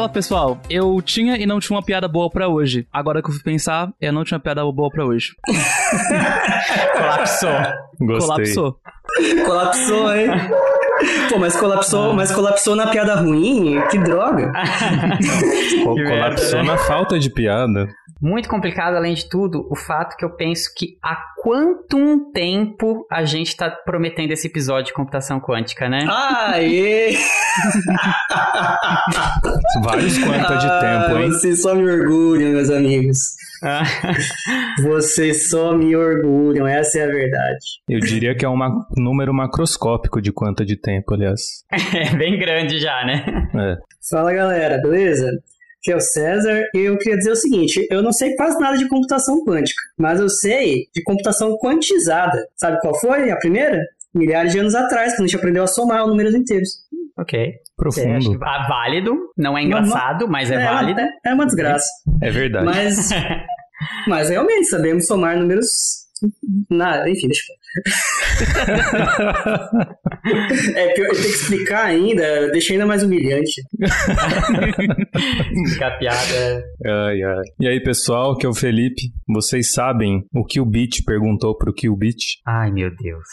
Fala pessoal, eu tinha e não tinha uma piada boa pra hoje. Agora que eu fui pensar, eu não tinha uma piada boa pra hoje. Colapsou. Gostei. Colapsou. Colapsou, hein? Pô, mas colapsou, mas colapsou na piada ruim? Que droga. Colapsou né? na falta de piada. Muito complicado, além de tudo, o fato que eu penso que há quanto um tempo a gente tá prometendo esse episódio de computação quântica, né? Aê! Vários quantos de tempo, hein? Vocês só me orgulham, meus amigos. Ah, Vocês só me orgulham, essa é a verdade. Eu diria que é um número macroscópico de quanto de tempo, aliás. é bem grande já, né? É. Fala galera, beleza? Aqui é o César e eu queria dizer o seguinte: eu não sei quase nada de computação quântica, mas eu sei de computação quantizada. Sabe qual foi a primeira? Milhares de anos atrás, quando a gente aprendeu a somar números inteiros. Ok. É, acho Profundo. que ah, válido, não é engraçado, mas é, válido. É, é uma desgraça. É verdade. Mas, mas realmente sabemos somar números. Na, enfim, deixa eu. É que eu tenho que explicar ainda, deixa ainda mais humilhante. Ficar piada. Ai, ai. E aí, pessoal, que é o Felipe. Vocês sabem o que o Beat perguntou pro Qbit? Ai, meu Deus.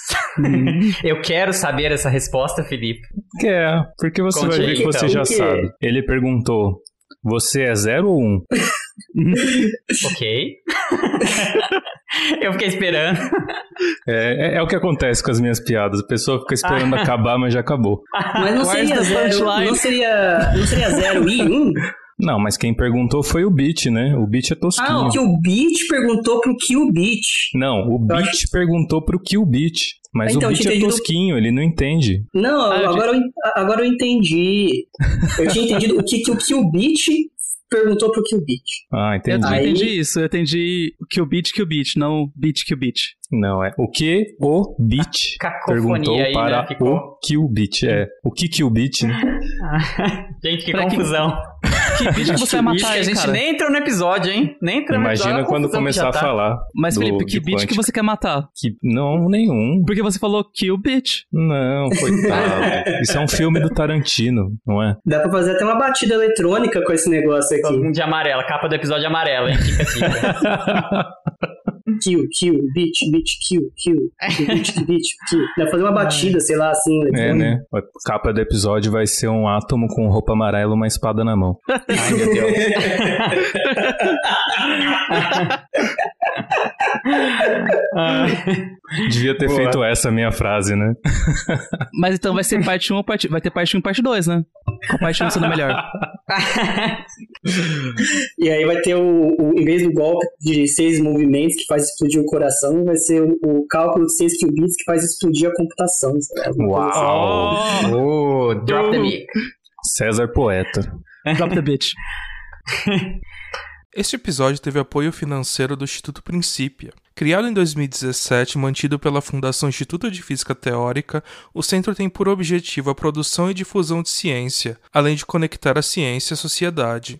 eu quero saber essa resposta, Felipe. Que é, porque você Conte vai aí, ver que você então. já O quê? sabe. Ele perguntou: Você é zero ou um? Ok. eu fiquei esperando. É, é, é o que acontece com as minhas piadas. A pessoa fica esperando acabar, mas já acabou. Mas não seria zero. Não seria, não seria zero e um? Não, mas quem perguntou foi o Beat, né? O Beat é tosquinho. Ah, o que o Beat perguntou pro Kill Beat. Não, o Beat perguntou pro Qbit. Mas Então, o Beat é tosquinho, ele não entende. Não, Ah, eu agora, eu, agora eu entendi. Eu tinha entendido o que, que o Kill Beat perguntou pro Kill Beat. Ah, Eu entendi. também Aí- entendi isso. Eu entendi que o beat que o beat, não o beat. Não, é o que o Beat Cacofonia perguntou aí, para né? Ficou. o Qbit. É, o que Qbit, né? Gente, que Pra confusão. Que beat que você vai Bicho, matar que a aí, gente cara? nem entrou no episódio, hein? Nem entrou no Imagina episódio. quando confusão que começar já a tá. falar. Mas, do- Felipe, que beat que você quer matar? Que... Não, nenhum. Porque você falou kill beat. Não, coitado. Isso é um filme do Tarantino, não é? Dá pra fazer até uma batida eletrônica com esse negócio Todo aqui. mundo de amarelo, a capa do episódio é amarela, hein? Fica aqui. Kill, kill, beat, beat, kill, kill. kill, Beat, beat, kill. Dá fazer uma batida, sei lá, assim, É, eletrônica. né? A capa do episódio vai ser um átomo com roupa amarela e uma espada na mão. Ai, meu Deus. Ah, Devia ter Boa. feito essa minha frase, né? Mas então vai ser parte 1 ou parte... Vai ter parte 1 e parte 2, né? Qual parte 1 sendo melhor? E aí vai ter o, o- em vez do golpe de seis movimentos que faz explodir o coração, vai ser o, o cálculo de seis qubits que faz explodir a computação. sabe? Uau! oh, drop the mic. César Poeta. Drop the beat. Este episódio teve apoio financeiro do Instituto Princípia. Criado em 2017 e mantido pela Fundação Instituto de Física Teórica, o centro tem por objetivo a produção e difusão de ciência, além de conectar a ciência à sociedade.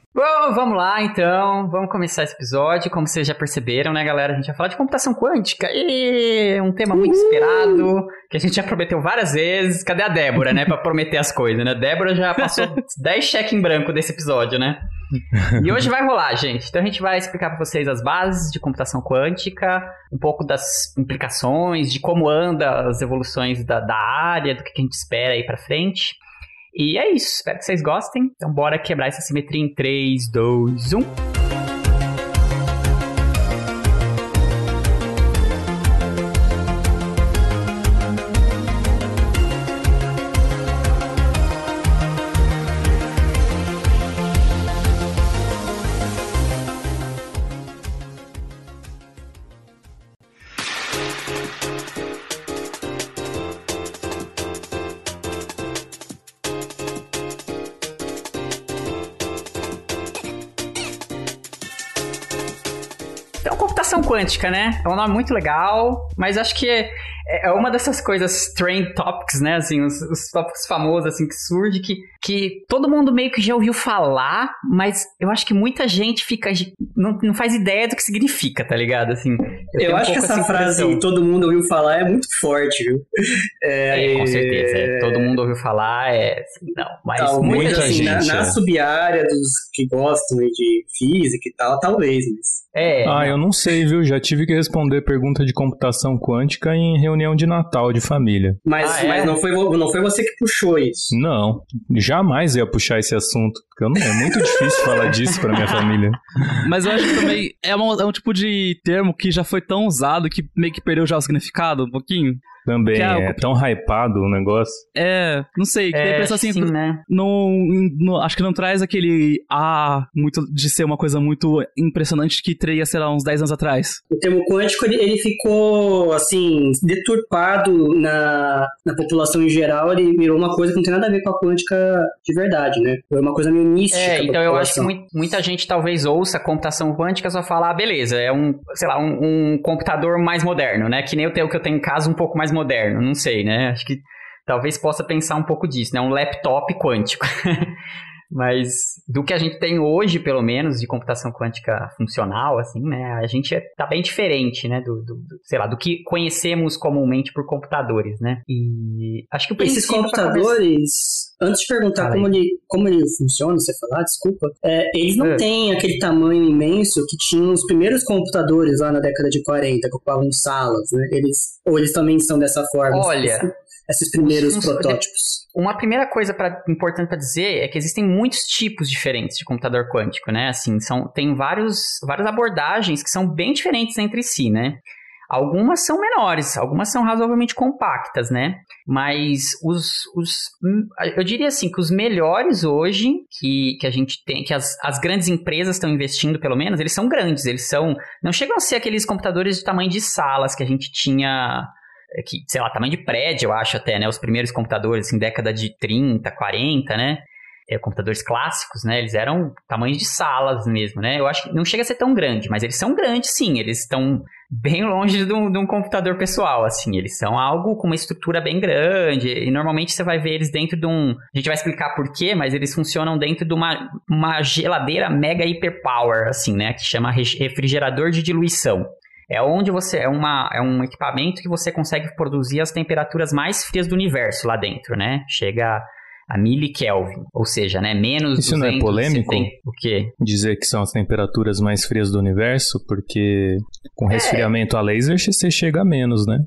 Bom, vamos lá então, vamos começar esse episódio. Como vocês já perceberam, né, galera? A gente vai falar de computação quântica e um tema muito esperado, que a gente já prometeu várias vezes. Cadê a Débora, né, pra prometer as coisas, né? Débora já passou 10 cheques em branco desse episódio, né? E hoje vai rolar, gente. Então a gente vai explicar para vocês as bases de computação quântica, um pouco das implicações, de como anda as evoluções da, da área, do que a gente espera aí pra frente. E é isso, espero que vocês gostem. Então bora quebrar essa simetria em 3, 2, 1. Quântica, né? É um nome muito legal, mas acho que é, é uma dessas coisas trend topics, né? Assim, os, os tópicos famosos, assim, que surge, que, que todo mundo meio que já ouviu falar, mas eu acho que muita gente fica. Não, não faz ideia do que significa, tá ligado? Assim, eu, eu acho um que essa frase todo mundo ouviu falar é muito forte, viu? É, é com certeza. É, todo mundo ouviu falar, é. Assim, não, mas tal, muita assim, gente. Na, na é. sub-área dos que gostam de física e tal, talvez, mas. É. Ah, eu não sei, viu? Já tive que responder pergunta de computação quântica em reunião de Natal de família. Mas, ah, é? mas não, foi, não foi você que puxou isso. Não, jamais ia puxar esse assunto. Porque não, é muito difícil falar disso pra minha família. Mas eu acho que também é um, é um tipo de termo que já foi tão usado que meio que perdeu já o significado um pouquinho. Também, é, é tão hypado o negócio. É, não sei, que é, pensa assim, sim, né? não, não, acho que não traz aquele ah, muito de ser uma coisa muito impressionante que teria, sei lá, uns 10 anos atrás. O termo quântico, ele, ele ficou, assim, deturpado na, na população em geral, ele virou uma coisa que não tem nada a ver com a quântica de verdade, né? Foi uma coisa meio mística. É, então eu acho que muita gente talvez ouça computação quântica só falar, ah, beleza, é um, sei lá, um, um computador mais moderno, né? Que nem o que eu tenho em casa um pouco mais mais moderno, não sei, né? Acho que talvez possa pensar um pouco disso, né? Um laptop quântico. Mas do que a gente tem hoje, pelo menos, de computação quântica funcional, assim, né? A gente é, tá bem diferente, né? Do, do, do, sei lá, do que conhecemos comumente por computadores, né? E acho que o Esses computadores, antes de perguntar como ele, como ele funciona, você falar, desculpa, é, eles não é. têm aquele tamanho imenso que tinham os primeiros computadores lá na década de 40, que ocupavam salas, né? Eles, ou eles também são dessa forma? Olha, esses primeiros protótipos? Uma primeira coisa pra, importante para dizer é que existem muitos tipos diferentes de computador quântico, né? Assim, são, tem vários, várias abordagens que são bem diferentes entre si, né? Algumas são menores, algumas são razoavelmente compactas, né? Mas os, os hum, eu diria assim que os melhores hoje que, que a gente tem, que as, as grandes empresas estão investindo, pelo menos, eles são grandes, eles são não chegam a ser aqueles computadores de tamanho de salas que a gente tinha que, sei lá, tamanho de prédio, eu acho até, né? Os primeiros computadores, assim, década de 30, 40, né? É, computadores clássicos, né? Eles eram tamanhos de salas mesmo, né? Eu acho que não chega a ser tão grande, mas eles são grandes, sim. Eles estão bem longe de um, de um, computador pessoal, assim. Eles são algo com uma estrutura bem grande e normalmente você vai ver eles dentro de um... A gente vai explicar por quê, mas eles funcionam dentro de uma, uma geladeira mega hiper power, assim, né? Que chama refrigerador de diluição é onde você é uma é um equipamento que você consegue produzir as temperaturas mais frias do universo lá dentro, né? Chega a milikelvin, ou seja, né, menos Isso 200, não é polêmico? O quê? Dizer que são as temperaturas mais frias do universo, porque com é. resfriamento é... a laser você chega a menos, né?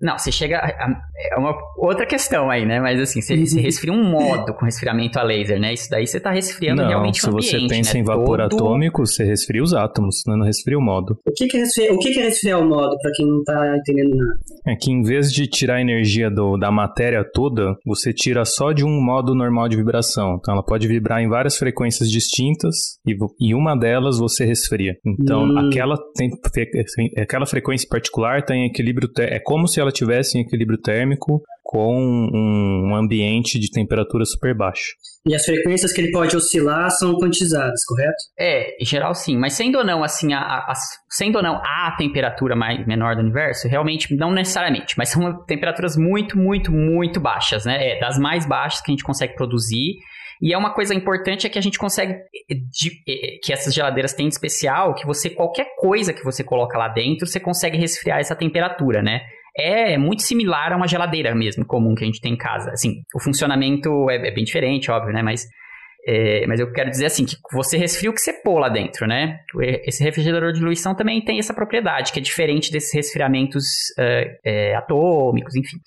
Não, você chega a, é uma outra questão aí, né? Mas assim, você, você resfria um modo com resfriamento a laser, né? Isso daí você tá resfriando não, realmente o ambiente, se você pensa né? em vapor Todo... atômico, você resfria os átomos, né? não resfria o modo. O que, que é resfriar, o que, que é resfriar o modo, para quem não tá entendendo nada? É que em vez de tirar a energia do, da matéria toda, você tira só de um modo normal de vibração. Então ela pode vibrar em várias frequências distintas e, e uma delas você resfria. Então hum. aquela, tem, aquela frequência particular está em equilíbrio. É como se ela tivesse em equilíbrio térmico com um ambiente de temperatura super baixa. E as frequências que ele pode oscilar são quantizadas, correto? É, em geral sim, mas sendo ou não assim, a, a, sendo ou não a temperatura mais menor do universo, realmente não necessariamente, mas são temperaturas muito, muito, muito baixas, né? É das mais baixas que a gente consegue produzir. E é uma coisa importante é que a gente consegue de, que essas geladeiras têm de especial, que você qualquer coisa que você coloca lá dentro, você consegue resfriar essa temperatura, né? É muito similar a uma geladeira mesmo, comum que a gente tem em casa. Assim, o funcionamento é, é bem diferente, óbvio, né? Mas, é, mas eu quero dizer assim, que você resfria o que você pôr lá dentro, né? Esse refrigerador de diluição também tem essa propriedade, que é diferente desses resfriamentos é, atômicos, enfim.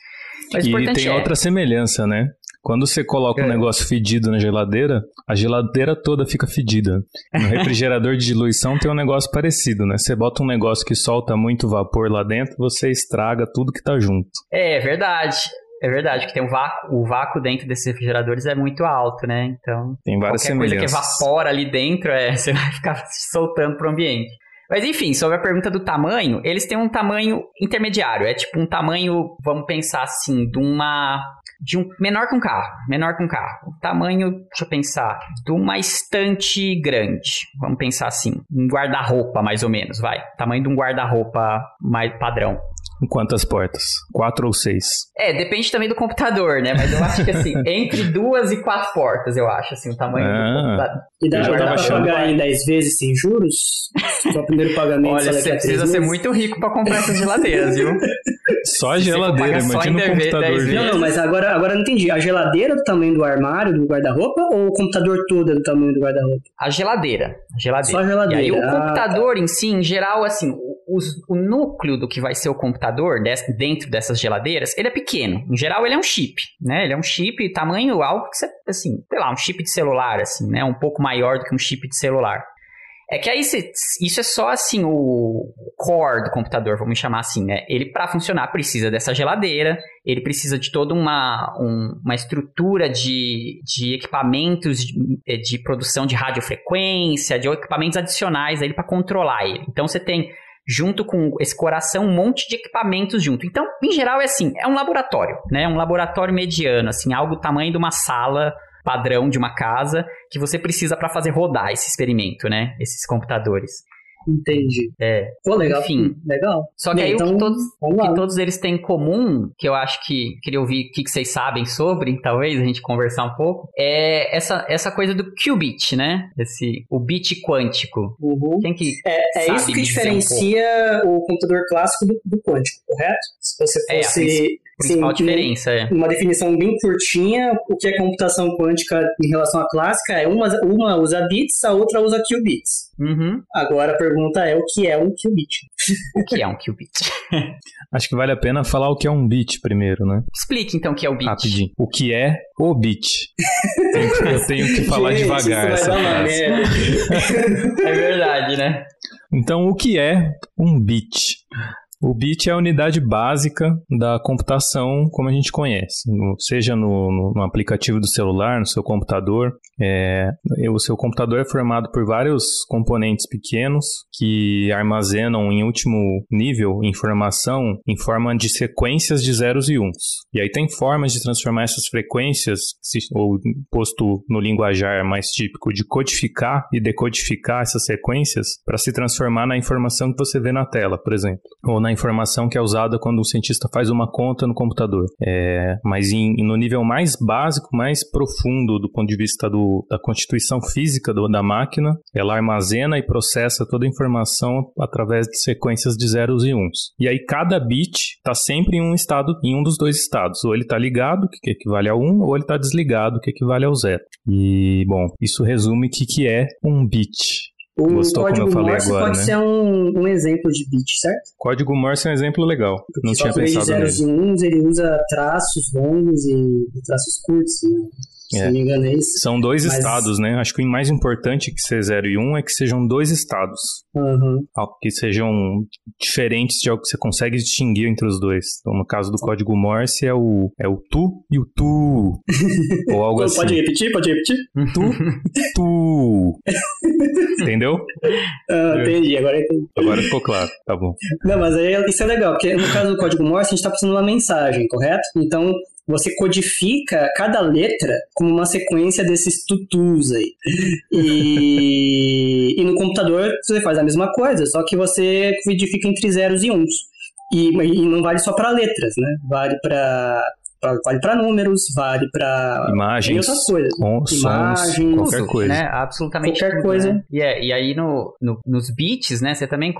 Mas e tem é... outra semelhança, né? Quando você coloca é. um negócio fedido na geladeira, a geladeira toda fica fedida. No refrigerador de diluição tem um negócio parecido, né? Você bota um negócio que solta muito vapor lá dentro, você estraga tudo que tá junto. É, é verdade. É verdade, que tem um vácuo, o vácuo dentro desses refrigeradores é muito alto, né? Então, tem várias qualquer coisa que evapora ali dentro, é, você vai ficar soltando pro ambiente. Mas enfim, sobre a pergunta do tamanho, eles têm um tamanho intermediário. É tipo um tamanho, vamos pensar assim, de uma de um menor que um carro, menor que um carro. O tamanho, deixa eu pensar, de uma estante grande. Vamos pensar assim, um guarda-roupa mais ou menos, vai. Tamanho de um guarda-roupa mais padrão. Quantas portas? Quatro ou seis? É, depende também do computador, né? Mas eu acho que assim, entre duas e quatro portas, eu acho, assim, o tamanho Ah. do computador. E dá, dá pra achando pagar em 10 vezes sem juros? Só o primeiro pagamento Olha, você precisa ser meses? muito rico pra comprar essas geladeiras, viu? Só a geladeira, imagina um deve- computador. dez. Não, não, mas agora, agora eu não entendi. A geladeira do tamanho do armário, do guarda-roupa, ou o computador todo é do tamanho do guarda-roupa? A geladeira. A geladeira. Só a geladeira. E aí o Ah, computador em si, em geral, assim, o, os- o núcleo do que vai ser o computador des- dentro dessas geladeiras, ele é pequeno. Em geral, ele é um chip, né? Ele é um chip, tamanho algo que você, assim, sei lá, um chip de celular, assim, né? Um pouco maior do que um chip de celular. É que aí isso é só assim o core do computador, vamos chamar assim, né? Ele para funcionar precisa dessa geladeira, ele precisa de toda uma, um- uma estrutura de, de equipamentos de, eh, de produção de radiofrequência, de equipamentos adicionais aí para controlar ele. Então você tem junto com esse coração um monte de equipamentos junto. Então, em geral é assim, é um laboratório, né? Um laboratório mediano, assim, algo do tamanho de uma sala padrão de uma casa que você precisa para fazer rodar esse experimento, né? Esses computadores. Entendi. É. Pô, legal. Enfim. Legal. Só que aí o então, que todos, Vamos o lá. que todos eles têm em comum, que eu acho que queria ouvir o que, que vocês sabem sobre, talvez a gente conversar um pouco, é essa, essa coisa do qubit, né? Esse, o bit quântico. Uhum. Quem que É, é isso que dizer um diferencia o computador clássico do, do quântico, correto? Se você É, fosse principal sim, diferença é. uma definição bem curtinha, o que é computação quântica em relação à clássica é uma, uma usa bits, a outra usa qubits. Uhum. Agora a pergunta é o que é um qubit? O que é um qubit? Acho que vale a pena falar o que é um bit primeiro, né? Explique então o que é o bit. Rapidinho. O que é o bit? Eu tenho que falar Gente, devagar essa frase. É verdade, né? Então, o que é um bit? O bit é a unidade básica da computação como a gente conhece, no- seja no, no- no aplicativo do celular, no seu computador. É, o seu computador é formado por vários componentes pequenos que armazenam em último nível informação em forma de sequências de zeros e uns. E aí tem formas de transformar essas frequências, ou posto no linguajar mais típico, de codificar e decodificar essas sequências para se transformar na informação que você vê na tela, por exemplo, ou na informação que é usada quando o cientista faz uma conta no computador. É, mas em- no nível mais básico, mais profundo do ponto de vista do- da constituição física do- da máquina, ela armazena e processa toda a informação através de sequências de zeros e uns. E aí cada bit está sempre em um estado, em um dos dois estados. Ou ele está ligado, que equivale a 1, ou ele está desligado, que equivale ao zero. E, bom, isso resume o que, que é um bit. O Gostou como código eu falei Morse agora, pode né? ser um, um exemplo de bit, certo? Código Morse é um exemplo legal. Não Só tinha pensado zeros e uns, ele usa traços longos e, e traços curtos. Né? Se É. não me engano, é isso. São dois Mas- estados, né? Acho que o mais importante que ser 0 e 1 um é que sejam dois estados. Algo que sejam diferentes de algo que você consegue distinguir entre os dois. Então, no caso do código Morse, é o, é o tu e o tu. ou algo assim. Pode repetir? Pode repetir? Tu e tu. Entendeu? É. entendi, agora entendi. Agora ficou claro. Tá bom. Não, mas aí isso é legal, porque no caso do código Morse, a gente está precisando de uma mensagem, correto? Então, você codifica cada letra como uma sequência desses tutus aí. E, e no computador, você faz a mesma coisa, só que você codifica entre zeros e uns. E, e não vale só para letras, né? Vale para vale para números, vale para Imagens, outras coisas. com- sons, Imagens, qualquer Tudo, coisa. Né? Absolutamente Qualquer tudo, coisa. né? E, é, e aí no, no- nos bits, né, você também...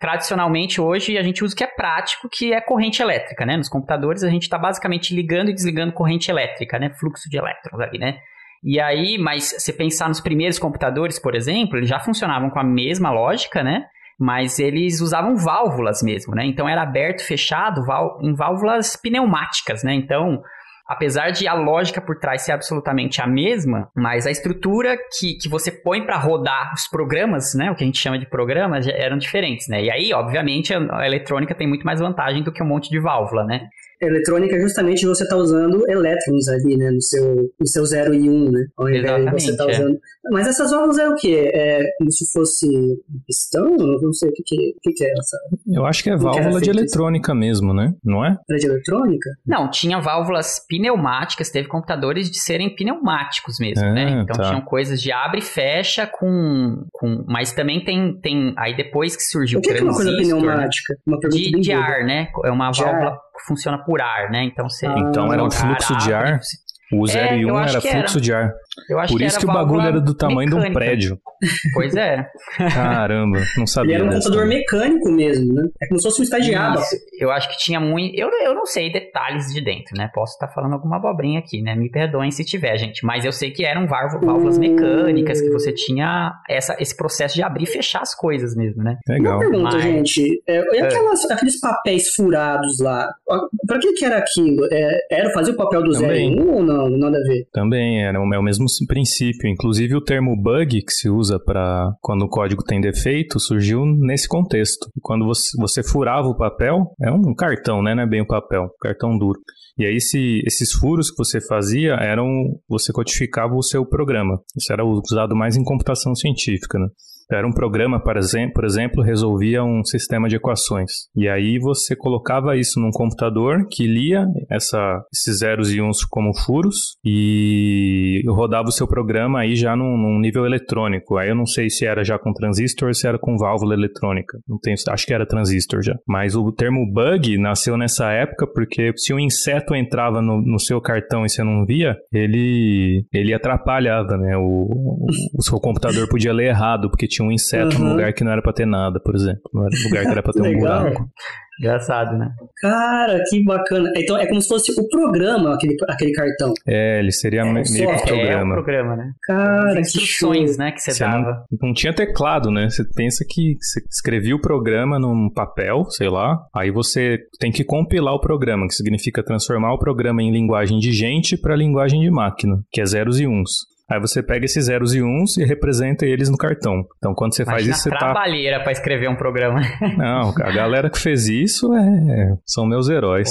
Tradicionalmente hoje a gente usa o que é prático, que é corrente elétrica, né? Nos computadores a gente está basicamente ligando e desligando corrente elétrica, né? Fluxo de elétrons ali, né? E aí, mas se pensar nos primeiros computadores, por exemplo, eles já funcionavam com a mesma lógica, né? Mas eles usavam válvulas mesmo, né? Então era aberto, fechado, em válvulas pneumáticas, né? Então, apesar de a lógica por trás ser absolutamente a mesma, mas a estrutura que, que você põe para rodar os programas, né, o que a gente chama de programas, eram diferentes, né? E aí, obviamente, a, a eletrônica tem muito mais vantagem do que um monte de válvula, né? Eletrônica é justamente você tá usando elétrons ali, né, no seu, no seu 0 e 1, um, né? Ao invés de você tá é. usando. Mas essas válvulas é o quê? É como se fosse pistão? Eu não sei o que, que, que, que é essa. Eu acho que é quero válvula de isso. eletrônica mesmo, né? Não é? É de eletrônica? Não, tinha válvulas pneumáticas, teve computadores de serem pneumáticos mesmo, Ah, né? Então tá. tinham coisas de abre e fecha com, com. Mas também tem, tem. Aí depois que surgiu O que, que é uma coisa transistor, pneumática? Uma pergunta de, bem de ar, né? É uma De válvula funciona por ar, né? Então você. Então era um fluxo de ar. O 0 e eu 1 acho era fluxo era. de ar. Eu acho Por que isso que o bagulho era do tamanho de um mecânica. prédio. Pois é. Caramba, não Ele sabia. era um computador também. mecânico mesmo, né? É como se fosse um estagiário. Isso, eu acho que tinha muito. Eu, eu não sei detalhes de dentro, né? Posso estar falando alguma abobrinha aqui, né? Me perdoem se tiver, gente. Mas eu sei que eram válvu- válvulas Hum. mecânicas, que você tinha essa, esse processo de abrir e fechar as coisas mesmo, né? Legal. Uma pergunta, Mas- gente. É, e aquelas, aqueles papéis furados lá? Pra que que era aquilo? É, era fazer o papel do 0 Também. e 1 ou não? Nada a ver. Também o, é o mesmo princípio. Inclusive o termo bug que se usa para quando o código tem defeito surgiu nesse contexto. Quando você, você furava o papel, é um cartão, né? Não é bem o papel, cartão duro. E aí esse, esses furos que você fazia eram você codificava o seu programa. Isso era usado mais em computação científica, né? Era um programa, por exemplo, resolvia um sistema de equações. E aí você colocava isso num computador que lia essa, esses zeros e uns como furos e rodava o seu programa aí já num, num nível eletrônico. Aí eu não sei se era já com transistor ou se era com válvula eletrônica. Não tenho, acho que era transistor já. Mas o termo bug nasceu nessa época porque se um inseto entrava no, no seu cartão e você não via, ele, ele atrapalhava, né? O, o, o seu computador podia ler errado porque tinha um inseto Uhum. num lugar que não era pra ter nada, por exemplo. Não era lugar que era pra ter um buraco. Engraçado, né? Cara, que bacana. Então é como se fosse o programa, aquele, aquele cartão. É, ele seria só- meio que é, É o programa. programa, né? Cara, As que instruções, show. né, que você, Você dava. Não tinha teclado, né? Você pensa que você escrevia o programa num papel, sei lá, aí você tem que compilar o programa, que significa transformar o programa em linguagem de gente para linguagem de máquina, que é zeros e uns. Aí você pega esses zeros e uns e representa eles no cartão. Então quando você faz Imagina isso, você a tá. trabalheira pra escrever um programa. Não, a galera que fez isso é... são meus heróis.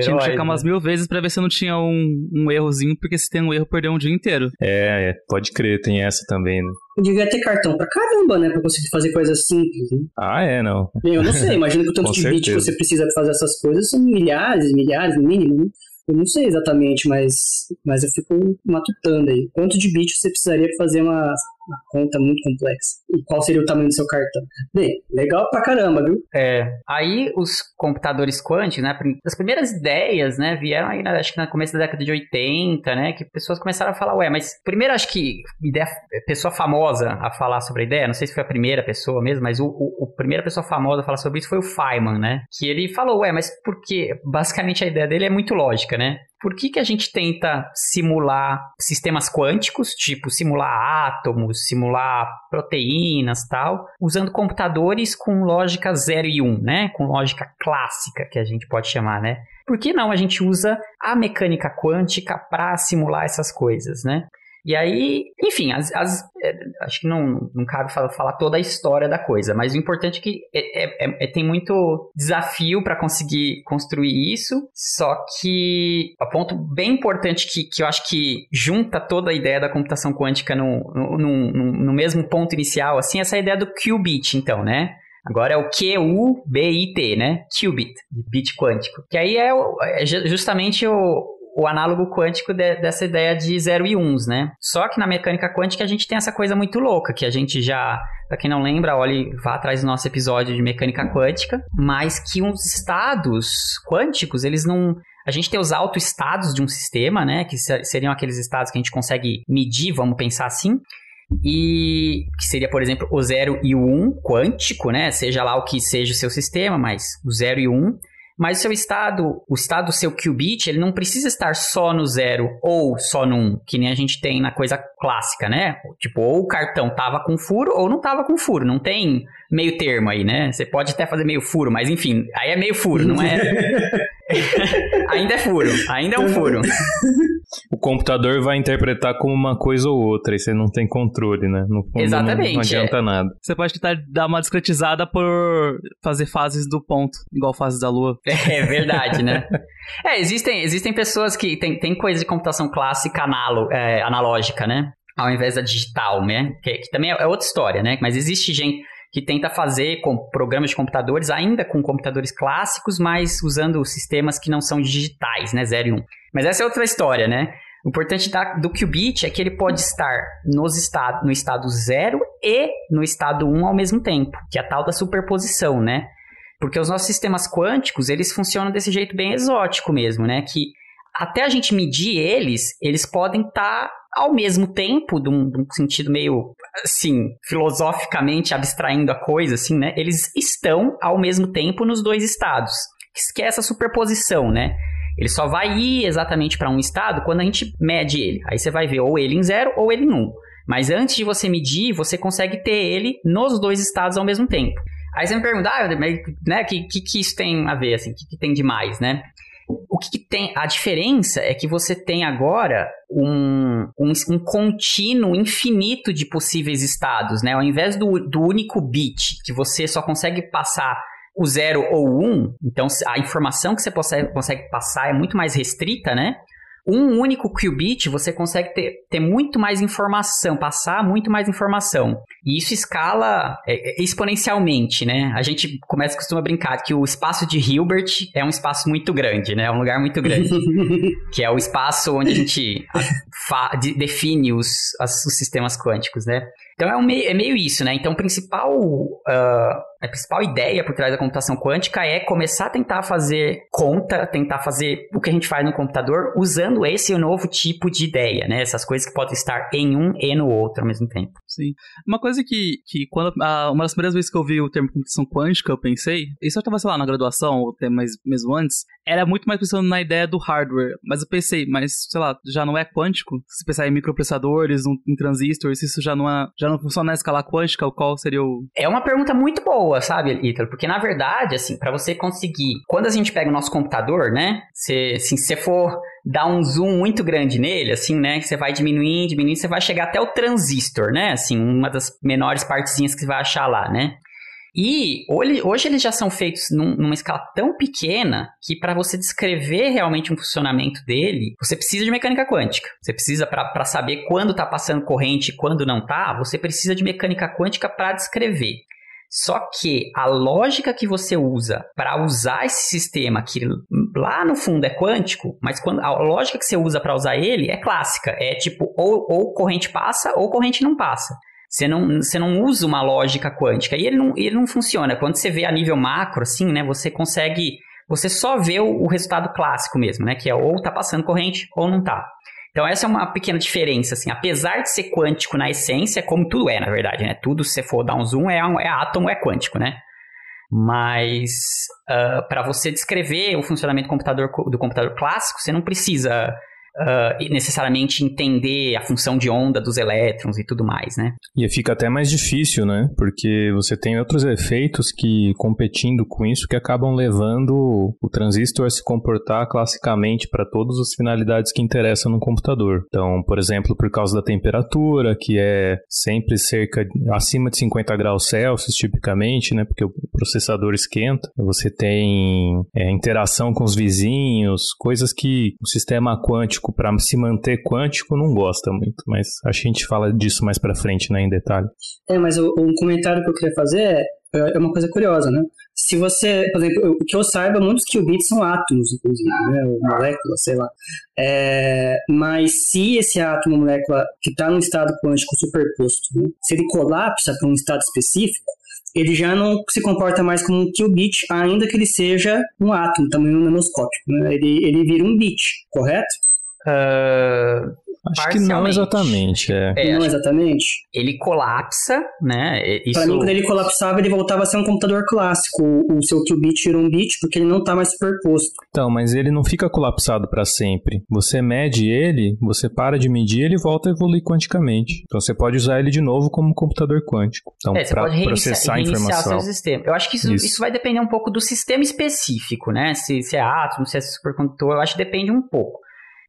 Tinha que checar umas né? mil vezes pra ver se não tinha um, um errozinho, porque se tem um erro, perdeu um dia inteiro. É, é, pode crer, tem essa também, né? Devia ter cartão pra caramba, né? Pra conseguir fazer coisas simples. Né? Ah, é, não. Eu não sei, imagino que o tanto de bit que certeza. você precisa pra fazer essas coisas são milhares, milhares no mínimo, né? Eu não sei exatamente, mas, mas eu fico matutando aí. Quanto de bit você precisaria fazer uma, uma conta muito complexa? E qual seria o tamanho do seu cartão? Bem, legal pra caramba, viu? É. Aí os computadores quânticos, né? As primeiras ideias, né, vieram aí, acho que no começo da década de 80, né? Que pessoas começaram a falar, ué, mas primeiro acho que ideia, pessoa famosa a falar sobre a ideia, não sei se foi a primeira pessoa mesmo, mas o, o, o primeira pessoa famosa a falar sobre isso foi o Feynman, né? Que ele falou, ué, mas por que? Basicamente a ideia dele é muito lógica, né? Por que, que a gente tenta simular sistemas quânticos, tipo simular átomos, simular proteínas tal, usando computadores com lógica 0 e 1, um, né? Com lógica clássica, que a gente pode chamar, né? Por que não a gente usa a mecânica quântica para simular essas coisas, né? E aí, enfim, as, as- é, acho que não, não cabe falar, falar toda a história da coisa, mas o importante é que é- é- é- é- tem muito desafio para conseguir construir isso, só que o ponto bem importante que, que eu acho que junta toda a ideia da computação quântica no, no, no- no- mesmo ponto inicial, assim, essa ideia do qubit, então, né? Agora é o Q-U-B-I-T, né? Qubit, bit quântico. Que aí é, é ju- justamente o, o análogo quântico de- dessa ideia de zero e uns, né? Só que na mecânica quântica a gente tem essa coisa muito louca, que a gente já, pra quem não lembra, olhe, vá atrás do nosso episódio de mecânica quântica, mas que uns estados quânticos, eles não... A gente tem os autoestados de um sistema, né? Que se- seriam aqueles estados que a gente consegue medir, vamos pensar assim. E que seria, por exemplo, o 0 e o 1 um quântico, né? Seja lá o que seja o seu sistema, mas o 0 e o 1. Um. Mas o seu estado, o estado do seu qubit, ele não precisa estar só no 0 ou só no 1, um, que nem a gente tem na coisa clássica, né? Tipo, ou o cartão tava com furo ou não tava com furo. Não tem meio termo aí, né? Você pode até fazer meio furo, mas enfim, aí é meio furo, não é? ainda é furo, ainda é um furo. O computador vai interpretar como uma coisa ou outra, e você não tem controle, né? No fundo, Exatamente, Não, adianta é. nada. Você pode tentar dar uma discretizada por fazer fases do ponto, igual fases da lua. É verdade, né? É, existem, existem pessoas que tem, tem coisa de computação clássica analo, é, analógica, né? Ao invés da digital, né? Que, que também é outra história, né? Mas existe gente que tenta fazer com programas de computadores, ainda com computadores clássicos, mas usando sistemas que não são digitais, né? 0 e 1. Um. Mas essa é outra história, né? O importante da, do qubit é que ele pode estar nos estado, no estado 0 e no estado 1 um ao mesmo tempo, que é a tal da superposição, né? Porque os nossos sistemas quânticos, eles funcionam desse jeito bem exótico mesmo, né? Que até a gente medir eles, eles podem estar tá ao mesmo tempo, de de um, sentido meio, assim, filosoficamente abstraindo a coisa, assim, né? Eles estão ao mesmo tempo nos dois estados. Que é essa superposição, né? Ele só vai ir exatamente para um estado quando a gente mede ele. Aí você vai ver ou ele em zero ou ele em um. Mas antes de você medir, você consegue ter ele nos dois estados ao mesmo tempo. Aí você me pergunta, ah, né, que, que, que isso tem a ver, assim, o que, que tem demais, né? O que, que, tem? A diferença é que você tem agora um, um, um, contínuo infinito de possíveis estados, né? Ao invés do, do único bit, que você só consegue passar o zero ou o um, então a informação que você consegue, consegue passar é muito mais restrita, né? Um único qubit você consegue ter, ter muito mais informação, passar muito mais informação. E isso escala é, exponencialmente, né? A gente começa costuma brincar que o espaço de Hilbert é um espaço muito grande, né? É um lugar muito grande. que é o espaço onde a gente define os, as, os sistemas quânticos, né? Então é, um meio, é meio isso, né? Então o principal, uh, a principal ideia por trás da computação quântica é começar a tentar fazer conta, tentar fazer o que a gente faz no computador usando esse novo tipo de ideia, né? Essas coisas que podem estar em um e no outro ao mesmo tempo. Sim. Uma coisa que, que quando uma das primeiras vezes que eu vi o termo computação quântica, eu pensei, isso eu estava, sei lá, na graduação, ou até mais, mesmo antes, era muito mais pensando na ideia do hardware. Mas eu pensei, mas, sei lá, já não é quântico? Se pensar em microprocessadores, em transistores, isso já não é, já não funciona na escala quântica, qual seria o... É uma pergunta muito boa, sabe, Ítalo? Porque, na verdade, assim, para você conseguir... Quando a gente pega o nosso computador, né, se, assim, se você for dar um zoom muito grande nele, assim, né, você vai diminuindo, diminuindo, você vai chegar até o transistor, né, assim, uma das menores partezinhas que você vai achar lá, né? E hoje eles já são feitos num, numa escala tão pequena que para você descrever realmente um funcionamento dele, você precisa de mecânica quântica. Você precisa, para saber quando está passando corrente e quando não está, você precisa de mecânica quântica para descrever. Só que a lógica que você usa para usar esse sistema, que lá no fundo é quântico, mas quando a lógica que você usa para usar ele é clássica. É tipo, ou, ou corrente passa ou corrente não passa. Você não, você não usa uma lógica quântica. E ele não, ele não funciona. Quando você vê a nível macro, assim, né? Você consegue. Você só vê o, o resultado clássico mesmo, né? Que é ou tá passando corrente ou não tá. Então essa é uma pequena diferença, assim. Apesar de ser quântico na essência, como tudo é, na verdade, né? Tudo, se você for dar um zoom, é, é átomo, é quântico, né? Mas uh, para você descrever o funcionamento do computador, do computador clássico, você não precisa uh, necessariamente entender a função de onda dos elétrons e tudo mais, né? E fica até mais difícil, né? Porque você tem outros efeitos que, competindo com isso, que acabam levando o transistor a se comportar classicamente para todas as finalidades que interessam no computador. Então, por exemplo, por causa da temperatura, que é sempre cerca de, acima de 50 graus Celsius, tipicamente, né? Porque o processador esquenta. Você tem é, interação com os vizinhos, coisas que o sistema quântico para se manter quântico não gosta muito, mas a gente fala disso mais para frente, né, em detalhe. É, mas o, um comentário que eu queria fazer é, é uma coisa curiosa, né? Se você, por exemplo, o que eu saiba, muitos qubits são átomos, inclusive, né? Moléculas, sei lá. É, mas se esse átomo, molécula, que está num estado quântico superposto, né? se ele colapsa para um estado específico, ele já não se comporta mais como um qubit, ainda que ele seja um átomo, tamanho nanoscópico. Né? Ele, ele vira um bit, correto? Uh, Acho que não exatamente. É. é não exatamente. Ele colapsa, né? Isso... Pra mim, quando ele colapsava, ele voltava a ser um computador clássico. O seu qubit virou um bit porque ele não está mais superposto. Então, mas ele não fica colapsado para sempre. Você mede ele, você para de medir, ele volta a evoluir quanticamente. Então você pode usar ele de novo como um computador quântico. Então, é, para processar a informação. Seu sistema. Eu acho que isso, isso. isso, vai depender um pouco do sistema específico, né? Se, se é átomo, se é supercondutor, eu acho que depende um pouco.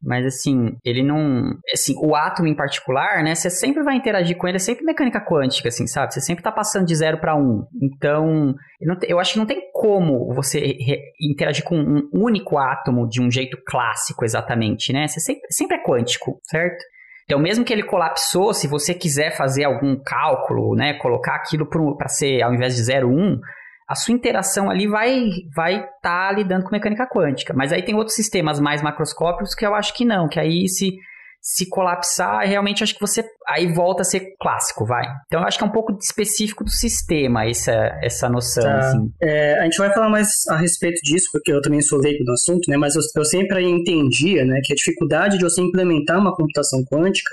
Mas assim, ele não. Assim, o átomo em particular, né? Você sempre vai interagir com ele, é sempre mecânica quântica, assim, sabe? Você sempre tá passando de zero para um. Então, eu, acho que não tem como você interagir com um único átomo de um jeito clássico, exatamente, né? Você sempre, sempre é quântico, certo? Então, mesmo que ele colapsou, se você quiser fazer algum cálculo, né, colocar aquilo para ser, ao invés de 0, 1, um, a sua interação ali vai vai estar tá lidando com mecânica quântica. Mas aí tem outros sistemas mais macroscópicos que eu acho que não, que aí se se colapsar, realmente acho que você aí volta a ser clássico, vai. Então eu acho que é um pouco específico do sistema essa, essa noção. Tá. Assim. É, a gente vai falar mais a respeito disso, porque eu também sou leigo do assunto, né? Mas eu, eu sempre entendia né, que a dificuldade de você implementar uma computação quântica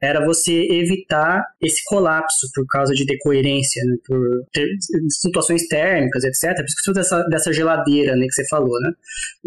era você evitar esse colapso por causa de decoerência, né, por ter situações térmicas, etc. Por isso dessa, dessa geladeira né, que você falou, né?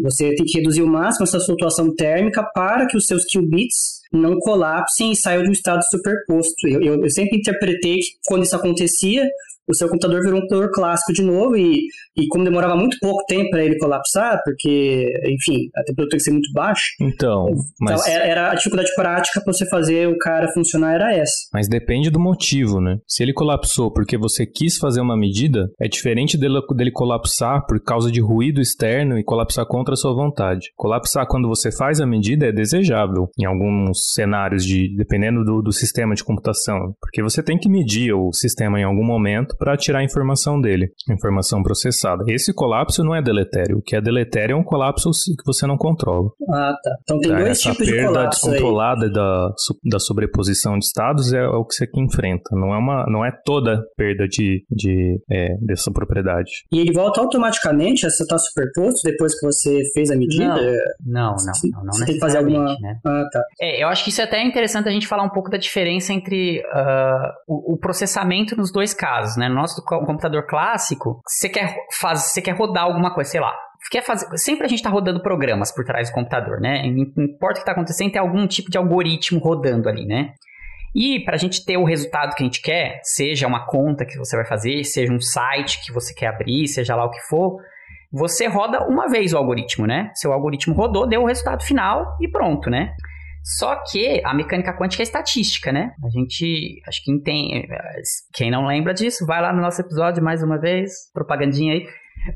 Você tem que reduzir o máximo essa flutuação térmica para que os seus qubits não colapsem e saiam de um estado superposto. Eu, eu, eu sempre interpretei que quando isso acontecia, o seu computador virou um computador clássico de novo e, e como demorava muito pouco tempo para ele colapsar, porque, enfim, a temperatura tem que ser muito baixa. Então, então mas... Então, era a dificuldade prática para você fazer o cara funcionar era essa. Mas depende do motivo, né? Se ele colapsou porque você quis fazer uma medida, é diferente dele, dele colapsar por causa de ruído externo e colapsar contra a sua vontade. Colapsar quando você faz a medida é desejável em alguns cenários de dependendo do, do sistema de computação, porque você tem que medir o sistema em algum momento para tirar a informação dele, informação processada. Esse colapso não é deletério. O que é deletério é um colapso que você não controla. Ah, tá. Então tem dois Essa tipos de colapso. colapso. perda descontrolada da, da sobreposição de estados é, é, o que você enfrenta. Não é, uma, não é toda perda de, de, é, dessa propriedade. E ele volta automaticamente a está superposto depois que você fez a medida? Não, não, não. não, não você tem que fazer alguma. Né? Ah, tá. É, eu acho que isso é até interessante a gente falar um pouco da diferença entre uh, o, o processamento nos dois casos, né? No nosso computador clássico, você quer fazer, você quer rodar alguma coisa, sei lá, quer fazer, sempre a gente está rodando programas por trás do computador, né? Não importa o que está acontecendo, tem algum tipo de algoritmo rodando ali, né? E para a gente ter o resultado que a gente quer, seja uma conta que você vai fazer, seja um site que você quer abrir, seja lá o que for, você roda uma vez o algoritmo, né? Seu algoritmo rodou, deu o resultado final e pronto, né? Só que a mecânica quântica é estatística, né? A gente, acho que tem, quem não lembra disso, vai lá no nosso episódio mais uma vez, propagandinha aí.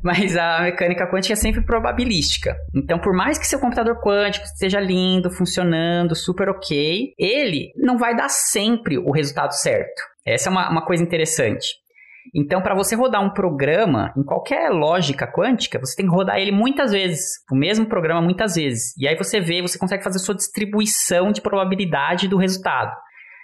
Mas a mecânica quântica é sempre probabilística. Então, por mais que seu computador quântico esteja lindo, funcionando, super ok, ele não vai dar sempre o resultado certo. Essa é uma, uma coisa interessante. Então, para você rodar um programa em qualquer lógica quântica, você tem que rodar ele muitas vezes, o mesmo programa muitas vezes. E aí você vê, você consegue fazer sua distribuição de probabilidade do resultado.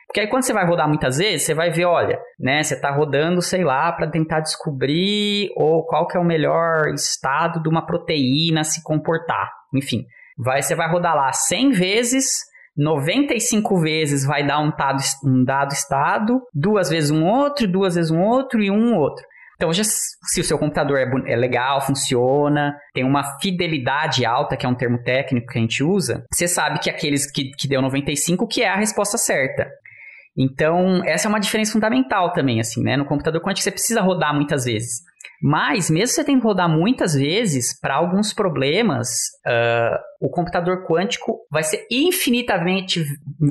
Porque aí quando você vai rodar muitas vezes, você vai ver, olha, né, você está rodando, sei lá, para tentar descobrir ou qual que é o melhor estado de uma proteína se comportar. Enfim, vai, você vai rodar lá 100 vezes 95 vezes vai dar um dado, um dado estado, duas vezes um outro, duas vezes um outro e um outro. Então, já, se o seu computador é, é, legal, funciona, tem uma fidelidade alta, que é um termo técnico que a gente usa, você sabe que aqueles que, que deu 95, que é a resposta certa. Então, essa é uma diferença fundamental também, assim, né? No computador quântico você precisa rodar muitas vezes. Mas, mesmo você tem que rodar muitas vezes, para alguns problemas, uh, o computador quântico vai ser infinitamente,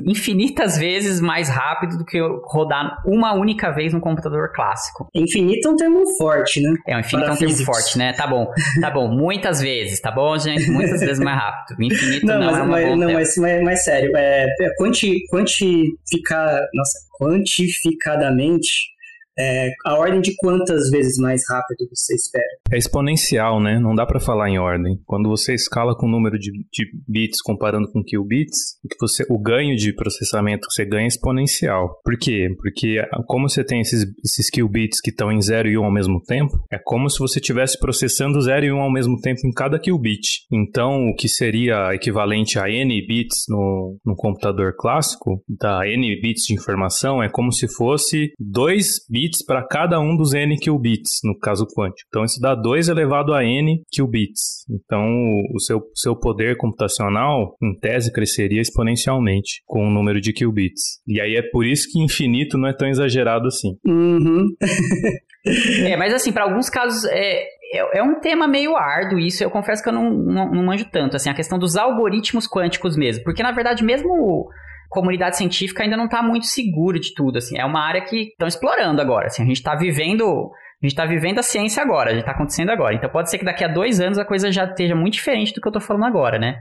infinitas vezes mais rápido do que rodar uma única vez no computador clássico. Infinito é um termo forte, né? É, um infinito é um termo forte, né? Tá bom, tá bom. Muitas vezes, tá bom, gente? Muitas vezes mais rápido. Infinito não, não mas, é uma mas, Não, mas, mas, mas, sério, é, é quanti, quantificar, nossa, quantificadamente é, a ordem de quantas vezes mais rápido você espera? É exponencial, né? Não dá para falar em ordem. Quando você escala com o número de, de bits comparando com qubits, o, você, o ganho de processamento que você ganha é exponencial. Por quê? Porque como você tem esses, esses qubits que estão em 0 e 1 um ao mesmo tempo, é como se você estivesse processando 0 e 1 um ao mesmo tempo em cada qubit. Então, o que seria equivalente a n bits no, no computador clássico, da n bits de informação, é como se fosse 2 bits bits para cada um dos n qubits, no caso quântico. Então isso dá 2 elevado a n qubits. Então o seu, seu poder computacional, em tese, cresceria exponencialmente com o número de qubits. E aí é por isso que infinito não é tão exagerado assim. Uhum. é, mas assim, para alguns casos é, é, é, um tema meio árduo isso, eu confesso que eu não, não, não manjo tanto, assim, a questão dos algoritmos quânticos mesmo, porque na verdade mesmo comunidade científica ainda não está muito segura de tudo, assim, é uma área que estão explorando agora, assim, a gente está vivendo, a gente está vivendo a ciência agora, a gente está acontecendo agora, então pode ser que daqui a dois anos a coisa já esteja muito diferente do que eu estou falando agora, né?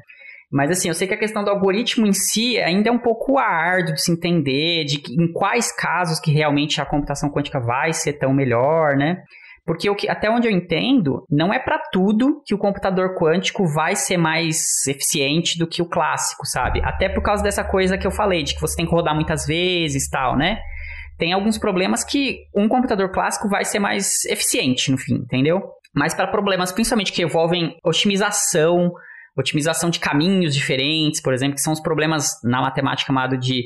Mas assim, eu sei que a questão do algoritmo em si ainda é um pouco árduo de se entender, de que, em quais casos que realmente a computação quântica vai ser tão melhor, né? Porque até onde eu entendo, não é para tudo que o computador quântico vai ser mais eficiente do que o clássico, sabe? Até por causa dessa coisa que eu falei, de que você tem que rodar muitas vezes tal, né? Tem alguns problemas que um computador clássico vai ser mais eficiente no fim, entendeu? Mas para problemas principalmente que envolvem otimização, otimização de caminhos diferentes, por exemplo, que são os problemas na matemática chamado de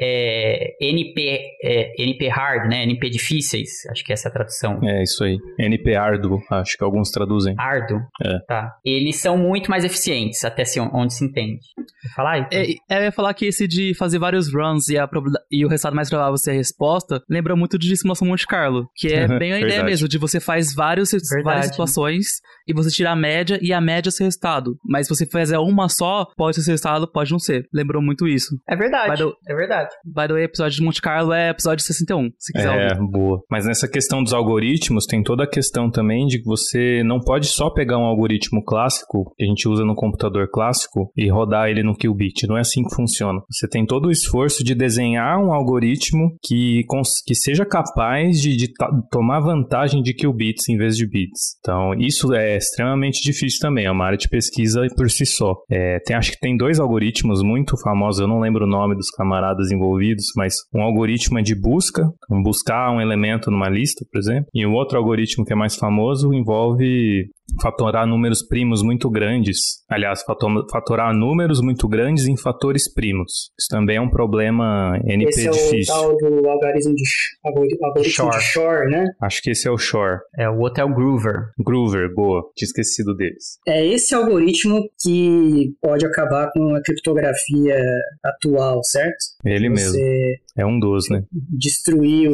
é, NP, é, NP hard, né? NP difíceis, acho que essa é a tradução. É, isso aí. NP árduo, acho que alguns traduzem. Árduo? É. Tá. Eles são muito mais eficientes, até se, onde se entende. Vou falar aí? É, é, eu ia falar que esse de fazer vários runs e, a, e o resultado mais provável ser a resposta, lembra muito de simulação Monte Carlo, que é bem a ideia mesmo, de você faz vários, várias situações e você tira a média e a média é seu resultado. Mas se você fizer uma só, pode ser seu resultado, pode não ser. Lembrou muito isso. É verdade, é verdade verdade. By the way, episódio de Monte Carlo é episódio 61, se quiser É, ouvir. boa. Mas nessa questão dos algoritmos, tem toda a questão também de que você não pode só pegar um algoritmo clássico, que a gente usa no computador clássico, e rodar ele no qubit. Não é assim que funciona. Você tem todo o esforço de desenhar um algoritmo que, que seja capaz de, de tomar vantagem de qubits em vez de bits. Então, isso é extremamente difícil também. É uma área de pesquisa por si só. É, tem, acho que tem dois algoritmos muito famosos, eu não lembro o nome dos camaradas envolvidos, mas um algoritmo é de busca, um buscar um elemento numa lista, por exemplo, e o outro algoritmo que é mais famoso envolve fatorar números primos muito grandes. Aliás, fatorar números muito grandes em fatores primos. Isso também é um problema NP esse difícil. Esse é o tal do algoritmo de, algoritmo Shor. de Shor, né? Acho que esse é o Shor. É, o outro é o Groover. Groover, boa. Tinha esquecido deles. É esse algoritmo que pode acabar com a criptografia atual, certo? Ele Você mesmo. É um dos, né? Destruir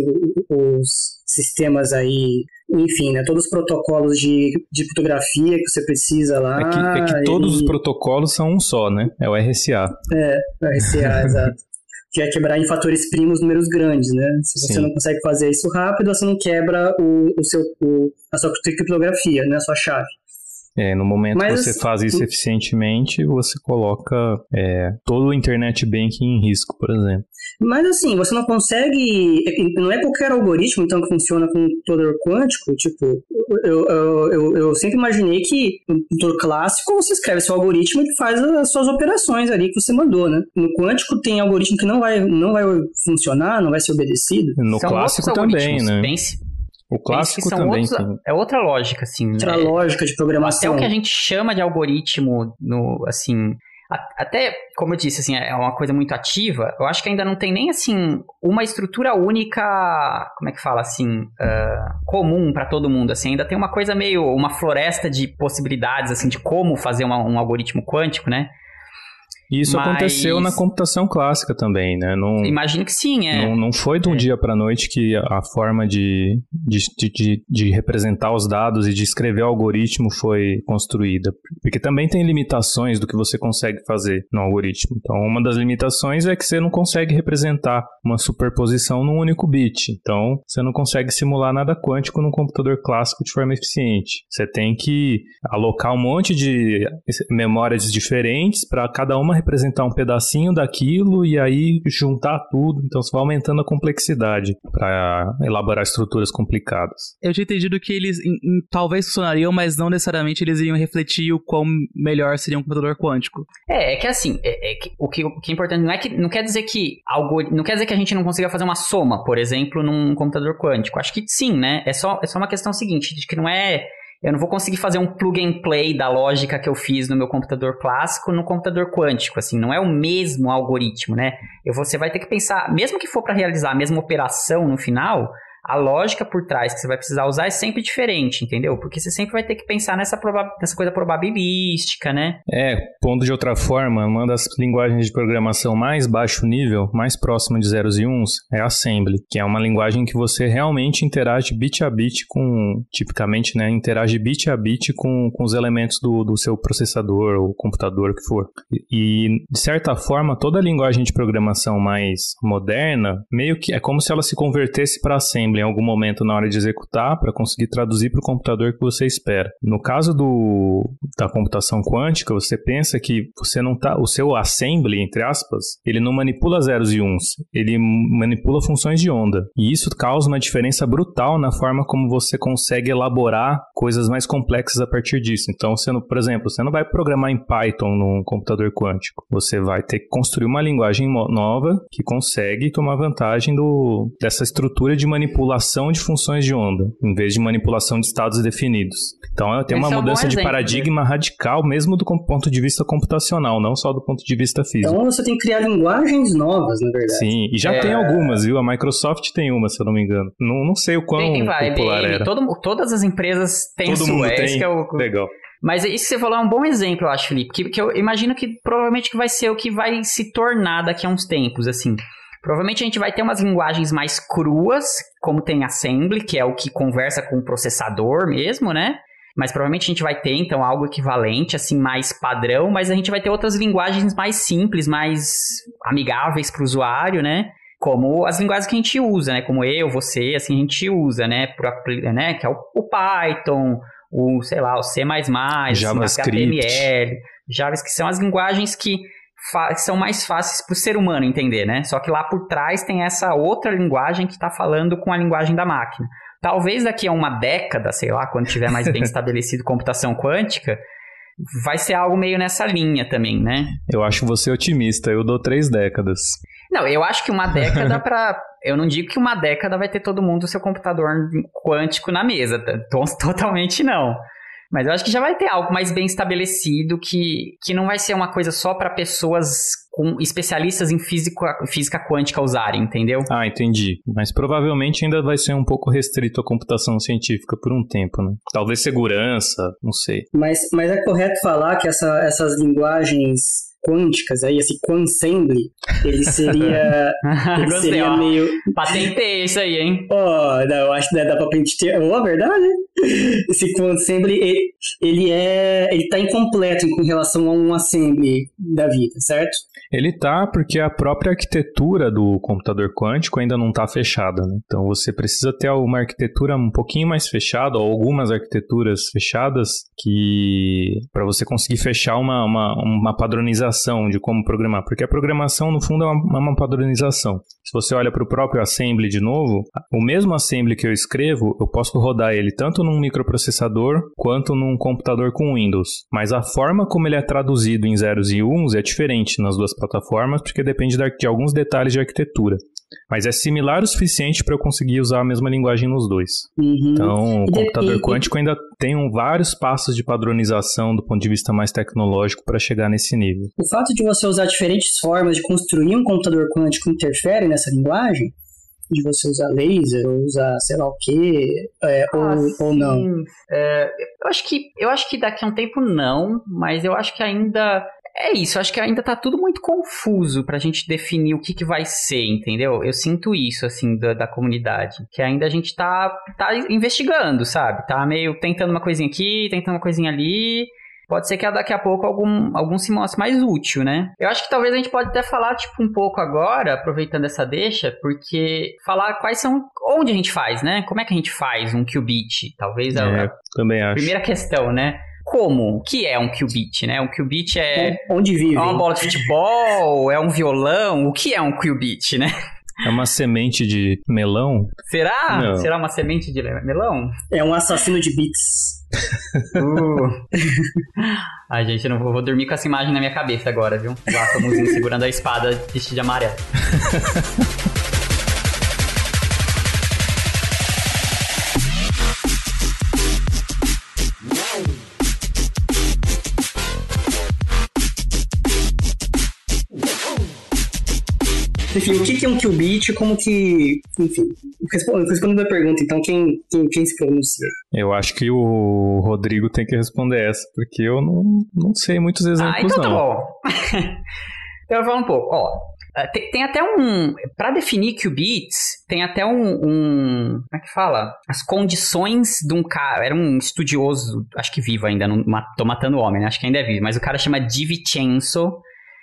os sistemas aí enfim, né, todos os protocolos de, de fotografia que você precisa lá. É que, é que todos os protocolos são um só, né? É o RSA. É, o RSA, exato. Que é quebrar em fatores primos números grandes, né? Se você Sim. não consegue fazer isso rápido, você não quebra o, o seu, o, a sua criptografia, né? A sua chave. É, no momento Mas, que você faz isso eficientemente, você coloca é, todo o internet banking em risco, por exemplo. Mas assim, você não consegue. Não é qualquer algoritmo, então, que funciona com computador quântico. Tipo, eu, eu, eu, eu sempre imaginei que no computador clássico você escreve seu algoritmo e faz as suas operações ali que você mandou, né? No quântico tem algoritmo que não vai, não vai funcionar, não vai ser obedecido. No São clássico também, né? Pense, o clássico também. Outros, é outra lógica, assim. Outra né? lógica de programação. Até o que a gente chama de algoritmo, no, assim, até, como eu disse, assim, é uma coisa muito ativa, eu acho que ainda não tem nem, assim, uma estrutura única, como é que fala, assim, uh, comum para todo mundo, assim, ainda tem uma coisa meio, uma floresta de possibilidades, assim, de como fazer uma, um algoritmo quântico, né? E isso Mas... aconteceu na computação clássica também, né? Não, Imagino que sim, é. Não, não foi de um é. dia para noite que a forma de, de, de, de, representar os dados e de escrever o algoritmo foi construída. Porque também tem limitações do que você consegue fazer no algoritmo. Então, uma das limitações é que você não consegue representar uma superposição num único bit. Então, você não consegue simular nada quântico num computador clássico de forma eficiente. Você tem que alocar um monte de memórias diferentes para cada uma representar um pedacinho daquilo e aí juntar tudo. Então você vai aumentando a complexidade para elaborar estruturas complicadas. Eu tinha entendido que eles em, em, talvez funcionariam, mas não necessariamente eles iam refletir o quão melhor seria um computador quântico. É, é que assim, é, é que, o, que, o que é importante não é que não quer dizer que algo, não quer dizer que a gente não consiga fazer uma soma, por exemplo, num computador quântico. Acho que sim, né? É só, é só uma questão seguinte, de que não é eu não vou conseguir fazer um plug and play da lógica que eu fiz no meu computador clássico no computador quântico, assim, não é o mesmo algoritmo, né? Eu, você vai ter que pensar, mesmo que for para realizar a mesma operação no final, a lógica por trás que você vai precisar usar é sempre diferente, entendeu? Porque você sempre vai ter que pensar nessa, nessa coisa probabilística, né? É, pondo de outra forma, uma das linguagens de programação mais baixo nível, mais próxima de zeros e uns, é Assembly, que é uma linguagem que você realmente interage bit a bit com, tipicamente, né, interage bit a bit com, com os elementos do, do seu processador ou computador, o que for. E, de certa forma, toda linguagem de programação mais moderna, meio que é como se ela se convertesse para Assembly em algum momento na hora de executar para conseguir traduzir para o computador que você espera. No caso do, da computação quântica, você pensa que você não tá, o seu assembly, entre aspas, ele não manipula zeros e uns, ele manipula funções de onda. E isso causa uma diferença brutal na forma como você consegue elaborar coisas mais complexas a partir disso. Então, por exemplo, você não vai programar em Python num computador quântico. Você vai ter que construir uma linguagem nova que consegue tomar vantagem do, dessa estrutura de manipulação de funções de onda, em vez de manipulação de estados definidos. Então, tem uma é um mudança de paradigma né? radical, mesmo do ponto de vista computacional, não só do ponto de vista físico. Então, você tem que criar linguagens novas, na verdade. Sim, e já é... tem algumas, viu? A Microsoft tem uma, se eu não me engano. Não, não sei o quão tem, vai, popular era. Todo, todas as empresas têm Todo sua. Mundo tem. É o... Legal. Mas isso que você falou é um bom exemplo, eu acho, Felipe. Que, que eu imagino que provavelmente que vai ser o que vai se tornar daqui a uns tempos, assim. Provavelmente a gente vai ter umas linguagens mais cruas, como tem Assembly, que é o que conversa com o processador mesmo, né? Mas provavelmente a gente vai ter, então, algo equivalente, assim, mais padrão, mas a gente vai ter outras linguagens mais simples, mais amigáveis para o usuário, né? Como as linguagens que a gente usa, né? Como eu, você, assim, a gente usa, né? Por, né? Que é o, o Python, o, sei lá, o C++, JavaScript. HTML, Javas, que são as linguagens que são mais fáceis para o ser humano entender, né? Só que lá por trás tem essa outra linguagem que está falando com a linguagem da máquina. Talvez daqui a uma década, sei lá, quando tiver mais bem estabelecido computação quântica, vai ser algo meio nessa linha também, né? Eu acho você otimista, eu dou três décadas. Não, eu acho que uma década para. Eu não digo que uma década vai ter todo mundo o seu computador quântico na mesa. Totalmente não. Mas eu acho que já vai ter algo mais bem estabelecido que, que não vai ser uma coisa só para pessoas com especialistas em física, física quântica usarem, entendeu? Ah, entendi. Mas provavelmente ainda vai ser um pouco restrito à computação científica por um tempo, né? Talvez segurança, não sei. Mas, mas é correto falar que essa, essas linguagens quânticas aí, esse quansembly, ele seria, ele Gostei, seria ó. meio... Patentei isso aí, hein? Ó, oh, eu acho que dá pra patentear, oh, a verdade, esse quansembly, ele, ele é, ele tá incompleto com relação a um assembly da vida, certo? Ele tá porque a própria arquitetura do computador quântico ainda não tá fechada, né? Então você precisa ter uma arquitetura um pouquinho mais fechada, ou algumas arquiteturas fechadas, que para você conseguir fechar uma, uma, uma padronização de como programar, porque a programação, no fundo, é uma, uma padronização. Se você olha para o próprio assembly de novo, o mesmo assembly que eu escrevo, eu posso rodar ele tanto num microprocessador quanto num computador com Windows. Mas a forma como ele é traduzido em zeros e uns é diferente nas duas plataformas, porque depende de alguns detalhes de arquitetura. Mas é similar o suficiente para eu conseguir usar a mesma linguagem nos dois. Uhum. Então, o computador quântico ainda tem um, vários passos de padronização do ponto de vista mais tecnológico para chegar nesse nível. O fato de você usar diferentes formas de construir um computador quântico interfere nessa linguagem? De você usar laser ou usar sei lá o que é, ah, ou, ou não? É, eu acho que eu acho que daqui a um tempo não, mas eu acho que ainda é isso, acho que ainda tá tudo muito confuso pra gente definir o que, que vai ser, entendeu? Eu sinto isso, assim, da, da comunidade. Que ainda a gente tá, tá investigando, sabe? Tá meio tentando uma coisinha aqui, tentando uma coisinha ali. Pode ser que daqui a pouco algum, algum se mostre mais útil, né? Eu acho que talvez a gente pode até falar, tipo, um pouco agora, aproveitando essa deixa, porque falar quais são. Onde a gente faz, né? Como é que a gente faz um qubit? Talvez a, é, também acho. primeira questão, né? como? O que é um qubit, né? Um qubit é... Onde vive? É uma bola de futebol? É um violão? O que é um qubit, né? É uma semente de melão? Será? Não. Será uma semente de melão? É um assassino de bits. Uh. Ai, gente, eu não vou, vou, dormir com essa imagem na minha cabeça agora, viu? Lá, Tomuzinho segurando a espada vestido de amarelo. Enfim, o que é um qubit, como que... Enfim, respondendo a pergunta, então, quem, quem, quem se pronuncia? Eu acho que o Rodrigo tem que responder essa, porque eu não, não sei muitos exemplos, ah, então não. tá bom. então eu vou falar um pouco. Ó, ah, tem, tem, até um. Para definir qubits, tem até um, um, Como é que fala? As condições de um cara. Era um estudioso, acho que vivo ainda, não tô matando o homem, né? Acho que ainda é vivo, mas o cara chama Di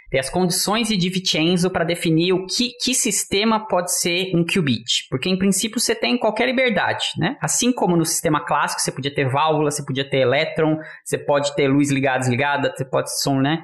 Tem as condições de Vincenzo para definir o que, que sistema pode ser um qubit. Porque, em princípio, você tem qualquer liberdade, né? Assim como no sistema clássico, você podia ter válvula, você podia ter elétron, você pode ter luz ligada, desligada, você pode ter som, né?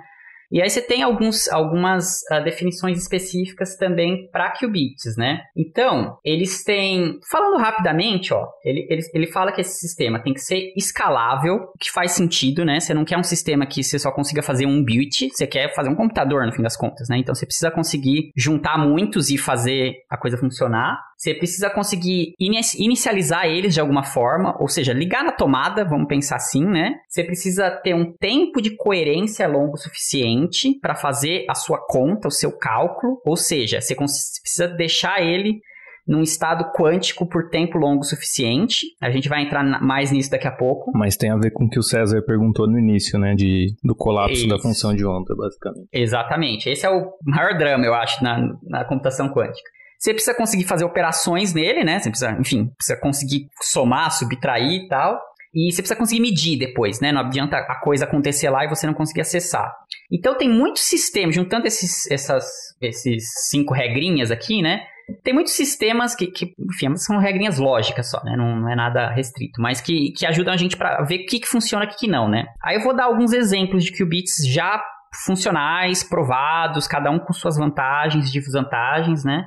E aí você tem alguns, algumas uh, definições específicas também para qubits, né? Então, eles têm... Falando rapidamente, ó, ele, ele, ele fala que esse sistema tem que ser escalável, o que faz sentido, né? Você não quer um sistema que você só consiga fazer um bit, você quer fazer um computador, no fim das contas, né? Então, você precisa conseguir juntar muitos e fazer a coisa funcionar. Você precisa conseguir inicializar eles de alguma forma, ou seja, ligar na tomada, vamos pensar assim, né? Você precisa ter um tempo de coerência longo o suficiente para fazer a sua conta, o seu cálculo, ou seja, você precisa deixar ele num estado quântico por tempo longo o suficiente. A gente vai entrar mais nisso daqui a pouco. Mas tem a ver com o que o César perguntou no início, né? De, do colapso Isso. da função de onda, basicamente. Exatamente. Esse é o maior drama, eu acho, na, na computação quântica. Você precisa conseguir fazer operações nele, né? Você precisa, enfim, precisa conseguir somar, subtrair e tal. E você precisa conseguir medir depois, né? Não adianta a coisa acontecer lá e você não conseguir acessar. Então tem muitos sistemas, juntando esses, essas, esses cinco regrinhas aqui, né? Tem muitos sistemas que, que enfim, são regrinhas lógicas só, né? Não, não é nada restrito, mas que, que ajudam a gente para ver o que, que funciona e o que não, né? Aí eu vou dar alguns exemplos de qubits já funcionais, provados, cada um com suas vantagens e desvantagens, né?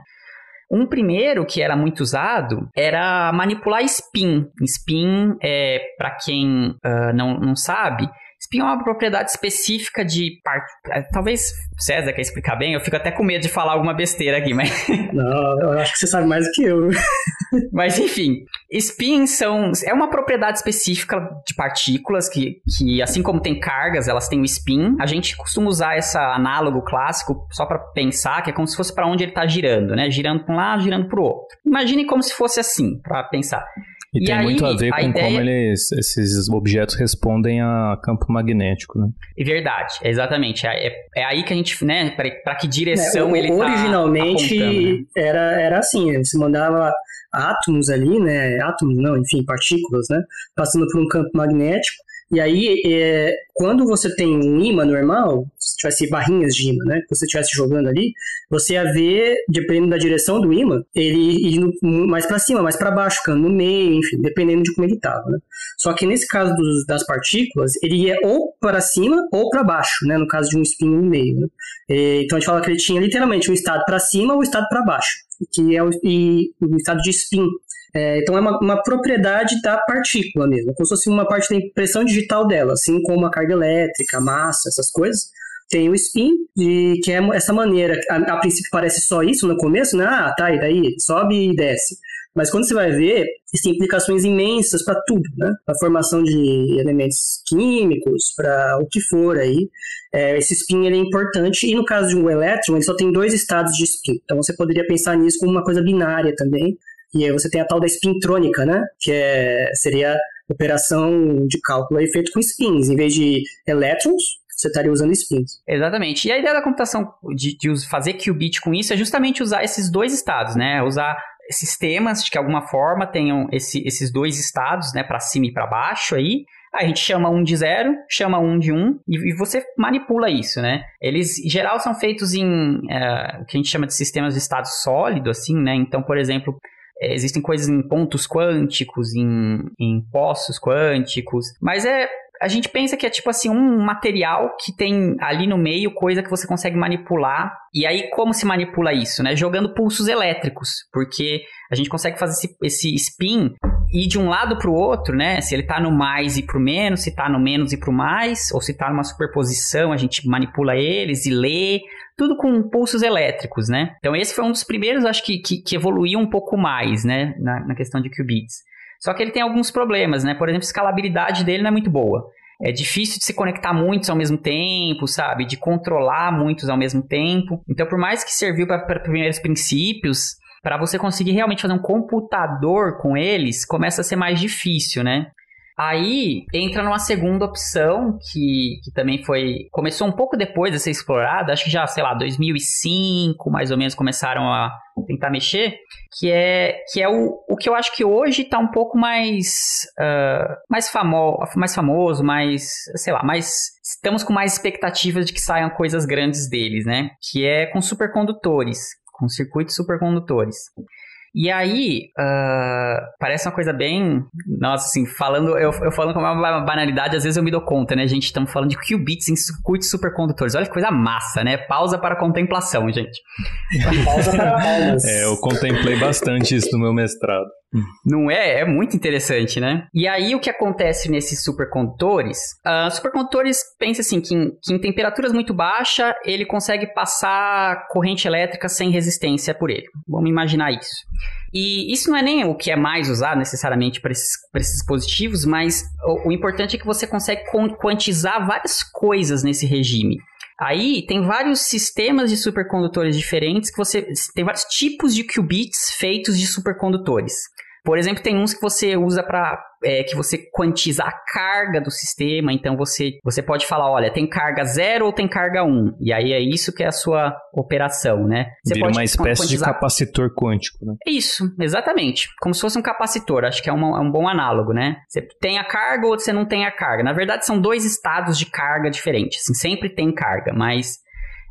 Um primeiro que era muito usado era manipular spin. Spin, é, para quem uh, não, não sabe, Spin é uma propriedade específica de parte. É, talvez César quer explicar bem, eu fico até com medo de falar alguma besteira aqui, mas. Não, eu acho que você sabe mais do que eu. mas enfim, spins são. É uma propriedade específica de partículas que, que, assim como tem cargas, elas têm o spin. A gente costuma usar esse análogo clássico só para pensar que é como se fosse para onde ele está girando, né? Girando para um lado, girando para o outro. Imagine como se fosse assim, para pensar. E, e tem aí, muito a ver a com ideia... como eles, esses objetos respondem a campo magnético, né? É verdade, exatamente. É, é aí que a gente, né, para que direção é, ele tá Originalmente né? era, era assim, você mandava átomos ali, né, átomos não, enfim, partículas, né, passando por um campo magnético, e aí, é, quando você tem um imã normal, se tivesse barrinhas de imã, né, que você estivesse jogando ali, você ia ver, dependendo da direção do imã, ele indo mais para cima, mais para baixo, ficando no meio, enfim, dependendo de como ele estava. Né? Só que nesse caso dos, das partículas, ele ia ou para cima ou para baixo, né, no caso de um spin no meio. Né? E, então a gente fala que ele tinha literalmente um estado para cima ou um estado para baixo, que é o, e, o estado de spin, é, então é uma, uma, propriedade da partícula mesmo, como se fosse uma parte da impressão digital dela, assim como a carga elétrica, a massa, essas coisas. Tem o spin, de, que é essa maneira, a, a princípio parece só isso no começo, né? Ah, tá, e daí? Sobe e desce. Mas quando você vai ver, existem implicações imensas para tudo, né? Para a formação de elementos químicos, para o que for aí. É, esse spin é importante e no caso de um elétron, ele só tem dois estados de spin. Então você poderia pensar nisso como uma coisa binária também. E aí você tem a tal da spintrônica, né? Que é, seria operação de cálculo aí feito com spins. Em vez de elétrons, você estaria usando spins. Exatamente. E a ideia da computação de, de fazer qubit com isso é justamente usar esses dois estados, né? Usar sistemas de que alguma forma tenham esse, esses dois estados, né, para cima e para baixo aí. A gente chama um de zero, chama um de um, e, e você manipula isso, né? Eles, em geral, são feitos em uh, o que a gente chama de sistemas de estado sólido, assim, né? Então, por exemplo, existem coisas em pontos quânticos, em, em poços quânticos, mas é a gente pensa que é tipo assim um material que tem ali no meio coisa que você consegue manipular. E aí como se manipula isso, né? Jogando pulsos elétricos, porque a gente consegue fazer esse, esse spin ir de um lado para o outro, né? Se ele está no mais e para o menos, se está no menos e para o mais, ou se está numa superposição, a gente manipula eles e lê tudo com pulsos elétricos, né? Então esse foi um dos primeiros, acho que, que, que evoluiu um pouco mais, né, na, na, questão de qubits. Só que ele tem alguns problemas, né? Por exemplo, a escalabilidade dele não é muito boa. é difícil de se conectar muitos ao mesmo tempo, sabe? De controlar muitos ao mesmo tempo. Então, por mais que serviu para primeiros princípios, para você conseguir realmente fazer um computador com eles, começa a ser mais difícil, né? Aí entra numa segunda opção que, que também foi. Começou um pouco depois de ser explorada, acho que já, sei lá, 2005 mais ou menos começaram a tentar mexer, que é, que é o, o que eu acho que hoje está um pouco mais, uh, mais, famo, mais famoso, mais, sei lá, mais. Estamos com mais expectativas de que saiam coisas grandes deles, né? Que é com supercondutores, com circuitos supercondutores. E aí, uh, parece uma coisa bem. Nossa, assim, falando, eu, eu falando como uma banalidade, às vezes eu me dou conta, né, gente? Estamos falando de qubits em circuitos supercondutores. Olha que coisa massa, né? Pausa para contemplação, gente. Pausa para palmas. É, eu contemplei bastante isso no meu mestrado. Não é? É muito interessante, né? E aí o que acontece nesses supercondutores? Uh, supercondutores, pensa assim, que em, que em temperaturas muito baixas ele consegue passar corrente elétrica sem resistência por ele. Vamos imaginar isso. E isso não é nem o que é mais usado necessariamente para esses, esses dispositivos, mas o, o importante é que você consegue quantizar várias coisas nesse regime. Aí tem vários sistemas de supercondutores diferentes que você tem vários tipos de qubits feitos de supercondutores. Por exemplo, tem uns que você usa para é, que você quantiza a carga do sistema, então você, você pode falar, olha, tem carga 0 ou tem carga 1, um, e aí é isso que é a sua operação, né? Você Vira pode uma espécie quantizar... de capacitor quântico, né? Isso, exatamente, como se fosse um capacitor, acho que é, uma, é um bom análogo, né? Você tem a carga ou você não tem a carga, na verdade são dois estados de carga diferentes, assim, sempre tem carga, mas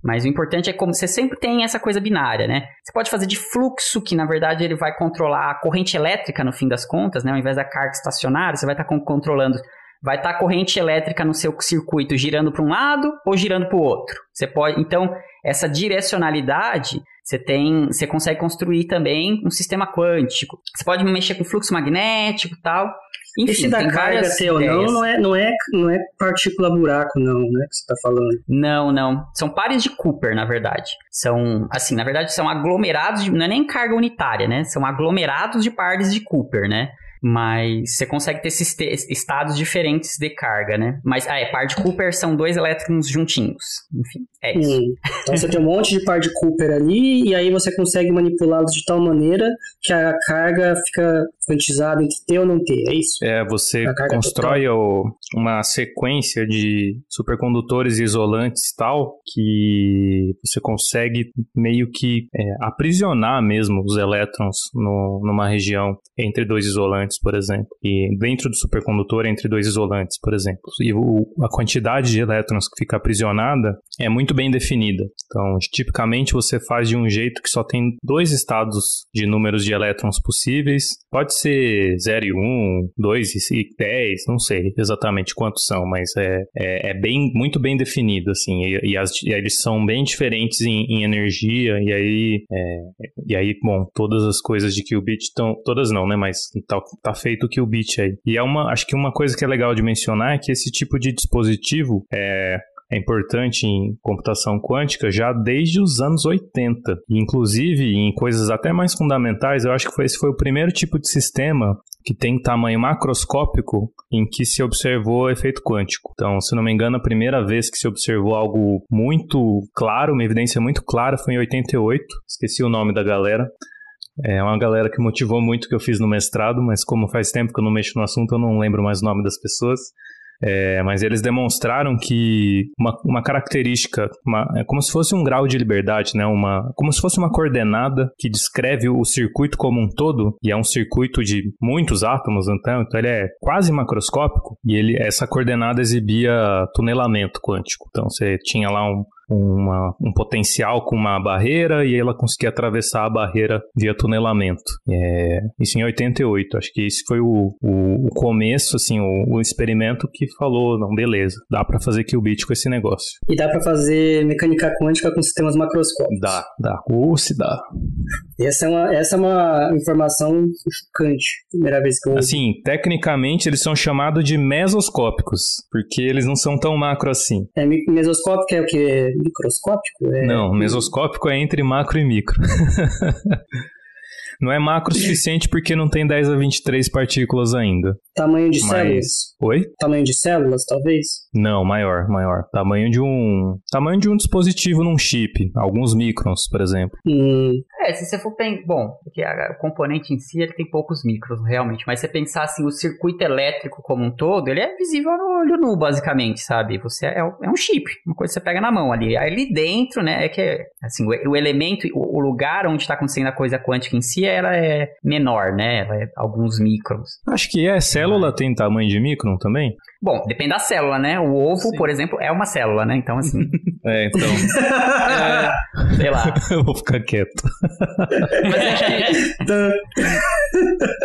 mas o importante é como você sempre tem essa coisa binária, né? Você pode fazer de fluxo, que na verdade ele vai controlar a corrente elétrica no fim das contas, né? Ao invés da carga estacionária, você vai estar controlando vai estar tá a corrente elétrica no seu circuito girando para um lado ou girando para o outro. Você pode, então, essa direcionalidade você tem, você consegue construir também um sistema quântico. Você pode mexer com fluxo magnético, tal. Enfim, Esse da carga ter ou não, não é, não, é, não é partícula buraco, não, né? Que você está falando. Não, não. São pares de Cooper, na verdade. São, assim, na verdade, são aglomerados de. Não é nem carga unitária, né? São aglomerados de pares de Cooper, né? Mas você consegue ter esses estados diferentes de carga, né? Mas, ah, é, par de Cooper são dois elétrons juntinhos. Enfim, é isso. Hum. Então você tem um monte de par de Cooper ali, e aí você consegue manipulá-los de tal maneira que a carga fica quantizada entre ter ou não ter, é isso? É, você constrói o, uma sequência de supercondutores isolantes tal, que você consegue meio que é, aprisionar mesmo os elétrons no, numa região entre dois isolantes isolantes, por exemplo. E dentro do supercondutor, entre dois isolantes, por exemplo. E o, a quantidade de elétrons que fica aprisionada é muito bem definida. Então, tipicamente você faz de um jeito que só tem dois estados de números de elétrons possíveis. Pode ser 0 e 1, um, 2 e 10, não sei exatamente quantos são, mas é, é, é bem, muito bem definido, assim. E, e, as, e eles são bem diferentes em, em energia, e aí, é, e aí, bom, todas as coisas de qubit estão, todas não, né, mas tá, tá feito o qubit aí. E é uma, acho que uma coisa que é legal de mencionar é que esse tipo de dispositivo é, é importante em computação quântica já desde os anos 80. inclusive, em coisas até mais fundamentais, eu acho que foi, esse foi o primeiro tipo de sistema que tem tamanho macroscópico em que se observou efeito quântico. Então, se não me engano, a primeira vez que se observou algo muito claro, uma evidência muito clara, foi em 88. Esqueci o nome da galera. É uma galera que motivou muito que eu fiz no mestrado, mas como faz tempo que eu não mexo no assunto, eu não lembro mais o nome das pessoas. É, mas eles demonstraram que uma, uma característica, uma, é como se fosse um grau de liberdade, né? uma, como se fosse uma coordenada que descreve o circuito como um todo, e é um circuito de muitos átomos, então, então ele é quase macroscópico, e ele, essa coordenada exibia tunelamento quântico. Então você tinha lá um, uma, um potencial com uma barreira e ela conseguia atravessar a barreira via tunelamento. É, isso em 88. Acho que esse foi o, o, o começo, assim, o, o, experimento que falou, não, beleza, dá para fazer qubit com esse negócio. E dá para fazer mecânica quântica com sistemas macroscópicos. Dá, dá. Ou se dá. Essa é uma, essa é uma informação chocante. Primeira vez que eu ouvi. Assim, tecnicamente eles são chamados de mesoscópicos, porque eles não são tão macro assim. É, mesoscópico é o que? Microscópico? É... Não, mesoscópico é entre macro e micro. Não é macro suficiente porque não tem 10 a 23 partículas ainda. Tamanho de Mas- células? Oi? Tamanho de células, talvez? Não, maior, maior. Tamanho de um. Tamanho de um dispositivo num chip. Alguns microns, por exemplo. Hum, É, se você for pensar. Bom, porque a- o componente em si ele tem poucos micros, realmente. Mas se você pensar assim, o circuito elétrico como um todo, ele é visível no olho nu, basicamente, sabe? Você é, é um chip, uma coisa que você pega na mão ali. Aí ali dentro, né, é que é, assim, o, o elemento, o, o lugar onde está acontecendo a coisa quântica em si, ela é menor, né? Ela é alguns microns. Acho que é. Célula tem tamanho de micron também? Bom, depende da célula, né? O ovo, Sim. por exemplo, é uma célula, né? Então, assim, É, então. sei lá. eu vou ficar quieto. Mas acho que,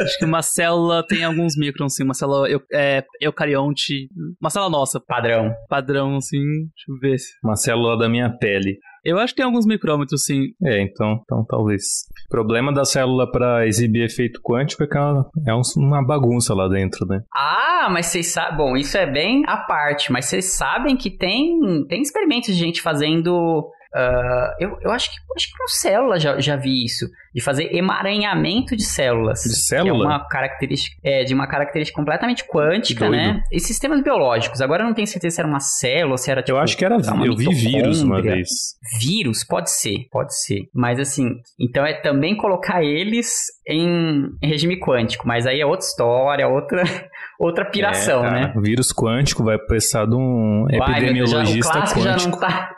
acho que uma célula tem alguns microns, sim. Uma célula eu, é, eucarionte. Uma célula nossa, Padrão. padrão, assim. Deixa eu ver. se- Uma célula da minha pele. Eu acho que tem alguns micrômetros, sim. É, então, então talvez. O problema da célula para exibir efeito quântico é que ela é um- uma bagunça lá dentro, né? Ah, mas vocês sabem. Bom, isso é bem à parte, mas vocês sabem que tem, tem experimentos de gente fazendo. Ah, eu, eu acho que acho que com célula já, já vi isso. De fazer emaranhamento de células. De Que célula? É uma característica, é, de uma característica completamente quântica, né? E sistemas biológicos. Agora eu não tenho certeza se era uma célula, se era tipo. Eu acho que era. Eu vi vírus uma vez. Vírus, pode ser, pode ser. Mas assim, então é também colocar eles em, em regime quântico. Mas aí é outra história, outra, outra piração, É, né? Vírus quântico vai precisar de um Vai, Deus, já- epidemiologista o clássico já quântico. não tá.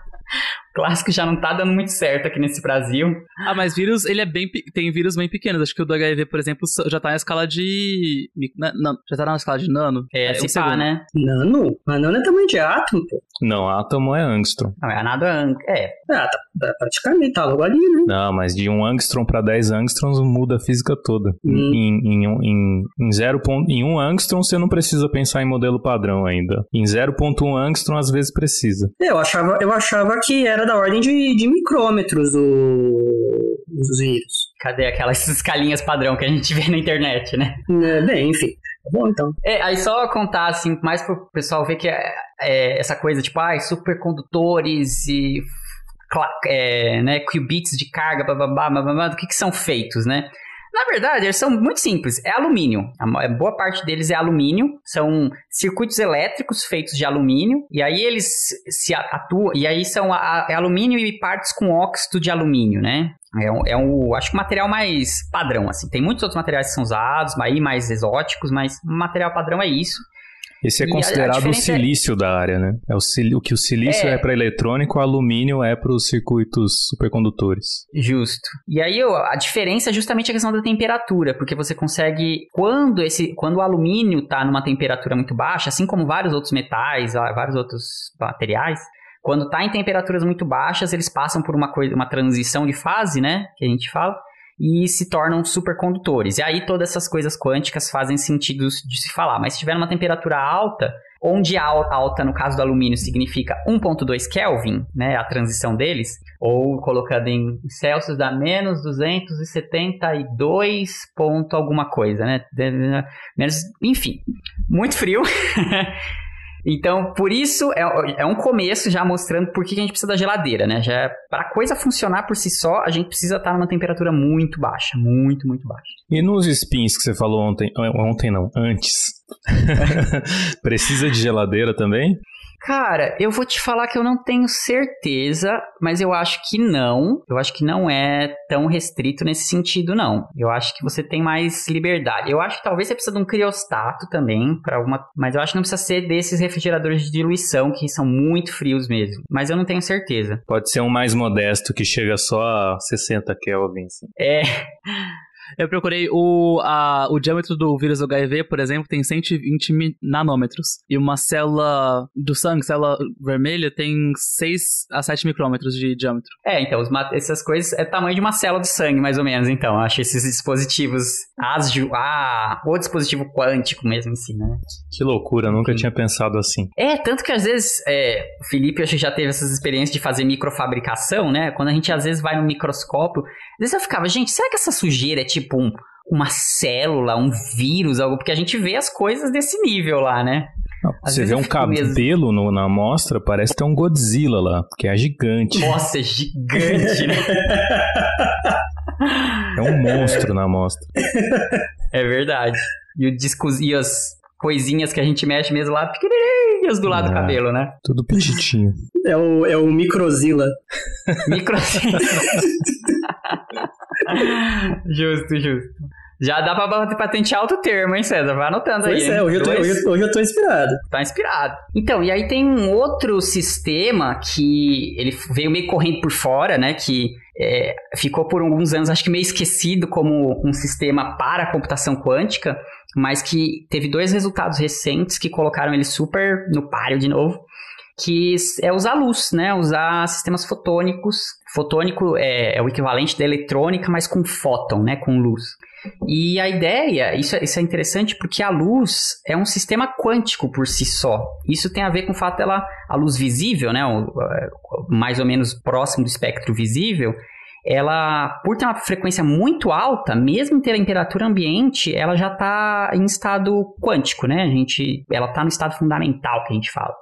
Clássico já não tá dando muito certo aqui nesse Brasil. Ah, mas vírus, ele é bem. Tem vírus bem pequenos. Acho que o do HIV, por exemplo, já tá na escala de. Não, já tá na escala de nano. É, um se pá, segundo. né? Nano? Mas nano é tamanho de átomo, pô. Não, átomo é angstrom. Não, é nada. É, Ah, tá, tá praticamente, tá logo ali, né? Não, mas de 1 angstrom para 10 angstroms muda a física toda. Hum. Em, em, um- em, em, 0. pon- em 1 angstrom você não precisa pensar em modelo padrão ainda. Em 0.1 angstrom às vezes precisa. Eu achava, eu achava que era da ordem de, de micrômetros o, os vírus. cadê aquelas escalinhas padrão que a gente vê na internet, né? É, bem, enfim. Tá bom, então. É, aí só contar, assim, mais pro pessoal ver que é, é essa coisa, tipo, ai, supercondutores e é, né, qubits de carga, bababá, bababá, do que que são feitos, né? Na verdade, eles são muito simples. É alumínio. A boa parte deles é alumínio. São circuitos elétricos feitos de alumínio. E aí eles se atuam. E aí são a- é alumínio e partes com óxido de alumínio, né? É um, é um, acho que o material mais padrão, assim. Tem muitos outros materiais que são usados, aí mais exóticos, mas o material padrão é isso. Esse é considerado o é- silício da área, né? É o, sil- o que o silício é, É. para eletrônico, o alumínio é para os circuitos supercondutores. Justo. E aí a diferença é justamente a questão da temperatura, porque você consegue quando esse quando o alumínio está numa temperatura muito baixa, assim como vários outros metais, ah, vários outros materiais, quando está em temperaturas muito baixas, eles passam por uma coisa, uma transição de fase, né, que a gente fala, e se tornam supercondutores. E aí todas essas coisas quânticas fazem sentido de se falar, mas se tiver uma temperatura alta, onde al- alta no caso do alumínio significa 1.2 Kelvin, né, a transição deles, ou colocando em Celsius dá menos 272 ponto alguma coisa, né? Menos, enfim, muito frio. Então, por isso, é, é um começo já mostrando por que a gente precisa da geladeira, né? Já para a coisa funcionar por si só, a gente precisa estar numa temperatura muito baixa, muito, muito baixa. E nos spins que você falou ontem, ontem não, antes, precisa de geladeira também? Cara, eu vou te falar que eu não tenho certeza, mas eu acho que não. Eu acho que não é tão restrito nesse sentido, não. Eu acho que você tem mais liberdade. Eu acho que talvez você precisa de um criostato também, para alguma, mas eu acho que não precisa ser desses refrigeradores de diluição que são muito frios mesmo. Mas eu não tenho certeza. Pode ser um mais modesto que chega só a 60 Kelvin. Assim. É, Eu procurei o, a, o diâmetro do vírus HIV, por exemplo, tem 120 mi- nanômetros. E uma célula do sangue, célula vermelha, tem 6 a 7 micrômetros de diâmetro. é, então os essas coisas é tamanho de uma célula de sangue, mais ou menos. Então, eu acho esses dispositivos, as, ju- ah, o dispositivo quântico mesmo em si, né? Que loucura, nunca Sim. tinha pensado assim. É, tanto que às vezes, é, o Felipe acho que já teve essas experiências de fazer microfabricação, né? Quando a gente às vezes vai no microscópio, às vezes eu ficava, gente, será que essa sujeira é tipo um- uma célula, um vírus, algo? Porque a gente vê as coisas desse nível lá, né? Às Você vê um cabelo no- na amostra, parece ter um Godzilla lá, que é gigante. Nossa, é gigante, né? É um monstro na amostra. É verdade. E, o disco, e as coisinhas que a gente mexe mesmo lá, pequenininhas do lado do Ah. cabelo, né? Tudo petitinho. É o, é o Microzilla. Micro... justo, justo. Já dá pra patentear outro termo, hein, César? Vai anotando Pois aí. é, hein? hoje eu, tô, hoje, hoje eu tô inspirado. Tá inspirado. Então, e aí tem um outro sistema que ele veio meio correndo por fora, né? Que é, ficou por alguns anos, acho que meio esquecido como um sistema para computação quântica, mas que teve dois resultados recentes que colocaram ele super no páreo de novo, que é usar luz, né? Usar sistemas fotônicos. Fotônico é, é o equivalente da eletrônica, mas com fóton, né? Com luz. E a ideia, isso, é- isso é interessante porque a luz é um sistema quântico por si só. Isso tem a ver com o fato dela, a luz visível, né, o- é, mais ou menos próximo do espectro visível, ela, por ter uma frequência muito alta, mesmo em temperatura ambiente, ela já está em estado quântico, né? A gente, ela está no estado fundamental que a gente fala.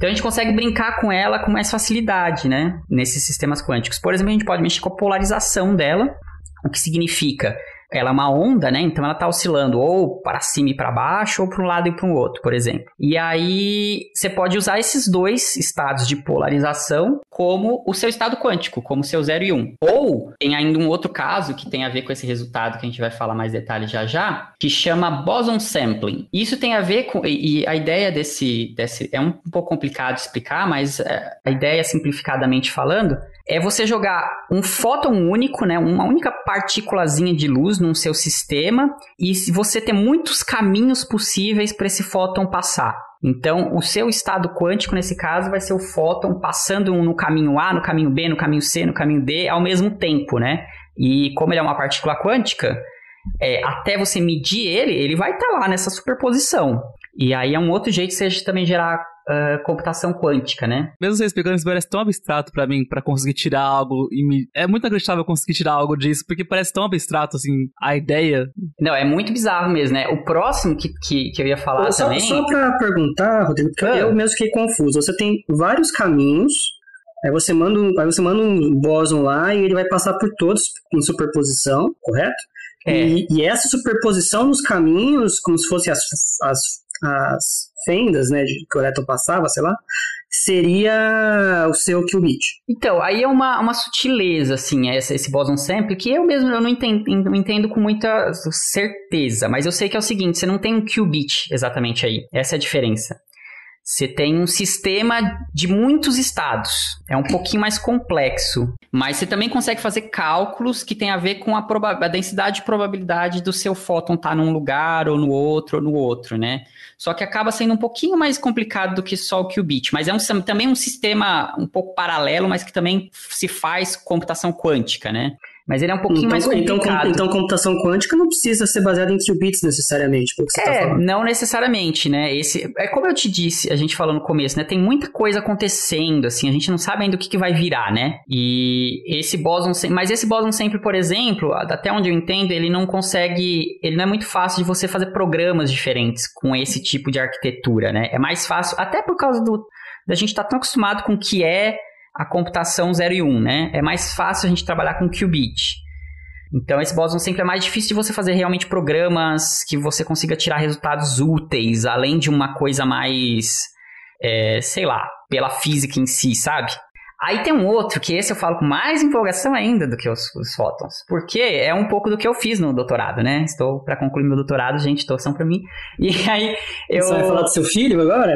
Então a gente consegue brincar com ela com mais facilidade, né? Nesses sistemas quânticos. Por exemplo, a gente pode mexer com a polarização dela, o que significa ela é uma onda, né? Então ela está oscilando ou para cima e para baixo, ou para um lado e para o outro, por exemplo. E aí você pode usar esses dois estados de polarização como o seu estado quântico, como o seu 0 e 1. Um. Ou tem ainda um outro caso que tem a ver com esse resultado que a gente vai falar mais detalhes já já, que chama boson sampling. Isso tem a ver com e, a ideia desse, desse é um pouco complicado explicar, mas é, a ideia simplificadamente falando é você jogar um fóton único, né, uma única partículazinha de luz num seu sistema e você ter muitos caminhos possíveis para esse fóton passar. Então, o seu estado quântico, nesse caso, vai ser o fóton passando no caminho A, no caminho B, no caminho C, no caminho D, ao mesmo tempo, né? E como ele é uma partícula quântica, é, até você medir ele, ele vai estar lá nessa superposição. E aí é um outro jeito de você também gerar uh, computação quântica, né? Mesmo você explicando, isso parece tão abstrato pra mim, pra conseguir tirar algo e me... É muito acreditável conseguir tirar algo disso, porque parece tão abstrato, assim, a ideia. Não, é muito bizarro mesmo, né? O próximo que, que, que eu ia falar só, também... Só pra perguntar, Rodrigo, porque Ah. eu mesmo fiquei confuso. Você tem vários caminhos, aí você manda um, aí você manda um boson lá e ele vai passar por todos em superposição, correto? É. E, e essa superposição nos caminhos, como se fossem as, as, as fendas, né, de, que o elétron passava, sei lá, seria o seu qubit. Então, aí é uma, uma sutileza, assim, esse, esse boson sample, que eu mesmo eu não entendo, não entendo com muita certeza, mas eu sei que é o seguinte, você não tem um qubit exatamente aí, essa é a diferença. Você tem um sistema de muitos estados. É um pouquinho mais complexo. Mas você também consegue fazer cálculos que tem a ver com a, a densidade e probabilidade do seu fóton estar num lugar, ou no outro, ou no outro, né? Só que acaba sendo um pouquinho mais complicado do que só o qubit. Mas é um, também um sistema um pouco paralelo, mas que também se faz computação quântica, né? Mas ele é um pouquinho Então, mais então, complicado. com- então, computação quântica não precisa ser baseada em qubits necessariamente, está É, falando. não necessariamente, né? Esse, é como eu te disse, a gente falou no começo, né? Tem muita coisa acontecendo, assim, a gente não sabe ainda o que, que vai virar, né? E esse boson, mas esse boson sempre, por exemplo, até onde eu entendo, ele não consegue, ele não é muito fácil de você fazer programas diferentes com esse tipo de arquitetura, né? É mais fácil, até por causa do da gente estar tão acostumado com o que é a computação 0 e 1, um, né? É mais fácil a gente trabalhar com qubit. Então, esse boson sempre é mais difícil de você fazer realmente programas que você consiga tirar resultados úteis, além de uma coisa mais, é, sei lá, pela física em si, sabe? Aí tem um outro, que esse eu falo com mais empolgação ainda do que os, os fótons, porque é um pouco do que eu fiz no doutorado, né? Estou para concluir meu doutorado, gente, torçam para mim. E aí eu... Você vai falar do seu filho agora?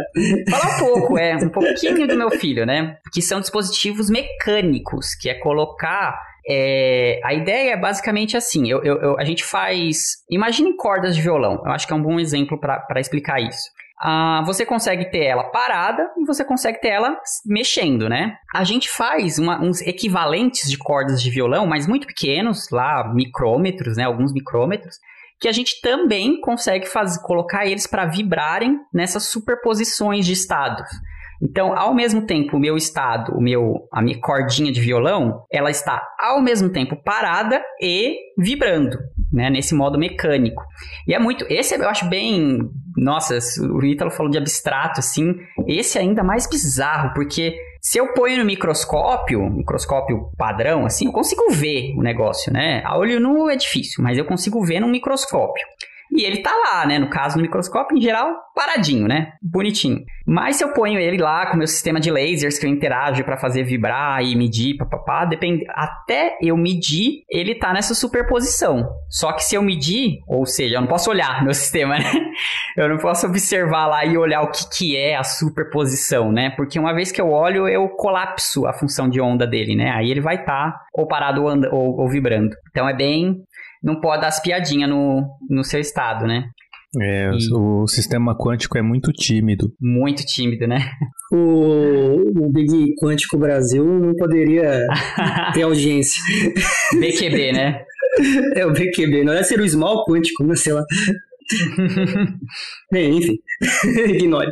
Falar um pouco, é, um pouquinho do meu filho, né? Que são dispositivos mecânicos, que é colocar. é, a ideia é basicamente assim: eu, eu- eu- a gente faz. Imagine cordas de violão. Eu acho que é um bom exemplo para explicar isso. Ah, você consegue ter ela parada e você consegue ter ela mexendo, né? A gente faz uma- uns equivalentes de cordas de violão, mas muito pequenos, lá micrômetros, né? Alguns micrômetros, que a gente também consegue fazer, colocar eles para vibrarem nessas superposições de estados. Então, ao mesmo tempo, o meu estado, o meu, a minha cordinha de violão, ela está ao mesmo tempo parada e vibrando, né, nesse modo mecânico. E é muito, esse eu acho bem, nossa, o Ítalo falou de abstrato assim, esse é ainda mais bizarro, porque Se eu ponho no microscópio, microscópio padrão, assim, eu consigo ver o negócio, né? A olho nu é difícil, mas eu consigo ver no microscópio. E ele tá lá, né? No caso, no microscópio, em geral, paradinho, né? Bonitinho. Mas se eu ponho ele lá com o meu sistema de lasers que eu interajo para fazer vibrar e medir, papapá, depende. Até eu medir, ele tá nessa superposição. Só que se eu medir, ou seja, eu não posso olhar meu sistema, né? Eu não posso observar lá e olhar o que, que é a superposição, né? Porque uma vez que eu olho, eu colapso a função de onda dele, né? Aí ele vai estar tá ou parado ou, ou, ou vibrando. Então é bem não pode dar as piadinhas no, no seu estado, né? É, e... o sistema quântico é muito tímido. Muito tímido, né? O, o Big Quântico Brasil não poderia ter audiência. BQB, né? É o BQB, não é ser o Small Quântico, mas sei lá. Bem, enfim, ignore.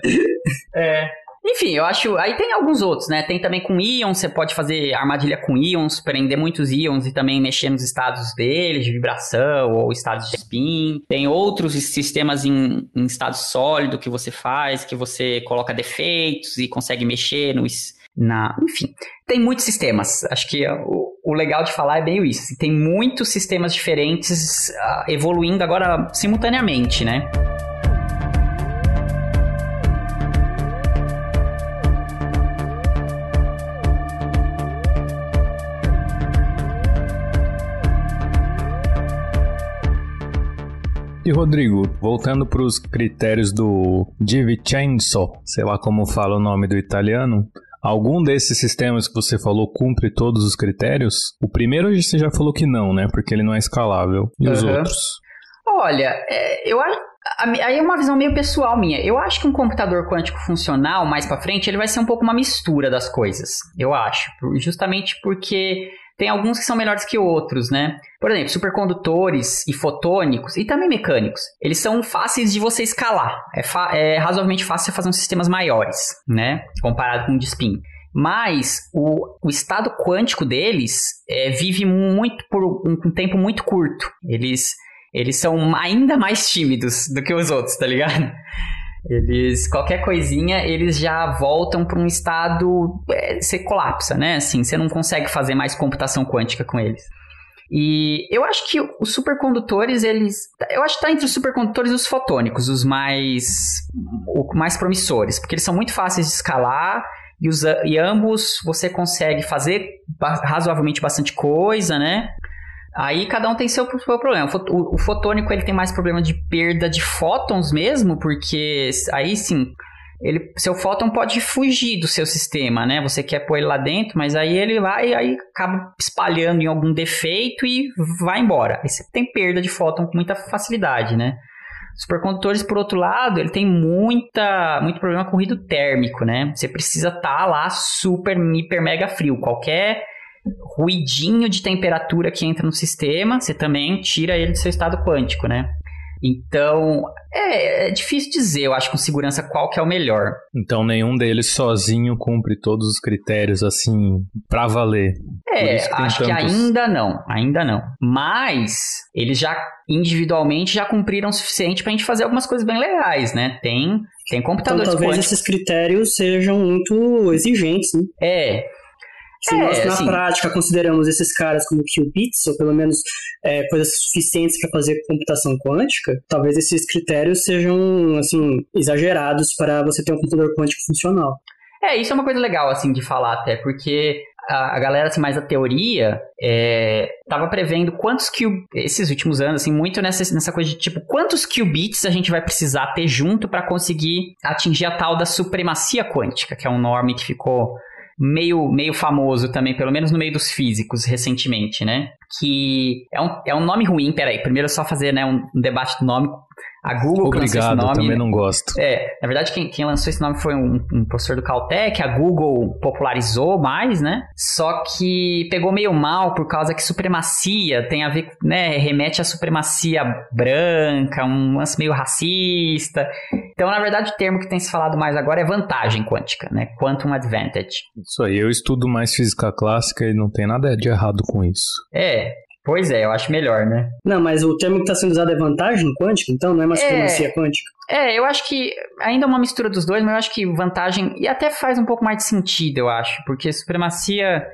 É, enfim, eu acho. Aí tem alguns outros, né? Tem também com íons, você pode fazer armadilha com íons, prender muitos íons e também mexer nos estados deles, de vibração ou estados de spin. Tem outros sistemas em, em estado sólido que você faz, que você coloca defeitos e consegue mexer nos. Na, enfim, tem muitos sistemas. Acho que o, o legal de falar é bem isso. Assim, tem muitos sistemas diferentes uh, evoluindo agora simultaneamente, né? E Rodrigo, voltando para os critérios do Di Vincenzo, sei lá como fala o nome do italiano, Algum desses sistemas que você falou cumpre todos os critérios? O primeiro você já falou que não, né? Porque ele não é escalável. E uhum. os outros? Olha, é, eu acho. Aí é uma visão meio pessoal minha. Eu acho que um computador quântico funcional, mais para frente, ele vai ser um pouco uma mistura das coisas. Eu acho. Justamente porque tem alguns que são melhores que outros, né? Por exemplo, supercondutores e fotônicos e também mecânicos. Eles são fáceis de você escalar. É, é razoavelmente fácil você fazer uns sistemas maiores, né? Comparado com um de spin. Mas o, o estado quântico deles é, vive muito por um, um tempo muito curto. Eles, eles são ainda mais tímidos do que os outros, tá ligado? Eles, qualquer coisinha, eles já voltam para um estado. É, você colapsa, né? Assim, você não consegue fazer mais computação quântica com eles. E eu acho que os supercondutores, eles. Eu acho que tá entre os supercondutores e os fotônicos, os mais. O mais promissores, porque eles são muito fáceis de escalar. E, os, e ambos você consegue fazer razoavelmente bastante coisa, né? Aí cada um tem seu, seu problema. O, fotônico ele tem mais problema de perda de fótons mesmo, porque aí sim, ele, seu fóton pode fugir do seu sistema, né? Você quer pôr ele lá dentro, mas aí ele vai aí acaba espalhando em algum defeito e vai embora. Aí você tem perda de fóton com muita facilidade, né? Supercondutores, por outro lado, ele tem muita, muito problema com ruído térmico, né? Você precisa estar tá lá super, hiper, mega frio. Qualquer ruidinho de temperatura que entra no sistema, você também tira ele do seu estado quântico, né? Então, é, é, difícil dizer, eu acho, com segurança qual que é o melhor. Então, nenhum deles sozinho cumpre todos os critérios, assim, pra valer. É, que acho tantos... que ainda não, ainda não. Mas, eles já, individualmente, já cumpriram o suficiente pra gente fazer algumas coisas bem legais, né? Tem, tem computadores então, talvez quânticos... esses critérios sejam muito exigentes, né? É, se é, nós, na assim, prática, consideramos esses caras como qubits, ou pelo menos é, coisas suficientes para fazer computação quântica, talvez esses critérios sejam, assim, exagerados para você ter um computador quântico funcional. É, isso é uma coisa legal, assim, de falar até, porque a, galera, assim, mais a teoria, é, tava prevendo quantos qubits, esses últimos anos, assim, muito nessa, nessa coisa de, tipo, quantos qubits a gente vai precisar ter junto para conseguir atingir a tal da supremacia quântica, que é um nome que ficou meio, meio famoso também, pelo menos no meio dos físicos, recentemente, né? Que é um, é um nome ruim, peraí, primeiro só fazer né, um, um debate do nome, a Google Obrigado, lançou esse nome. também não gosto. É, na verdade, quem, quem lançou esse nome foi um, um, professor do Caltech, a Google popularizou mais, né? Só que pegou meio mal por causa que supremacia tem a ver, né? Remete à supremacia branca, um lance meio racista. Então, na verdade, o termo que tem se falado mais agora é vantagem quântica, né? Quantum advantage. Isso aí, eu estudo mais física clássica e não tem nada de errado com isso. É, Pois é, eu acho melhor, né? Não, mas o termo que está sendo usado é vantagem quântica, então não é uma supremacia é... quântica. É, eu acho que ainda é uma mistura dos dois, mas eu acho que vantagem. E até faz um pouco mais de sentido, eu acho. Porque supremacia.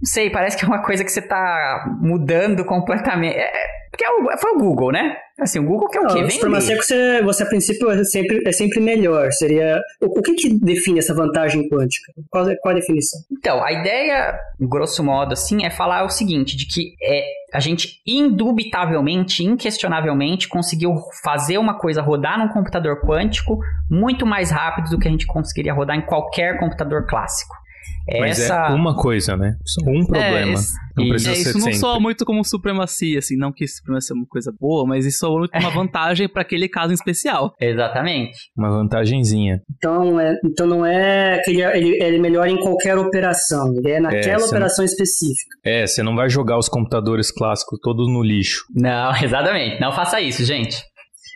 Não sei, parece que é uma coisa que você tá mudando completamente. É, porque é o, foi o Google, né? Assim, o Google que é o quê? Supremacia é que você, você, a princípio, é sempre, é sempre melhor. Seria. O, o que, que define essa vantagem quântica? Qual, qual a definição? Então, a ideia, grosso modo, assim, é falar o seguinte: de que é, a gente indubitavelmente, inquestionavelmente, conseguiu fazer uma coisa rodar num computador quântico muito mais rápido do que a gente conseguiria rodar em qualquer computador clássico. Mas é Essa... é uma coisa, né? Um é, problema. É, esse, não precisa é, ser isso não sempre. soa muito como supremacia, assim, não que supremacia é uma coisa boa, mas isso soa muito uma vantagem para aquele caso em especial. Exatamente. Uma vantagenzinha. Então, é, então não é que ele, ele, ele melhora em qualquer operação, ele é naquela operação não... específica. É, você não vai jogar os computadores clássicos todos no lixo. Não, exatamente. Não faça isso, gente.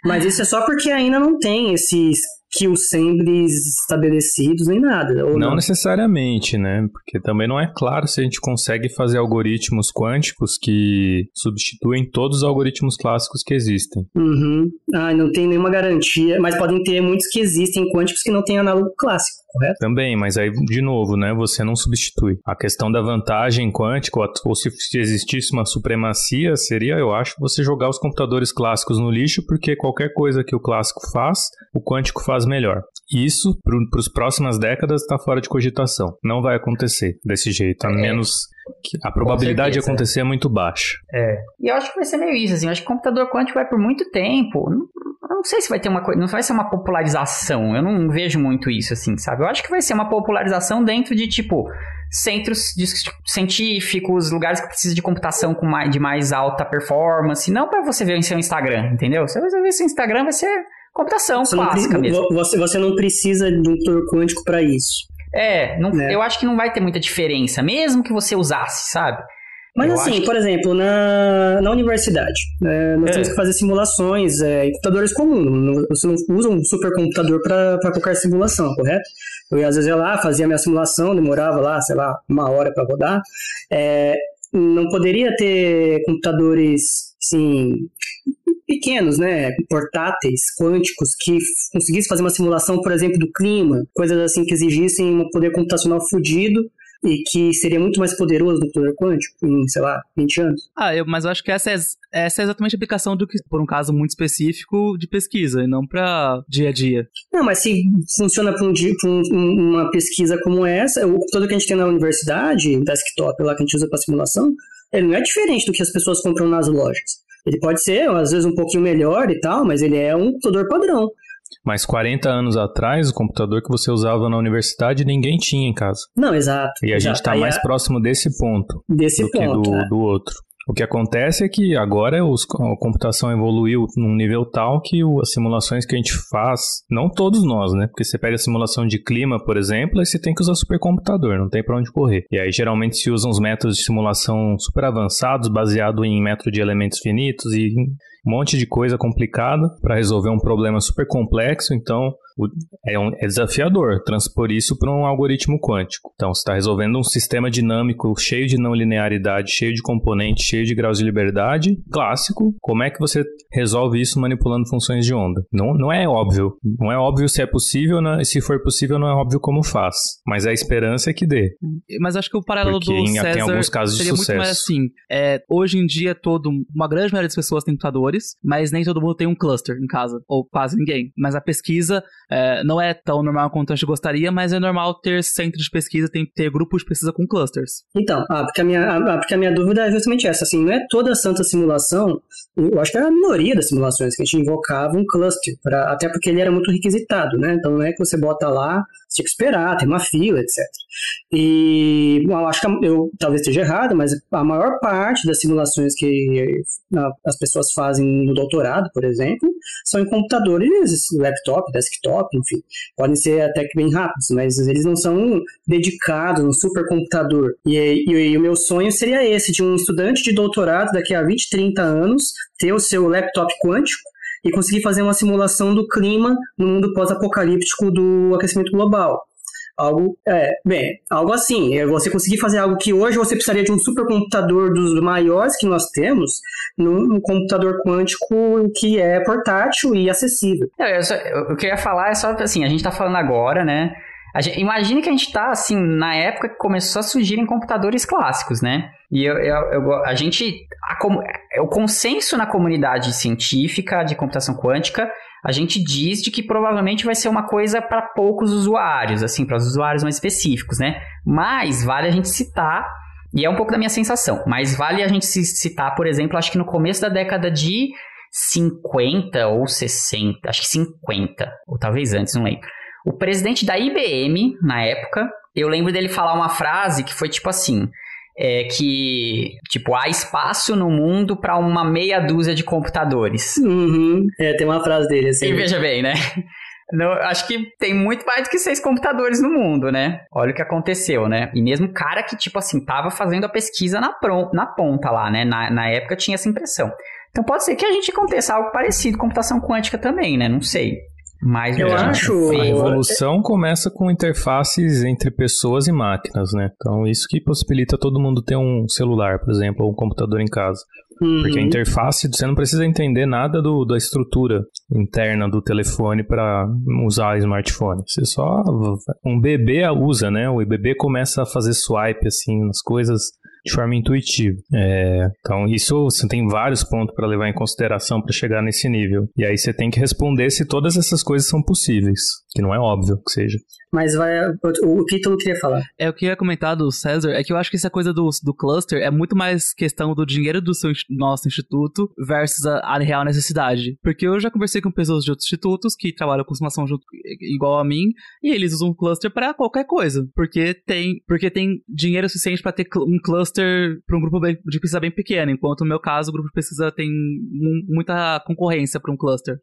Mas isso é só porque ainda não tem esses kills sembres estabelecidos nem nada. Não, não, necessariamente, né? Porque também não é claro se a gente consegue fazer algoritmos quânticos que substituem todos os algoritmos clássicos que existem. Uhum. Ah, não tem nenhuma garantia, mas podem ter muitos que existem quânticos que não têm análogo clássico correto? Também, mas aí, de novo, né, você não substitui. A questão da vantagem quântica, ou se existisse uma supremacia, seria, eu acho, você jogar os computadores clássicos no lixo, porque qualquer coisa que o clássico faz, o quântico faz melhor. Isso, para as próximas décadas, está fora de cogitação. Não vai acontecer desse jeito, a é. menos que a probabilidade de acontecer é muito baixa. É. E eu acho que vai ser meio isso, assim. Eu acho que o computador quântico vai por muito tempo. Não, sei se vai ter uma coisa. Não vai ser uma popularização. Eu não vejo muito isso, assim, sabe? Eu acho que vai ser uma popularização dentro de, tipo, centros de, científicos, lugares que precisam de computação com mais, de mais alta performance. Não para você ver em seu Instagram, entendeu? Você vai ver seu Instagram, vai ser computação você clássica não, mesmo. Você, você não precisa de um motor quântico para isso. É, não, né? eu acho que não vai ter muita diferença, mesmo que você usasse, sabe? Mas eu assim, por exemplo, na, na universidade, é, nós é. temos que fazer simulações é, em computadores comuns. Você não usa um supercomputador para qualquer simulação, correto? Eu às vezes ia lá, fazia minha simulação, demorava lá, sei lá, uma hora para rodar. É, não poderia ter computadores, assim, pequenos, né, portáteis, quânticos, que conseguissem fazer uma simulação, por exemplo, do clima, coisas assim que exigissem um poder computacional fodido e que seria muito mais poderoso do poder quântico em, sei lá, 20 anos. Ah, eu, mas eu acho que essa é, essa é exatamente a aplicação do que, por um caso muito específico de pesquisa, e não para dia a dia. Não, mas se funciona para um, um, uma pesquisa como essa, o computador que a gente tem na universidade, desktop lá que a gente usa para simulação, ele não é diferente do que as pessoas compram nas lojas. Ele pode ser, às vezes, um pouquinho melhor e tal, mas ele é um computador padrão. Mas 40 anos atrás, o computador que você usava na universidade, ninguém tinha em casa. Não, exato. E a exato. gente está mais é... próximo desse ponto desse do ponto, que do, é. do outro. O que acontece é que agora os, a computação evoluiu num nível tal que o, as simulações que a gente faz, não todos nós, né? Porque você pega a simulação de clima, por exemplo, aí você tem que usar supercomputador, não tem para onde correr. E aí geralmente se usam os métodos de simulação super avançados, baseado em método de elementos finitos e um monte de coisa complicada para resolver um problema super complexo. Então, é, um, é desafiador transpor isso para um algoritmo quântico. Então, você está resolvendo um sistema dinâmico cheio de não linearidade, cheio de componentes, cheio de graus de liberdade, clássico. Como é que você resolve isso manipulando funções de onda? Não, não é óbvio. Não é óbvio se é possível, não, se for possível, não é óbvio como faz. Mas a esperança é que dê. Mas acho que o paralelo Porque do em, César tem alguns casos seria de sucesso. muito mais assim. É, hoje em dia, todo, uma grande maioria das pessoas tem computadores, mas nem todo mundo tem um cluster em casa, ou quase ninguém. Mas a pesquisa é, não é tão normal quanto a gente gostaria, mas é normal ter centro de pesquisa, tem ter grupos de pesquisa com clusters. Então, ah, porque, a minha, ah, porque a minha dúvida é justamente essa, assim, não é toda santa simulação, eu acho que é a minoria das simulações que a gente invocava um cluster, pra, até porque ele era muito requisitado, né? Então não é que você bota lá, você tinha que esperar, tem uma fila, etc. E eu acho que eu talvez esteja errado, mas a maior parte das simulações que ah, as pessoas fazem no doutorado, por exemplo, são em computadores, laptop, desktop, enfim. Podem ser até que bem rápidos, mas eles não são dedicados um supercomputador. E, e, e, o meu sonho seria esse, de um estudante de doutorado daqui a 20, 30 anos, ter o seu laptop quântico e conseguir fazer uma simulação do clima no mundo pós-apocalíptico do aquecimento global. Algo, é, bem, algo assim. É você conseguir fazer algo que hoje você precisaria de um supercomputador dos maiores que nós temos, num computador quântico que é portátil e acessível. Eu, eu, só, eu, o que eu ia falar é só assim, a gente tá falando agora, né? Gente, imagine que a gente está assim na época que começou a surgirem computadores clássicos, né? E eu, eu, eu a gente, a, o consenso na comunidade científica de computação quântica, a gente diz de que provavelmente vai ser uma coisa para poucos usuários, assim, para os usuários mais específicos, né? Mas vale a gente citar e é um pouco da minha sensação, mas vale a gente citar, por exemplo, acho que no começo da década de 50 ou 60, acho que 50, ou talvez antes, não lembro o presidente da IBM, na época, eu lembro dele falar uma frase que foi tipo assim: é que, tipo, há espaço no mundo para uma meia dúzia de computadores. Uhum. É, tem uma frase dele assim. E veja bem, né? Não, acho que tem muito mais do que seis computadores no mundo, né? Olha o que aconteceu, né? E mesmo o cara que, tipo assim, tava fazendo a pesquisa na, pron na ponta lá, né? Na, na época tinha essa impressão. Então pode ser que a gente aconteça algo parecido com computação quântica também, né? Não sei. Mas eu acho. A evolução começa com interfaces entre pessoas e máquinas, né? Então, isso que possibilita todo mundo ter um celular, por exemplo, ou um computador em casa. Uhum. Porque a interface, você não precisa entender nada do, da estrutura interna do telefone para usar smartphone. Você só. Um bebê usa, né? O bebê começa a fazer swipe assim nas coisas de forma intuitiva. É, então, isso você tem vários pontos para levar em consideração para chegar nesse nível. E aí você tem que responder se todas essas coisas são possíveis, que não é óbvio que seja. Mas vai, o, o que tu queria falar? É o que eu ia comentar do César, é que eu acho que essa coisa do, do cluster é muito mais questão do dinheiro do seu, nosso instituto versus a, a, real necessidade. Porque eu já conversei com pessoas de outros institutos que trabalham com simulação junto, igual a mim, e eles usam cluster para qualquer coisa. Porque tem, porque tem dinheiro suficiente para ter um cluster para um grupo de pesquisa bem pequeno, enquanto no meu caso o grupo de pesquisa tem muita concorrência para um cluster.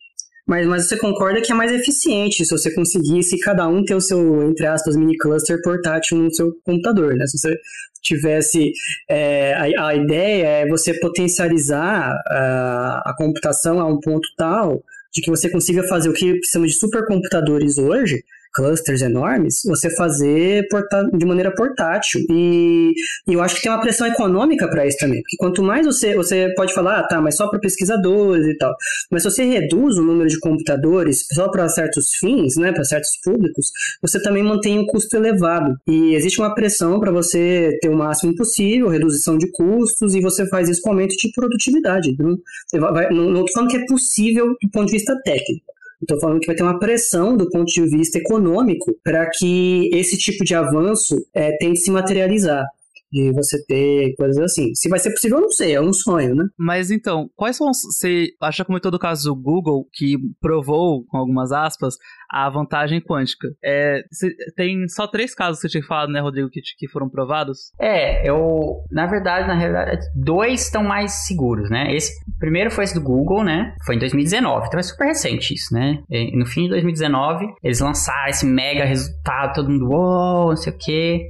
Mas, mas você concorda que é mais eficiente se você conseguisse cada um ter o seu, entre aspas, mini cluster portátil no seu computador, né? Se você tivesse. É, a, a, ideia é você potencializar a, a computação a um ponto tal de que você consiga fazer o que precisamos de supercomputadores hoje, clusters enormes, você fazer de maneira portátil. E, e, eu acho que tem uma pressão econômica para isso também. Porque quanto mais você, você pode falar, ah, tá, mas só para pesquisadores e tal. Mas se você reduz o número de computadores só para certos fins, né, para certos públicos, você também mantém um custo elevado. E existe uma pressão para você ter o máximo possível, redução de custos, e você faz isso com aumento de produtividade. Não estou falando que é possível do ponto de vista técnico. Estou falando que vai ter uma pressão do ponto de vista econômico para que esse tipo de avanço é, tente se materializar de você ter coisas assim. Se vai ser possível, eu não sei, é um sonho, né? Mas então, quais são. Você acha que comentou do caso do Google, que provou, com algumas aspas, a vantagem quântica. É, tem só três casos que você tinha falado, né, Rodrigo, que, que foram provados? É, eu. Na verdade, na realidade, dois estão mais seguros, né? Esse primeiro foi esse do Google, né? Foi em 2019, então é super recente isso, né? E no fim de 2019, eles lançaram esse mega resultado, todo mundo, uou, oh, não sei o quê.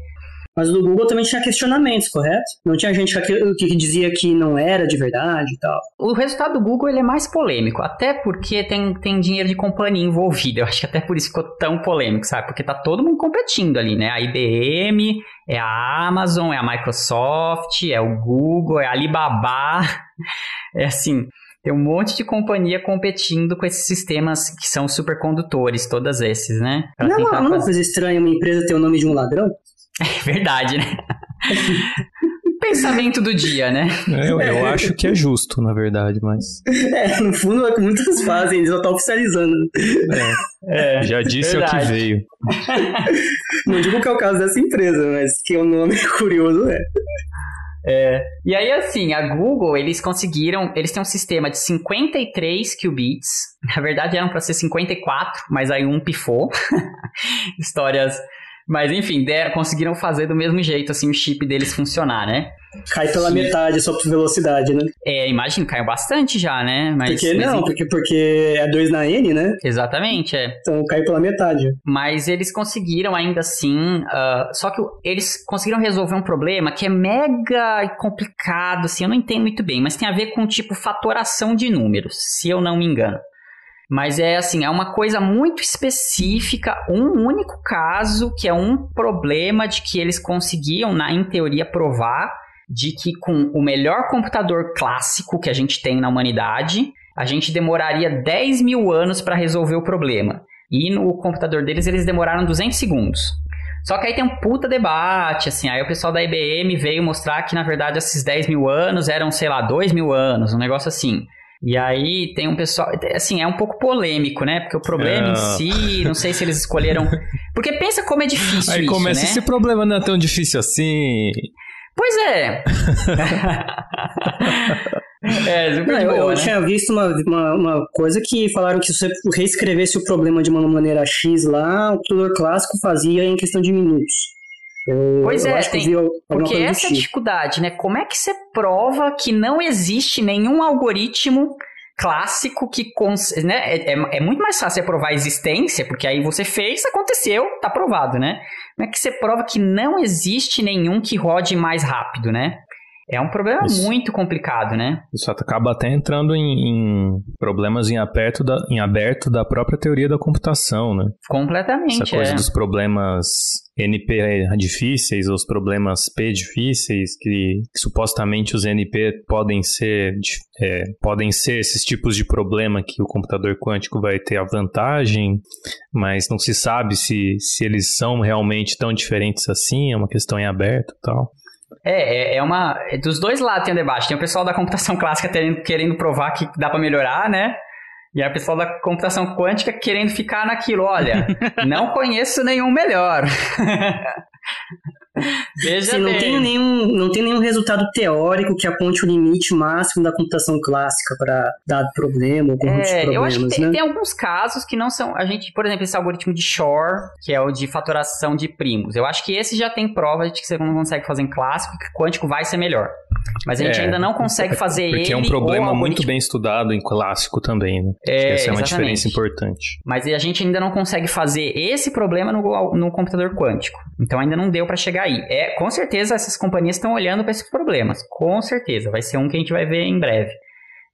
Mas o do Google também tinha questionamentos, correto? Não tinha gente que, dizia que não era de verdade e tal. O resultado do Google ele é mais polêmico, até porque tem, tem dinheiro de companhia envolvido. Eu acho que até por isso ficou tão polêmico, sabe? Porque tá todo mundo competindo ali, né? A IBM, é a Amazon, é a Microsoft, é o Google, é a Alibaba. É assim, tem um monte de companhia competindo com esses sistemas que são supercondutores, todos esses, né? Pra não, não é uma coisa estranha uma empresa ter o nome de um ladrão? É verdade, né? Pensamento do dia, né? É, eu, eu, acho que é justo, na verdade, mas. É, no fundo é o que muitos fazem, eles só estão oficializando. É, é, já disse verdade. o que veio. Não digo que é o caso dessa empresa, mas que o nome é curioso é. É. E aí, assim, a Google, eles conseguiram. Eles têm um sistema de 53 qubits. Na verdade, eram para ser 54, mas aí um pifou. Histórias mas enfim, der, conseguiram fazer do mesmo jeito, assim, o chip deles funcionar, né? Cai pela metade só por velocidade, né? É, imagino, caiu bastante já, né? Mas, porque mas, não, porque, porque é 2 na N, né? Exatamente, é. Então caiu pela metade. Mas eles conseguiram ainda assim. Uh, só que eles conseguiram resolver um problema que é mega complicado, assim, eu não entendo muito bem, mas tem a ver com tipo fatoração de números, se eu não me engano. Mas é assim, é uma coisa muito específica, um único caso, que é um problema de que eles conseguiam, na, em teoria, provar de que com o melhor computador clássico que a gente tem na humanidade, a gente demoraria 10 mil anos para resolver o problema. E no computador deles, eles demoraram 200 segundos. Só que aí tem um puta debate, assim, aí o pessoal da IBM veio mostrar que, na verdade, esses 10 mil anos eram, sei lá, 2 mil anos, um negócio assim. E aí tem um pessoal, assim, é um pouco polêmico, né? Porque o problema é. em si, não sei se eles escolheram. Porque pensa como é difícil aí isso, começa né? esse problema não é tão difícil assim. Pois é. é, não, boa, eu, eu né? tinha visto uma, uma, uma, coisa que falaram que se você reescrevesse o problema de uma maneira X lá, o computador clássico fazia em questão de minutos. Eu, pois eu é, tem, porque essa é a tipo. dificuldade, né? Como é que você prova que não existe nenhum algoritmo clássico que né, é, é, é, muito mais fácil provar a existência, porque aí você fez, aconteceu, tá provado, né? Como é que você prova que não existe nenhum que rode mais rápido, né? É um problema Isso. muito complicado, né? Isso acaba até entrando em, em problemas em aberto, da, em aberto da própria teoria da computação, né? Completamente. Essa coisa é. dos problemas NP difíceis, os problemas P difíceis, que, que supostamente os NP podem ser, é, podem ser esses tipos de problema que o computador quântico vai ter a vantagem, mas não se sabe se, se eles são realmente tão diferentes assim, é uma questão em aberto e tal. É, é, é uma. Dos dois lados tem o debate. Tem o pessoal da computação clássica querendo, querendo provar que dá para melhorar, né? E a pessoal da computação quântica querendo ficar naquilo. Olha, não conheço nenhum melhor. Veja Sim, não tem, nenhum, não tem nenhum resultado teórico que aponte o limite máximo da computação clássica para dado problema ou conjunto é, de problemas, eu acho que tem, né? tem, alguns casos que não são... A gente, por exemplo, esse algoritmo de Shor, que é o de fatoração de primos. Eu acho que esse já tem prova de que você não consegue fazer em clássico, que quântico vai ser melhor. Mas a gente é, ainda não consegue fazer porque ele. Porque é um problema muito bem estudado em clássico também, né? É, essa é uma diferença importante. Mas a gente ainda não consegue fazer esse problema no, no computador quântico. Então ainda não deu para chegar aí. É, com certeza essas companhias estão olhando para esses problemas. Com certeza. Vai ser um que a gente vai ver em breve.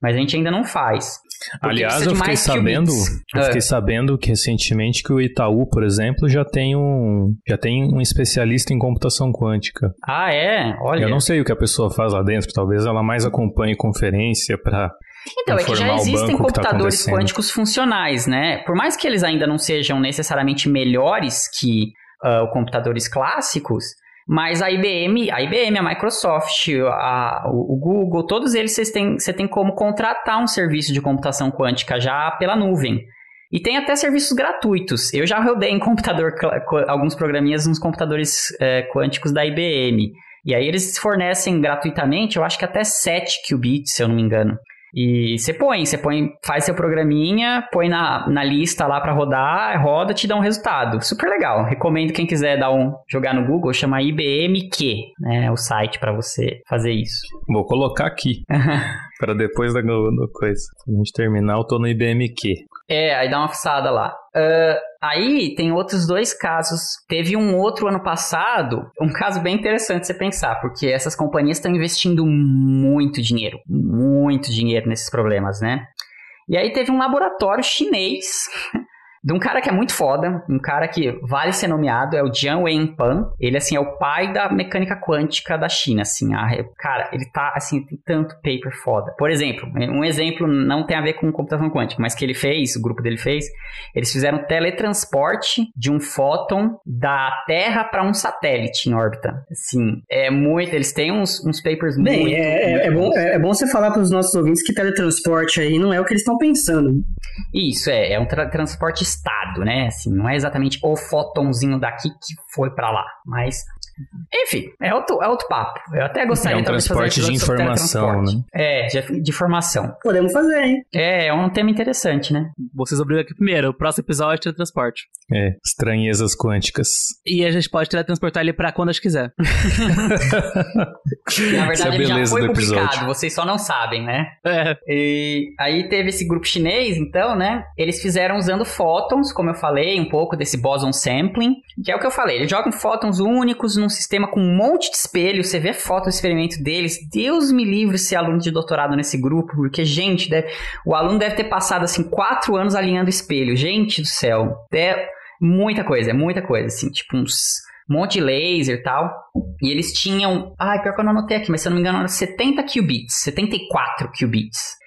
Mas a gente ainda não faz. Aliás, eu fiquei sabendo, eu é. fiquei sabendo que recentemente que o Itaú, por exemplo, já tem um, já tem um especialista em computação quântica. Ah, é? Olha. Eu não sei o que a pessoa faz lá dentro, talvez ela mais acompanhe conferência para então, é que já existem tá computadores tá quânticos funcionais, né? Por mais que eles ainda não sejam necessariamente melhores que uh, computadores clássicos, mas a IBM, a IBM, a Microsoft, a, o, Google, todos eles vocês têm, você tem como contratar um serviço de computação quântica já pela nuvem. E tem até serviços gratuitos. Eu já rodei em computador, alguns programinhas nos computadores é, quânticos da IBM. E aí eles fornecem gratuitamente, eu acho que até 7 qubits, se eu não me engano. E você põe, você põe, faz seu programinha, põe na, na lista lá para rodar, roda, te dá um resultado. Super legal. Recomendo quem quiser dar um jogar no Google, chama IBMQ, né, o site para você fazer isso. Vou colocar aqui. para depois da, da coisa. Quando a gente terminar, eu tô no IBMQ. É, aí dá uma fuçada lá. Uh, aí tem outros dois casos. Teve um outro ano passado, um caso bem interessante você pensar, porque essas companhias estão investindo muito dinheiro, muito dinheiro nesses problemas, né? E aí teve um laboratório chinês de um cara que é muito foda, um cara que vale ser nomeado, é o Jian Wenpan. Ele, assim, é o pai da mecânica quântica da China, assim. A, cara, ele tá, assim, tem tanto paper foda. Por exemplo, um exemplo não tem a ver com computação quântica, mas que ele fez, o grupo dele fez, eles fizeram teletransporte de um fóton da Terra para um satélite em órbita. Assim, é muito, eles têm uns, uns papers Bem, muito... É, muito é, bom, é, é bom você falar para os nossos ouvintes que teletransporte aí não é o que eles estão pensando. Isso, é, é um tra transporte estado, né? Assim, não é exatamente o fótonzinho daqui que foi para lá, mas enfim, é outro, é outro papo. Eu até gostaria é um talvez, transporte de informação, né? É, de, de informação. Podemos fazer, hein? É, é um tema interessante, né? Vocês obrigam aqui primeiro. O próximo episódio é teletransporte. É, estranhezas quânticas. E a gente pode teletransportar ele pra quando a gente quiser. Na verdade, é ele já foi publicado, vocês só não sabem, né? É. E aí teve esse grupo chinês, então, né? Eles fizeram usando fótons, como eu falei, um pouco desse boson sampling, que é o que eu falei. Eles jogam fótons únicos num sistema com um monte de espelhos, você vê foto do experimento deles. Deus me livre ser aluno de doutorado nesse grupo, porque, gente, deve, o aluno deve ter passado, assim, quatro anos alinhando espelho. Gente do céu, é muita coisa, é muita coisa, assim, tipo uns monte de laser e tal. E eles tinham. Ai, pior que eu não anotei aqui, mas se eu não me engano, eram 70 qubits, 74 qubits.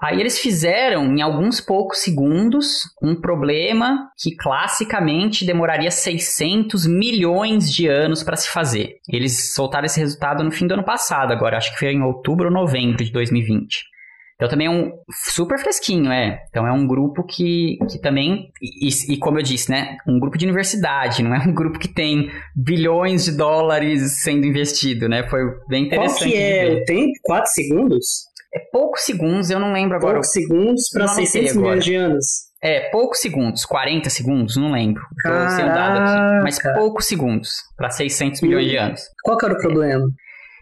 Aí eles fizeram, em alguns poucos segundos, um problema que classicamente demoraria 600 milhões de anos para se fazer. Eles soltaram esse resultado no fim do ano passado, agora acho que foi em outubro ou novembro de 2020. Então também é um super fresquinho, é. Então é um grupo que, que também, e, e, como eu disse, né? Um grupo de universidade, não é um grupo que tem bilhões de dólares sendo investido, né? Foi bem interessante. Qual que é o tempo? Quatro segundos? É poucos segundos, eu não lembro agora. Poucos segundos para 600 milhões de anos. É, poucos segundos, 40 segundos, não lembro. Tô sem o dado aqui. Mas poucos segundos para 600 milhões de anos. Qual que era o problema?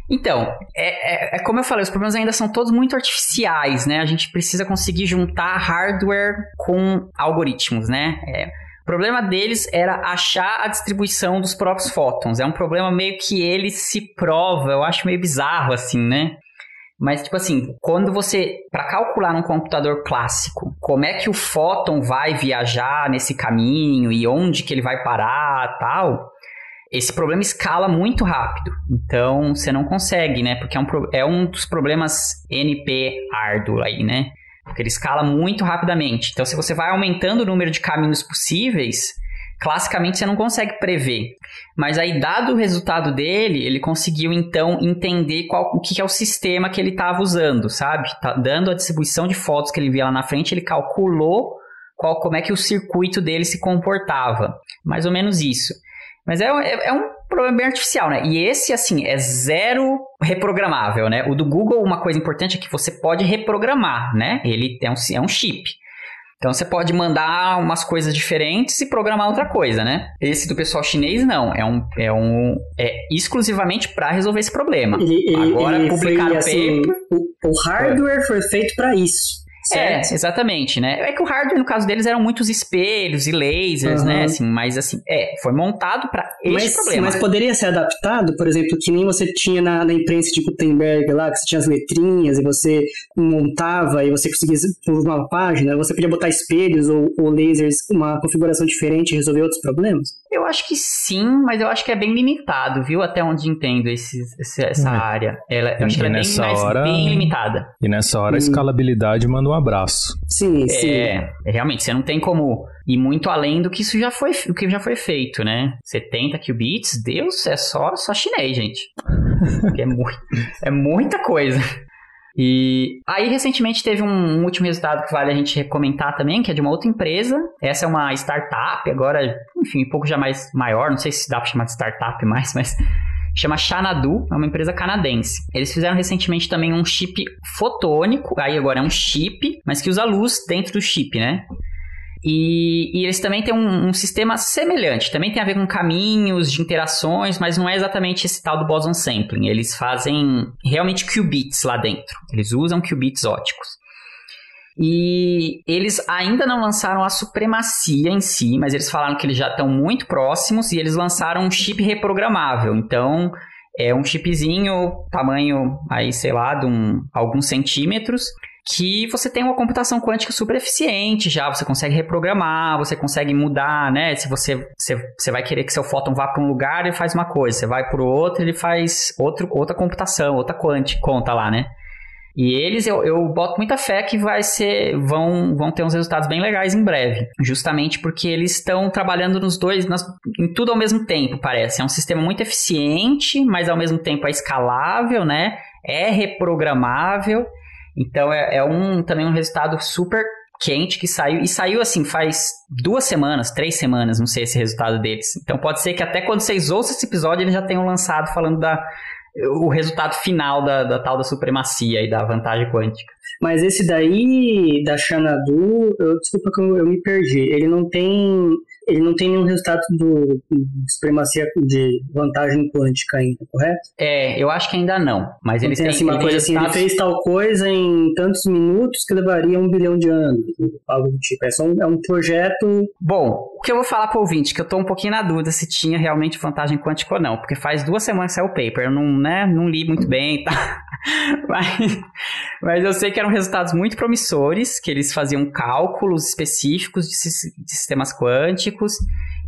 Então, é, é, é, como eu falei, os problemas ainda são todos muito artificiais, né? A gente precisa conseguir juntar hardware com algoritmos, né? É, o problema deles era achar a distribuição dos próprios fótons. É um problema meio que ele se prova, eu acho meio bizarro, assim, né? Mas, tipo assim, quando você. Para calcular num computador clássico, como é que o fóton vai viajar nesse caminho e onde que ele vai parar tal esse problema escala muito rápido. Então, você não consegue, né? Porque é um, é um dos problemas NP árduo aí, né? Porque ele escala muito rapidamente. Então, se você vai aumentando o número de caminhos possíveis, classicamente você não consegue prever. Mas aí, dado o resultado dele, ele conseguiu então entender qual, o que é o sistema que ele estava usando, sabe? Tá dando a distribuição de fotos que ele via lá na frente, ele calculou qual, como é que o circuito dele se comportava. Mais ou menos isso. Mas é, é, é, um problema bem artificial, né? E esse, assim, é zero reprogramável, né? O do Google, uma coisa importante é que você pode reprogramar, né? Ele é um, é um chip. Então você pode mandar umas coisas diferentes e programar outra coisa, né? Esse do pessoal chinês não, é um é um é exclusivamente para resolver esse problema. Ele, Agora ele publicar o assim, paper, o, o hardware foi feito para isso. Certo? É, exatamente, né? É que o hardware, no caso deles, eram muitos espelhos e lasers, uhum. né? Assim, mas assim, é, foi montado para esse problema. Mas poderia ser adaptado, por exemplo, que nem você tinha na, na imprensa de Gutenberg lá, que você tinha as letrinhas e você montava e você conseguia por uma página, você podia botar espelhos ou, ou lasers, uma configuração diferente e resolver outros problemas? Eu acho que sim, mas eu acho que é bem limitado, viu? Até onde entendo esse, essa uhum. área. Ela, eu acho que ela é bem, mais, hora, bem limitada. E nessa hora a hum. escalabilidade manda uma abraço. Sim, sim. É, realmente, você não tem como ir muito além do que isso já foi, o que já foi feito, né? 70 qubits, Deus, é só, só chinês, gente. é, muito, é muita coisa. E aí, recentemente, teve um, último resultado que vale a gente comentar também, que é de uma outra empresa. Essa é uma startup, agora, enfim, um pouco já mais maior, não sei se dá para chamar de startup mais, mas chama Xanadu, é uma empresa canadense. Eles fizeram recentemente também um chip fotônico, aí agora é um chip, mas que usa luz dentro do chip, né? E, e, eles também têm um, um, sistema semelhante, também tem a ver com caminhos de interações, mas não é exatamente esse tal do boson sampling. Eles fazem realmente qubits lá dentro. Eles usam qubits óticos. E eles ainda não lançaram a supremacia em si, mas eles falaram que eles já estão muito próximos e eles lançaram um chip reprogramável. Então, é um chipzinho, tamanho aí, sei lá, de um, alguns centímetros, que você tem uma computação quântica super eficiente já, você consegue reprogramar, você consegue mudar, né? Se você, você, você vai querer que seu fóton vá para um lugar, ele faz uma coisa, você vai para o outro, ele faz outro, outra computação, outra quântica, conta lá, né? E eles, eu, eu boto muita fé que vai ser, vão, vão ter uns resultados bem legais em breve. Justamente porque eles estão trabalhando nos dois, nas, em tudo ao mesmo tempo, parece. É um sistema muito eficiente, mas ao mesmo tempo é escalável, né? É reprogramável. Então é, é um também um resultado super quente que saiu. E saiu assim, faz duas semanas, três semanas, não sei esse resultado deles. Então pode ser que até quando vocês ouçam esse episódio, eles já tenham lançado falando da, o resultado final da, da tal da supremacia e da vantagem quântica. Mas esse daí, da Xanadu, eu, desculpa que eu, eu, me perdi. Ele não tem. Ele não tem nenhum resultado do, de supremacia de vantagem quântica ainda, correto? É, eu acho que ainda não. Mas eles tem assim uma ele coisa assim, ele resultados- fez tal coisa em tantos minutos que levaria um bilhão de anos, algo do tipo. É só um, é um projeto. Bom, o que eu vou falar pro ouvinte, que eu tô um pouquinho na dúvida se tinha realmente vantagem quântica ou não, porque faz duas semanas que saiu o paper, eu não, né, não li muito bem e tal. Mas, mas eu sei que eram resultados muito promissores, que eles faziam cálculos específicos de, de sistemas quânticos.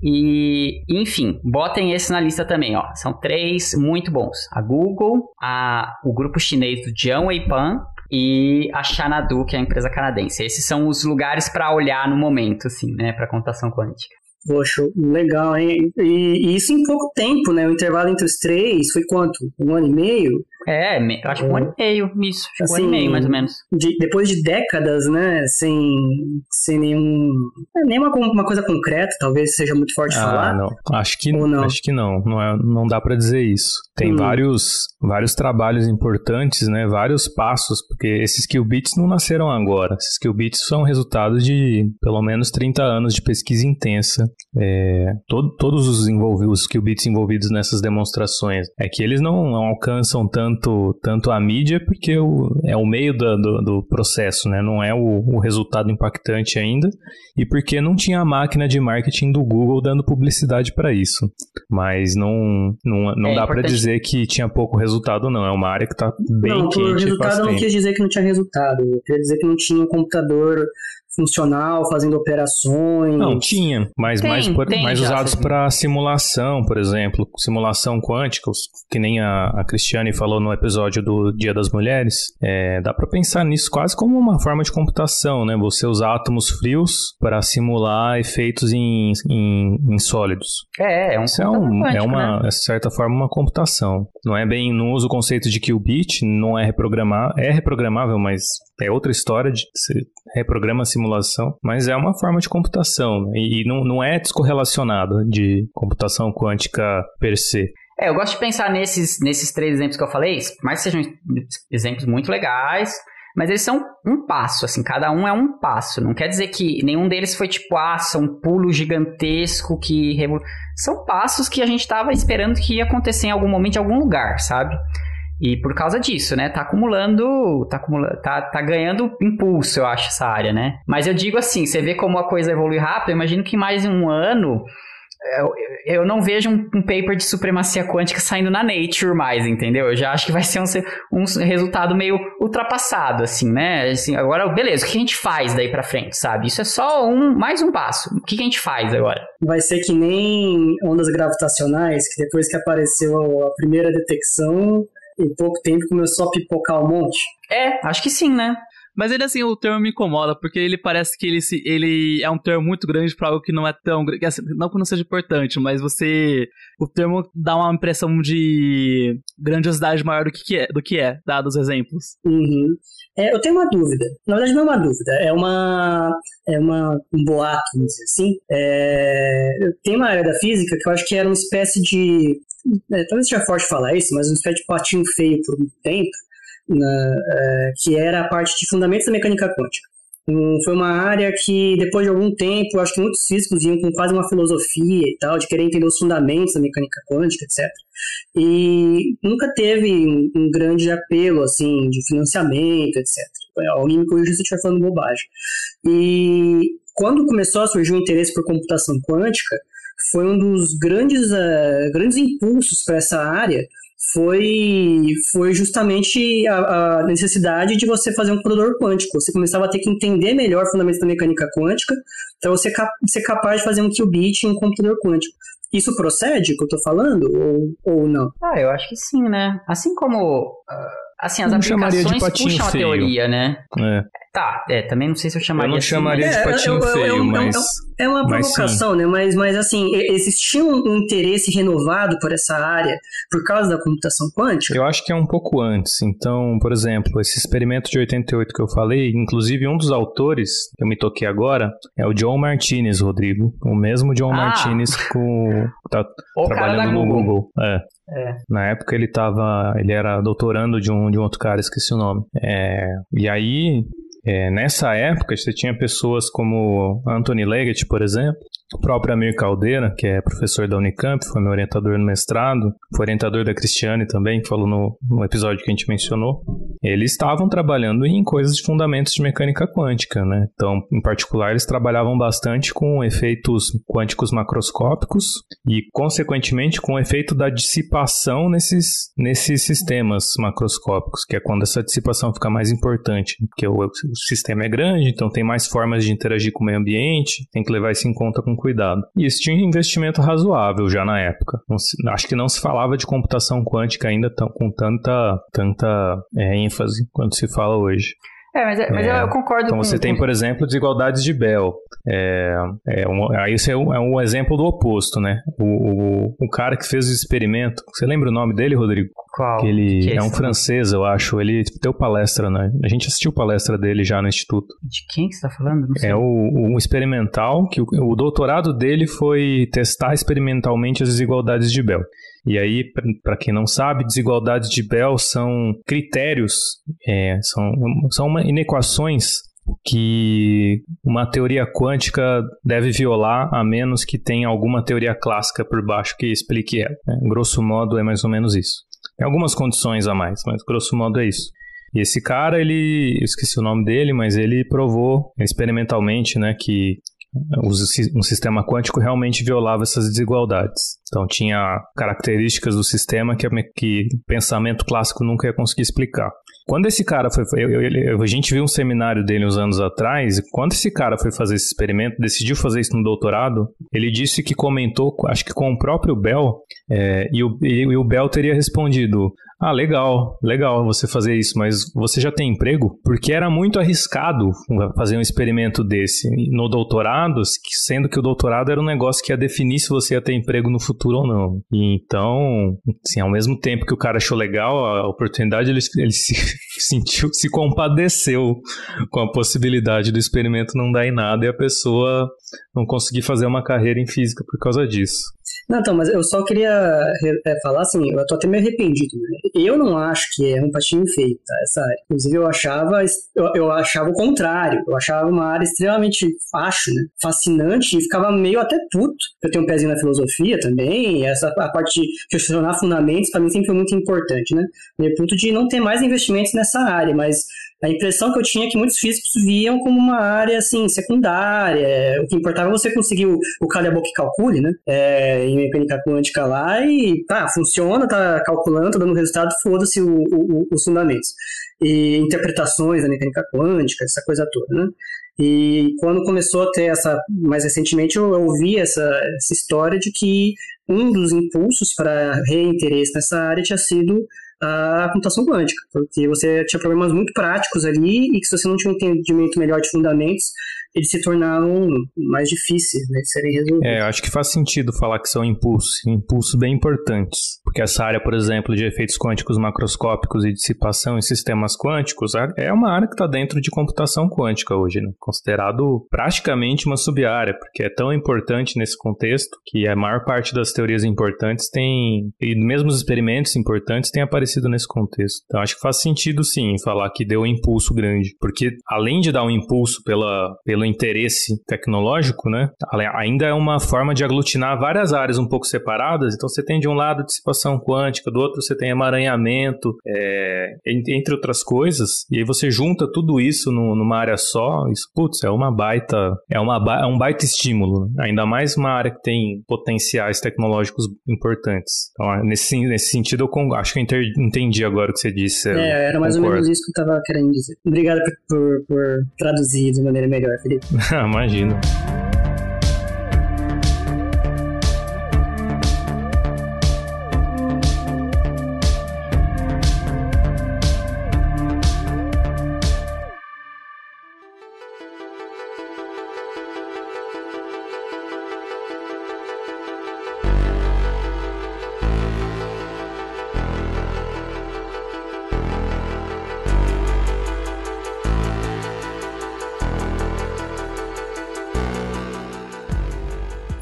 E, enfim, botem esse na lista também, ó. São três muito bons. A Google, a, o grupo chinês do Jiang Weipan e a Xanadu, que é a empresa canadense. Esses são os lugares para olhar no momento, assim, né, para computação quântica. Poxa, legal, hein? E, e isso em pouco tempo, né? O intervalo entre os três foi quanto? Um ano e meio? É, eu acho que um ano e meio, isso. Acho que um ano e Assim, meio, mais ou menos. De- depois de décadas, né? Sem, sem nenhum. é, Nenhuma uma coisa concreta, talvez seja muito forte Ah, falar. não. Acho que Ou não? acho que não. Não, é, não dá pra dizer isso. Tem Hum. vários vários trabalhos importantes, né? Vários passos, porque esses qubits não nasceram agora. Esses qubits são resultado de pelo menos 30 anos de pesquisa intensa. É, todo- todos os envolvidos, os qubits envolvidos nessas demonstrações, é que eles não, não alcançam tanto tanto a mídia porque o, é o meio da- do, do processo, né? Não é o, o resultado impactante ainda e porque não tinha a máquina de marketing do Google dando publicidade para isso. Mas não, não, não É dá para importante- dizer que tinha pouco resultado, não. É uma área que tá bem não, quente faz resultado eu não quis dizer que não tinha resultado. Eu queria dizer que não tinha um computador funcional, fazendo operações. Não, tinha, mas Tem, mais, por- tem mais usados para simulação, por exemplo, simulação quântica, que nem a, a Cristiane falou no episódio do Dia das Mulheres. É, dá para pensar nisso quase como uma forma de computação, né? Você usar átomos frios para simular efeitos em, em, em sólidos. É, é um Isso é, um, é uma, né? de certa forma, uma computação. Não é bem, não usa o conceito de qubit, não é reprogramar, é reprogramável, mas é outra história de você reprograma a simulação, mas é uma forma de computação né? e, não, não é descorrelacionado de computação quântica per se. É, eu gosto de pensar nesses, nesses três exemplos que eu falei, por mais que sejam exemplos muito legais, mas eles são um passo, assim, cada um é um passo. Não quer dizer que nenhum deles foi tipo, ah, são um pulo gigantesco que. São passos que a gente estava esperando que ia acontecer em algum momento, em algum lugar, sabe? E por causa disso, né? Tá acumulando, tá, acumula, tá, tá ganhando impulso, eu acho, essa área, né? Mas eu digo assim, você vê como a coisa evolui rápido, eu imagino que mais um ano eu, eu não vejo um, um paper de supremacia quântica saindo na Nature mais, entendeu? Eu já acho que vai ser um, um resultado meio ultrapassado, assim, né? Assim, agora, beleza, o que a gente faz daí pra frente, sabe? Isso é só um, mais um passo. O que a gente faz agora? Vai ser que nem ondas gravitacionais, que depois que apareceu a primeira detecção, em pouco tempo começou a pipocar um monte. É, acho que sim, né? Mas ele, assim, o termo me incomoda, porque ele parece que ele, se, ele é um termo muito grande pra algo que não é tão. Assim, não que não seja importante, mas você. O termo dá uma impressão de grandiosidade maior do que, é, do que é, dados os exemplos. Uhum. É, eu tenho uma dúvida. Na verdade, não é uma dúvida, é uma. É uma, um boato, vamos dizer assim. É, tem uma área da física que eu acho que era uma espécie de. é, talvez seja forte falar isso, mas uma espécie de patinho feio por muito tempo, na- é, que era a parte de fundamentos da mecânica quântica. Hum, foi uma área que, depois de algum tempo, acho que muitos físicos vinham com quase uma filosofia e tal, de querer entender os fundamentos da mecânica quântica, etc. E nunca teve um, um grande apelo, assim, de financiamento, etc. Alguém me corrija se eu estiver falando bobagem. E quando começou a surgir o interesse por computação quântica, foi um dos grandes, eh, grandes impulsos para essa área, foi, foi justamente a, a necessidade de você fazer um computador quântico. Você começava a ter que entender melhor fundamentos da mecânica quântica para você cap ser capaz de fazer um qubit em um computador quântico. Isso procede, que eu estou falando, ou, ou não? Ah, eu acho que sim, né? Assim como. ah, assim, as Não de aplicações patinho puxam a feio. teoria, né? É. Tá, é, também não sei se eu chamaria Eu não assim, chamaria mas- de É, patinho eu- eu- eu- feio, eu- mas. É uma Mas provocação, né? Mas, mas assim, existia um, interesse renovado por essa área por causa da computação quântica? Eu acho que é um pouco antes. Então, por exemplo, esse experimento de 88 que eu falei, inclusive um dos autores, que eu me toquei agora, é o John Martinez, Rodrigo. O mesmo John Ah. Martinez com, tá O cara da trabalhando no Google. Google. É. É. Na época ele tava. Ele era doutorando de um, de um outro cara, esqueci o nome. É, e aí, é, nessa época, você tinha pessoas como Anthony Leggett, por exemplo, O próprio Amir Caldeira, que é professor da Unicamp, foi meu orientador no mestrado, foi orientador da Cristiane também, que falou no, no episódio que a gente mencionou. Eles estavam trabalhando em coisas de fundamentos de mecânica quântica, né? Então, em particular, eles trabalhavam bastante com efeitos quânticos macroscópicos e, consequentemente, com o efeito da dissipação nesses, nesses sistemas macroscópicos, que é quando essa dissipação fica mais importante, porque o, o sistema é grande, então tem mais formas de interagir com o meio ambiente, tem que levar isso em conta com cuidado. E isso tinha um investimento razoável já na época. Se, acho que não se falava de computação quântica ainda tão, com tanta, tanta é, ênfase quanto se fala hoje. É, mas, é, mas é, eu concordo então com... você tem, por exemplo, desigualdades de Bell. É, é um, aí isso é um, é um, exemplo do oposto, né? O, o, o, cara que fez o experimento, você lembra o nome dele, Rodrigo? Qual? Que ele que é, um francês, eu acho. Ele deu palestra, né? A gente assistiu palestra dele já no instituto. De quem que você tá falando? É o, um experimental que o, o doutorado dele foi testar experimentalmente as desigualdades de Bell. E aí, para quem não sabe, desigualdades de Bell são critérios, é, são, são inequações que uma teoria quântica deve violar a menos que tenha alguma teoria clássica por baixo que explique ela. Né? Grosso modo, é mais ou menos isso. Tem algumas condições a mais, mas grosso modo é isso. E esse cara, ele, eu esqueci o nome dele, mas ele provou experimentalmente, né, que um sistema quântico realmente violava essas desigualdades. Então tinha características do sistema que, que pensamento clássico nunca ia conseguir explicar. Quando esse cara foi. Eu, eu, a gente viu um seminário dele uns anos atrás, e quando esse cara foi fazer esse experimento, decidiu fazer isso no doutorado, ele disse que comentou, acho que com o próprio Bell, é, e, o, e o Bell teria respondido: ah, legal, legal você fazer isso, mas você já tem emprego? Porque era muito arriscado fazer um experimento desse no doutorado, sendo que o doutorado era um negócio que ia definir se você ia ter emprego no futuro ou não. Então, assim, ao mesmo tempo que o cara achou legal a oportunidade, ele, ele se sentiu, se compadeceu com a possibilidade do experimento não dar em nada e a pessoa não conseguir fazer uma carreira em física por causa disso. Não, então, mas eu só queria é, falar assim, eu tô até meio arrependido. Né? Eu não acho que é um patinho feio, tá? Essa área. Inclusive, eu achava, eu, eu, achava o contrário. Eu achava uma área extremamente, acho, né? Fascinante e ficava meio até puto. Eu tenho um pezinho na filosofia também, essa a parte de questionar fundamentos para mim sempre foi muito importante, né? Meio puto de não ter mais investimentos nessa área, mas a impressão que eu tinha é que muitos físicos viam como uma área assim secundária. O que importava é você conseguir o, o calha-boca e calcule, né? É, em mecânica quântica lá e tá, funciona, tá calculando, tá dando resultado, foda-se o, o, os fundamentos. E interpretações da mecânica quântica, essa coisa toda, né? E quando começou a ter essa, mais recentemente, eu ouvi essa, essa história de que um dos impulsos para reinteresse nessa área tinha sido a computação quântica, porque você tinha problemas muito práticos ali e que se você não tinha um entendimento melhor de fundamentos, eles se tornaram mais difíceis né, de serem resolvidos. É, acho que faz sentido falar que são impulsos, impulsos bem importantes. Porque essa área, por exemplo, de efeitos quânticos macroscópicos e dissipação em sistemas quânticos é uma área que está dentro de computação quântica hoje, né? considerado praticamente uma sub-área, porque é tão importante nesse contexto que a maior parte das teorias importantes tem, e mesmo os experimentos importantes têm aparecido nesse contexto. Então acho que faz sentido sim falar que deu um impulso grande, porque além de dar um impulso pela, pelo interesse tecnológico, né, ainda é uma forma de aglutinar várias áreas um pouco separadas. Então você tem de um lado dissipação quântica, do outro você tem emaranhamento, é, entre outras coisas. E aí você junta tudo isso no, numa área só. Isso, putz, é uma baita, é, uma, é um baita estímulo. Né? Ainda mais uma área que tem potenciais tecnológicos importantes. Então, nesse, nesse sentido, eu acho que eu entendi agora o que você disse. É, era mais concordo. ou menos isso que eu estava querendo dizer. Obrigado por, por, por traduzir de maneira melhor, Imagino.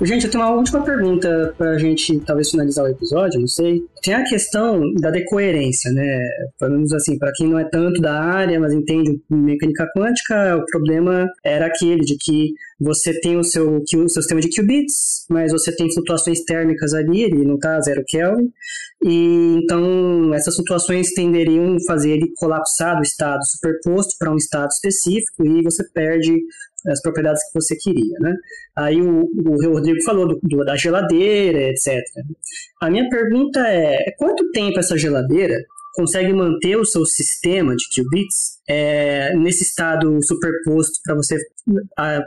Gente, eu tenho uma última pergunta pra gente talvez finalizar o episódio, não sei. Tem a questão da decoerência, né? Pelo menos assim, para quem não é tanto da área, mas entende mecânica quântica, o problema era aquele de que você tem o seu, o seu sistema de qubits, mas você tem flutuações térmicas ali, ele não está a zero Kelvin, e então essas flutuações tenderiam a fazer ele colapsar do estado superposto para um estado específico e você perde as propriedades que você queria, né? Aí o, o Rodrigo falou do, do, da geladeira, etc. A minha pergunta é, quanto tempo essa geladeira consegue manter o seu sistema de qubits é, nesse estado superposto para você,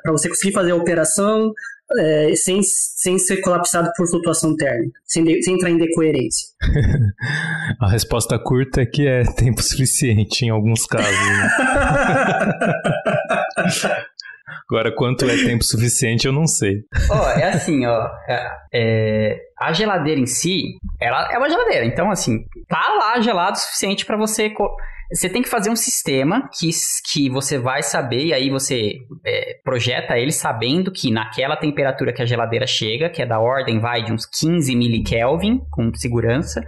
você conseguir fazer a operação é, sem, sem ser colapsado por flutuação térmica, sem, de, sem entrar em decoerência? a resposta curta é que é tempo suficiente em alguns casos. Né? Agora, quanto é tempo suficiente, eu não sei. Ó, oh, é assim, ó. É, é, a geladeira em si, ela é uma geladeira. Então, assim, tá lá gelado o suficiente para você. Você tem que fazer um sistema que, que você vai saber, e aí você é, projeta ele sabendo que naquela temperatura que a geladeira chega, que é da ordem, vai de uns 15 milikelvin, com segurança,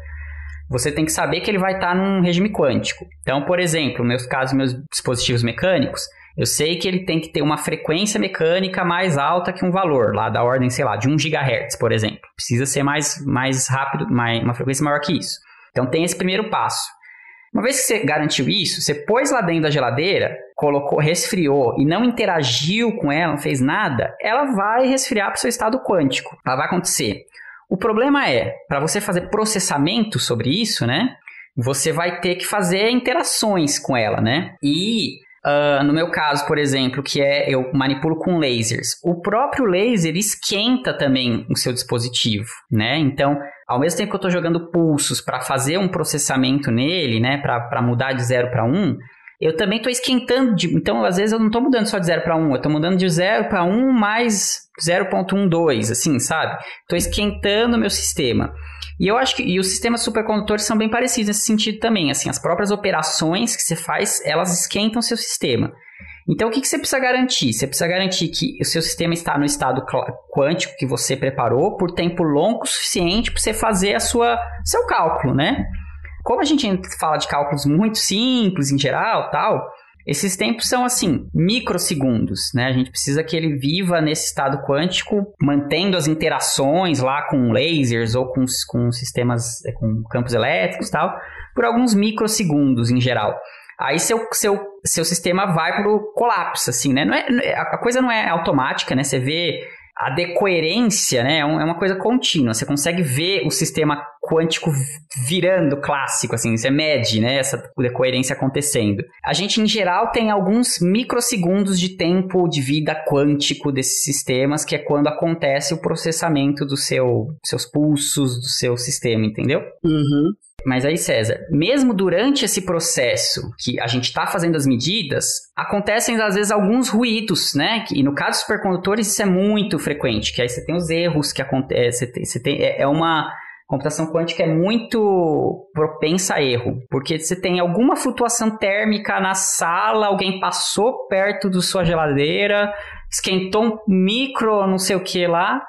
você tem que saber que ele vai estar tá num regime quântico. Então, por exemplo, meus casos, meus dispositivos mecânicos, eu sei que ele tem que ter uma frequência mecânica mais alta que um valor, lá da ordem, sei lá, de 1 GHz, por exemplo. Precisa ser mais, mais rápido, mais, uma frequência maior que isso. Então tem esse primeiro passo. Uma vez que você garantiu isso, você pôs lá dentro da geladeira, colocou, resfriou e não interagiu com ela, não fez nada, ela vai resfriar para o seu estado quântico. Ela vai acontecer. O problema é, para você fazer processamento sobre isso, né? Você vai ter que fazer interações com ela, né? E Uh, no meu caso, por exemplo, que é eu manipulo com lasers. O próprio laser esquenta também o seu dispositivo, né? Então, ao mesmo tempo que eu estou jogando pulsos para fazer um processamento nele, né, para mudar de 0 para 1, um, eu também estou esquentando. De, então, às vezes, eu não estou mudando só de 0 para 1, um, eu estou mudando de 0 para 1 mais 0.12, assim, sabe? Estou esquentando o meu sistema. E eu acho que e os sistemas supercondutores são bem parecidos nesse sentido também. Assim, as próprias operações que você faz, elas esquentam seu sistema. Então, o que, que você precisa garantir? Você precisa garantir que o seu sistema está no estado quântico que você preparou por tempo longo o suficiente para você fazer a sua seu cálculo, né? Como a gente fala de cálculos muito simples em geral, tal, esses tempos são assim, microsegundos, né? A gente precisa que ele viva nesse estado quântico, mantendo as interações lá com lasers ou com, com sistemas, é, com campos elétricos e tal, por alguns microsegundos em geral. Aí seu, seu, seu sistema vai para o colapso, assim, né? Não é, a coisa não é automática, né? Você vê a decoerência né, é, é uma coisa contínua. Você consegue ver o sistema quântico virando clássico, assim, você mede né, essa decoerência acontecendo. A gente, em geral, tem alguns microsegundos de tempo de vida quântico desses sistemas, que é quando acontece o processamento dos seu, seus pulsos, do seu sistema, entendeu? Uhum. Mas aí, César, mesmo durante esse processo que a gente está fazendo as medidas, acontecem às vezes alguns ruídos, né? E no caso dos supercondutores isso é muito frequente, que aí você tem os erros que acontecem, tem, você tem é, é uma computação quântica é muito propensa a erro, porque você tem alguma flutuação térmica na sala, alguém passou perto da sua geladeira, esquentou um micro não sei o que lá,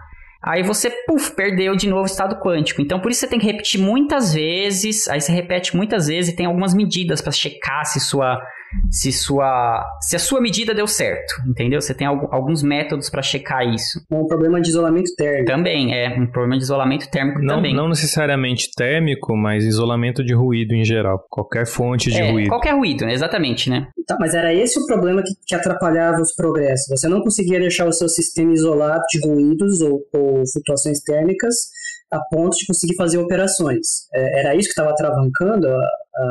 Aí você, puf, perdeu de novo o estado quântico. Então, por isso você tem que repetir muitas vezes. Aí você repete muitas vezes e tem algumas medidas para checar se sua se sua se a sua medida deu certo, entendeu? Você tem alguns métodos para checar isso. Um problema de isolamento térmico. Também é um problema de isolamento térmico não, também. Não necessariamente térmico, mas isolamento de ruído em geral, qualquer fonte de é, ruído. Qualquer ruído, exatamente, né? Tá, mas era esse o problema que, que, atrapalhava os progressos. Você não conseguia deixar o seu sistema isolado de ruídos ou, ou flutuações térmicas a ponto de conseguir fazer operações. É, era isso que estava travancando a, a,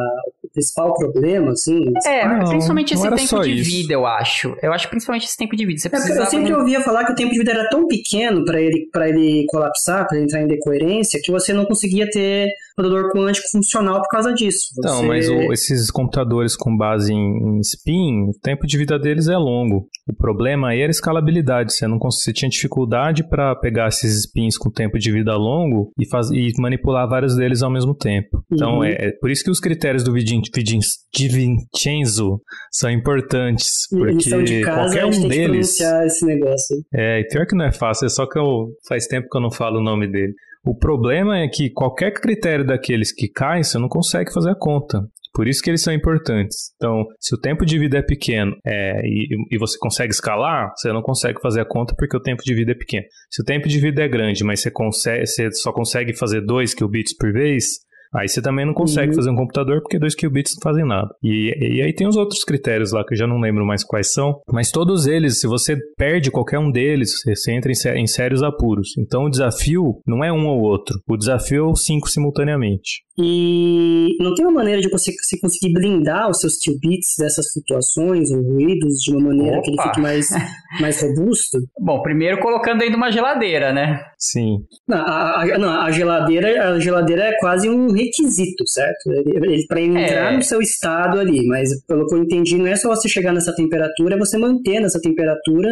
o principal problema, assim? É, não, principalmente esse tempo de isso. vida, eu acho. Eu acho principalmente esse tempo de vida. Você é, precisava... Eu sempre ouvia falar que o tempo de vida era tão pequeno para ele, ele colapsar, para ele entrar em decoerência, que você não conseguia ter computador quântico funcional por causa disso. Você... Então, mas o, esses computadores com base em, em, spin, o tempo de vida deles é longo. O problema aí era a escalabilidade. Você não você tinha dificuldade para pegar esses spins com tempo de vida longo e, faz, e manipular vários deles ao mesmo tempo. Então, uhum. é, é, por isso que os critérios do Vidin, Vidin, de Vincenzo são importantes. Porque casa, qualquer um deles. esse negócio. É, e pior que não é fácil, é só que eu faz tempo que eu não falo o nome dele. O problema é que qualquer critério daqueles que caem, você não consegue fazer a conta. Por isso que eles são importantes. Então, se o tempo de vida é pequeno é, e, e, você consegue escalar, você não consegue fazer a conta porque o tempo de vida é pequeno. Se o tempo de vida é grande, mas você, consegue, você só consegue fazer 2 qubits por vez, Aí você também não consegue uhum. fazer um computador porque dois qubits não fazem nada. E, e aí tem os outros critérios lá que eu já não lembro mais quais são, mas todos eles, se você perde qualquer um deles, você entra em, em sérios apuros. Então o desafio não é um ou outro, o desafio é os cinco simultaneamente. E não tem uma maneira de você, você conseguir blindar os seus qubits dessas flutuações ou ruídos de uma maneira Opa. que ele fique mais, mais robusto? Bom, primeiro colocando dentro de uma geladeira, né? Sim. Não, a, a, não, a geladeira, a geladeira é quase um requisito, certo? Ele, ele para entrar é. no seu estado ali, mas pelo que eu entendi, não é só você chegar nessa temperatura, é você manter nessa temperatura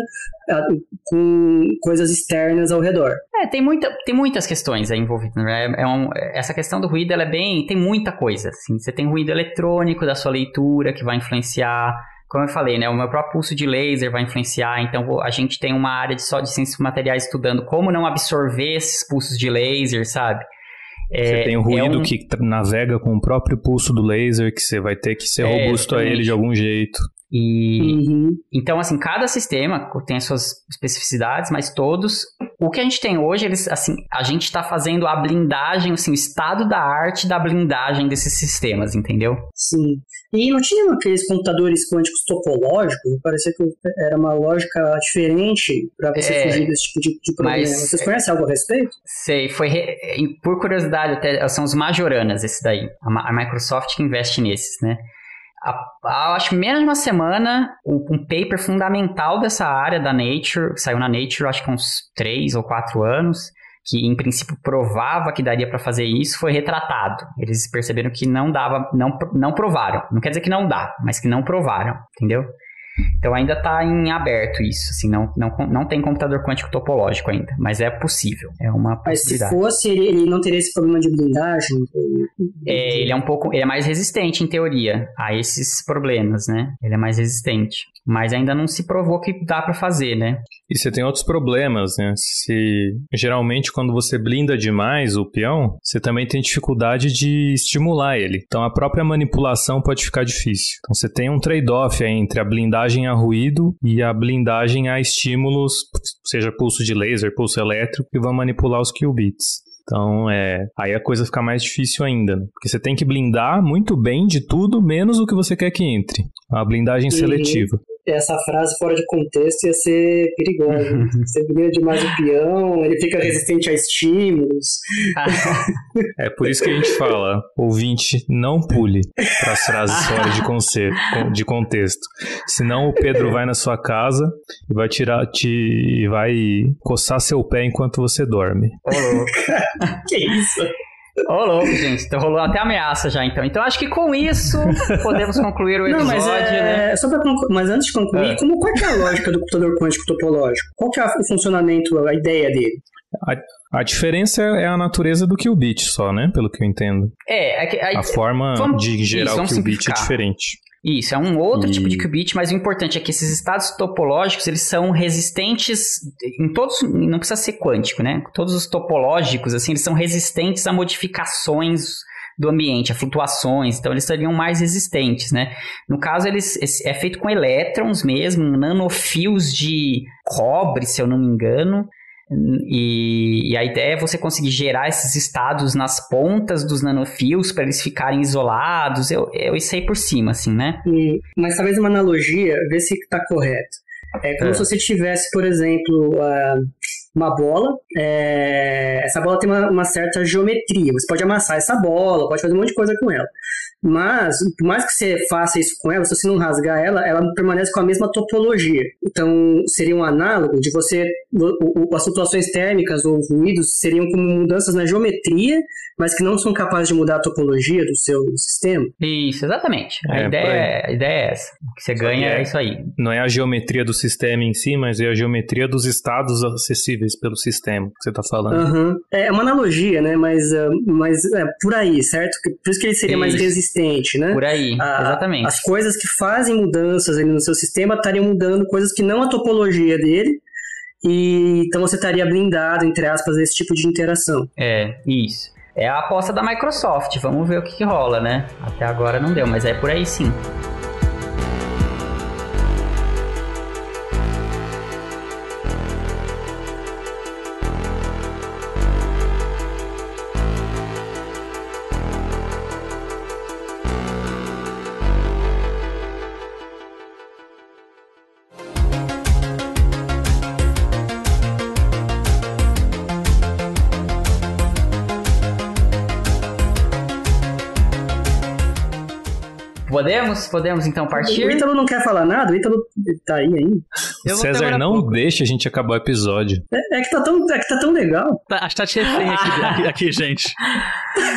com coisas externas ao redor. É, tem, muita, tem muitas questões aí envolvidas. Né? É, é um, essa questão do ruído, ela é bem. Tem muita coisa. Assim. Você tem ruído eletrônico da sua leitura que vai influenciar. Como eu falei, né, o meu próprio pulso de laser vai influenciar, então a gente tem uma área de só de ciências materiais estudando como não absorver esses pulsos de laser, sabe? Você é, tem o ruído é um... que navega com o próprio pulso do laser, que você vai ter que ser é, robusto exatamente. a ele de algum jeito. E uhum. então assim, cada sistema tem as suas especificidades, mas todos o que a gente tem hoje, eles assim, a gente está fazendo a blindagem, assim, o estado da arte da blindagem desses sistemas, entendeu? Sim. E não tinha aqueles computadores quânticos topológicos? Parecia que era uma lógica diferente para você é, fugir desse tipo de, de problema. Mas, Vocês conhecem algo a respeito? Sei, foi re... por curiosidade até são os majoranas esse daí. A, a Microsoft que investe nesses, né? Há, acho menos de uma semana, um, um, paper fundamental dessa área da Nature, que saiu na Nature acho que uns três ou quatro anos, que em princípio provava que daria para fazer isso, foi retratado. Eles perceberam que não dava, não, não provaram. Não quer dizer que não dá, mas que não provaram, entendeu? Então ainda está em aberto isso, assim, não, não, não tem computador quântico topológico ainda, mas é possível, é uma possibilidade. Mas se fosse, ele não teria esse problema de blindagem? É, ele é um pouco, ele é mais resistente em teoria a esses problemas, né? Ele é mais resistente, mas ainda não se provou que dá para fazer, né? E você tem outros problemas, né? Se geralmente quando você blinda demais o peão, você também tem dificuldade de estimular ele. Então a própria manipulação pode ficar difícil. Então você tem um trade-off entre a blindagem a ruído e a blindagem a estímulos, seja pulso de laser, pulso elétrico, que vão manipular os qubits. Então, é, aí a coisa fica mais difícil ainda, né? Porque você tem que blindar muito bem de tudo, menos o que você quer que entre. A blindagem seletiva essa frase fora de contexto ia ser perigosa. Você brilha demais o peão, ele fica resistente a estímulos. é por isso que a gente fala, ouvinte, não pule para as frases fora de, conceito, de contexto. Senão o Pedro vai na sua casa e vai tirar, te, vai coçar seu pé enquanto você dorme. que isso? Ô, louco, gente. Então rolou até ameaça já, então. Então acho que com isso podemos concluir o episódio, Não, mas é... né? Só pra conclu... Mas antes de concluir, é. como, qual é a lógica do computador quântico topológico? Qual que é o funcionamento, a ideia dele? A, a diferença é a natureza do qubit só, né? Pelo que eu entendo. É, é a, a, a forma vamos, de gerar isso, o qubit é diferente. Isso, é um outro e... tipo de qubit, mas o importante é que esses estados topológicos, eles são resistentes em todos, não precisa ser quântico, né? Todos os topológicos, assim, eles são resistentes a modificações do ambiente, a flutuações, então eles seriam mais resistentes, né? No caso, eles é feito com elétrons mesmo, nanofios de cobre, se eu não me engano, e, e, a ideia é você conseguir gerar esses estados nas pontas dos nanofios para eles ficarem isolados. Eu, eu sei por cima, assim, né? E, mas talvez uma analogia, ver se está correto. É como é. se você tivesse, por exemplo, uh, uma bola. É, essa bola tem uma, uma, certa geometria. Você pode amassar essa bola, pode fazer um monte de coisa com ela. Mas, por mais que você faça isso com ela, se você não rasgar ela, ela permanece com a mesma topologia. Então, seria um análogo de você. O, o, as flutuações térmicas ou ruídos seriam como mudanças na geometria, mas que não são capazes de mudar a topologia do seu sistema. Isso, exatamente. A, é, ideia, é, a ideia é essa. O que você Só ganha é, é, isso aí. Não é a geometria do sistema em si, mas é a geometria dos estados acessíveis pelo sistema que você está falando. Uhum. É uma analogia, né? Mas, uh, mas é por aí, certo? Por isso que ele seria isso. mais resistente, né? Por aí, a, exatamente. As coisas que fazem mudanças ali no seu sistema estariam mudando coisas que não a topologia dele, e então você estaria blindado, entre aspas, desse tipo de interação. É, isso. É a aposta da Microsoft. Vamos ver o que, que rola, né? Até agora não deu, mas é por aí sim. Podemos? Podemos então partir? O Ítalo não quer falar nada? O Ítalo tá aí ainda. O César não pouco. deixa a gente acabar o episódio. É, é, que, tá tão, é que tá tão legal. Tá, acho que tá de refém aqui, aqui, aqui, gente.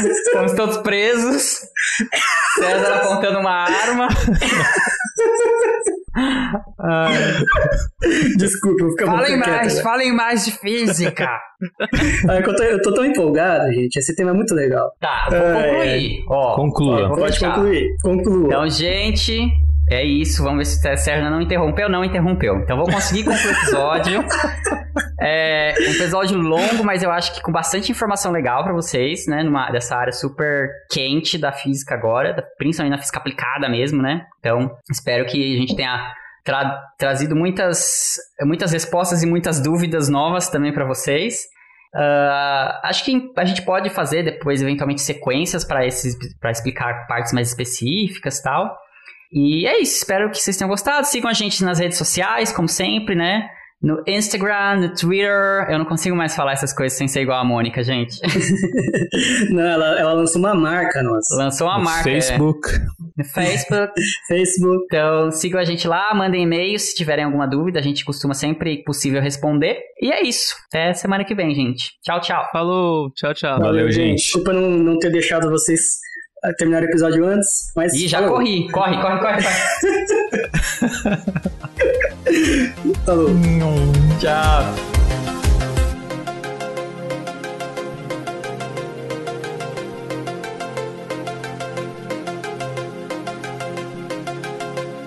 Estamos todos presos. César apontando uma arma. Desculpa, vou ficar Falem mais, quieto, né? falem mais de física. ah, eu, tô, eu tô tão empolgado, gente. Esse tema é muito legal. Tá, vou concluir. É... Ó, Conclua. Ó, pode concluir. Conclua. Então, gente, é isso, vamos ver se o Sérgio não interrompeu. Não interrompeu. Então vou conseguir concluir o episódio. É um episódio longo, mas eu acho que com bastante informação legal para vocês, né? Numa, dessa área super quente da física agora, principalmente na física aplicada mesmo, né? Então, espero que a gente tenha tra trazido muitas, muitas respostas e muitas dúvidas novas também para vocês. Uh, acho que a gente pode fazer depois, eventualmente, sequências para explicar partes mais específicas e tal. E é isso, espero que vocês tenham gostado. Sigam a gente nas redes sociais, como sempre, né? No Instagram, no Twitter. Eu não consigo mais falar essas coisas sem ser igual a Mônica, gente. não, ela, ela lançou uma marca, nossa. Lançou uma no marca. É. Facebook. É. No Facebook. Facebook. Então sigam a gente lá, mandem e-mail se tiverem alguma dúvida. A gente costuma sempre possível responder. E é isso. Até semana que vem, gente. Tchau, tchau. Falou. Tchau, tchau. Valeu, Valeu gente. Desculpa não, não ter deixado vocês terminar o episódio antes, mas. Ih, já falou. corri. Corre, corre, corre, corre. falou. Tchau.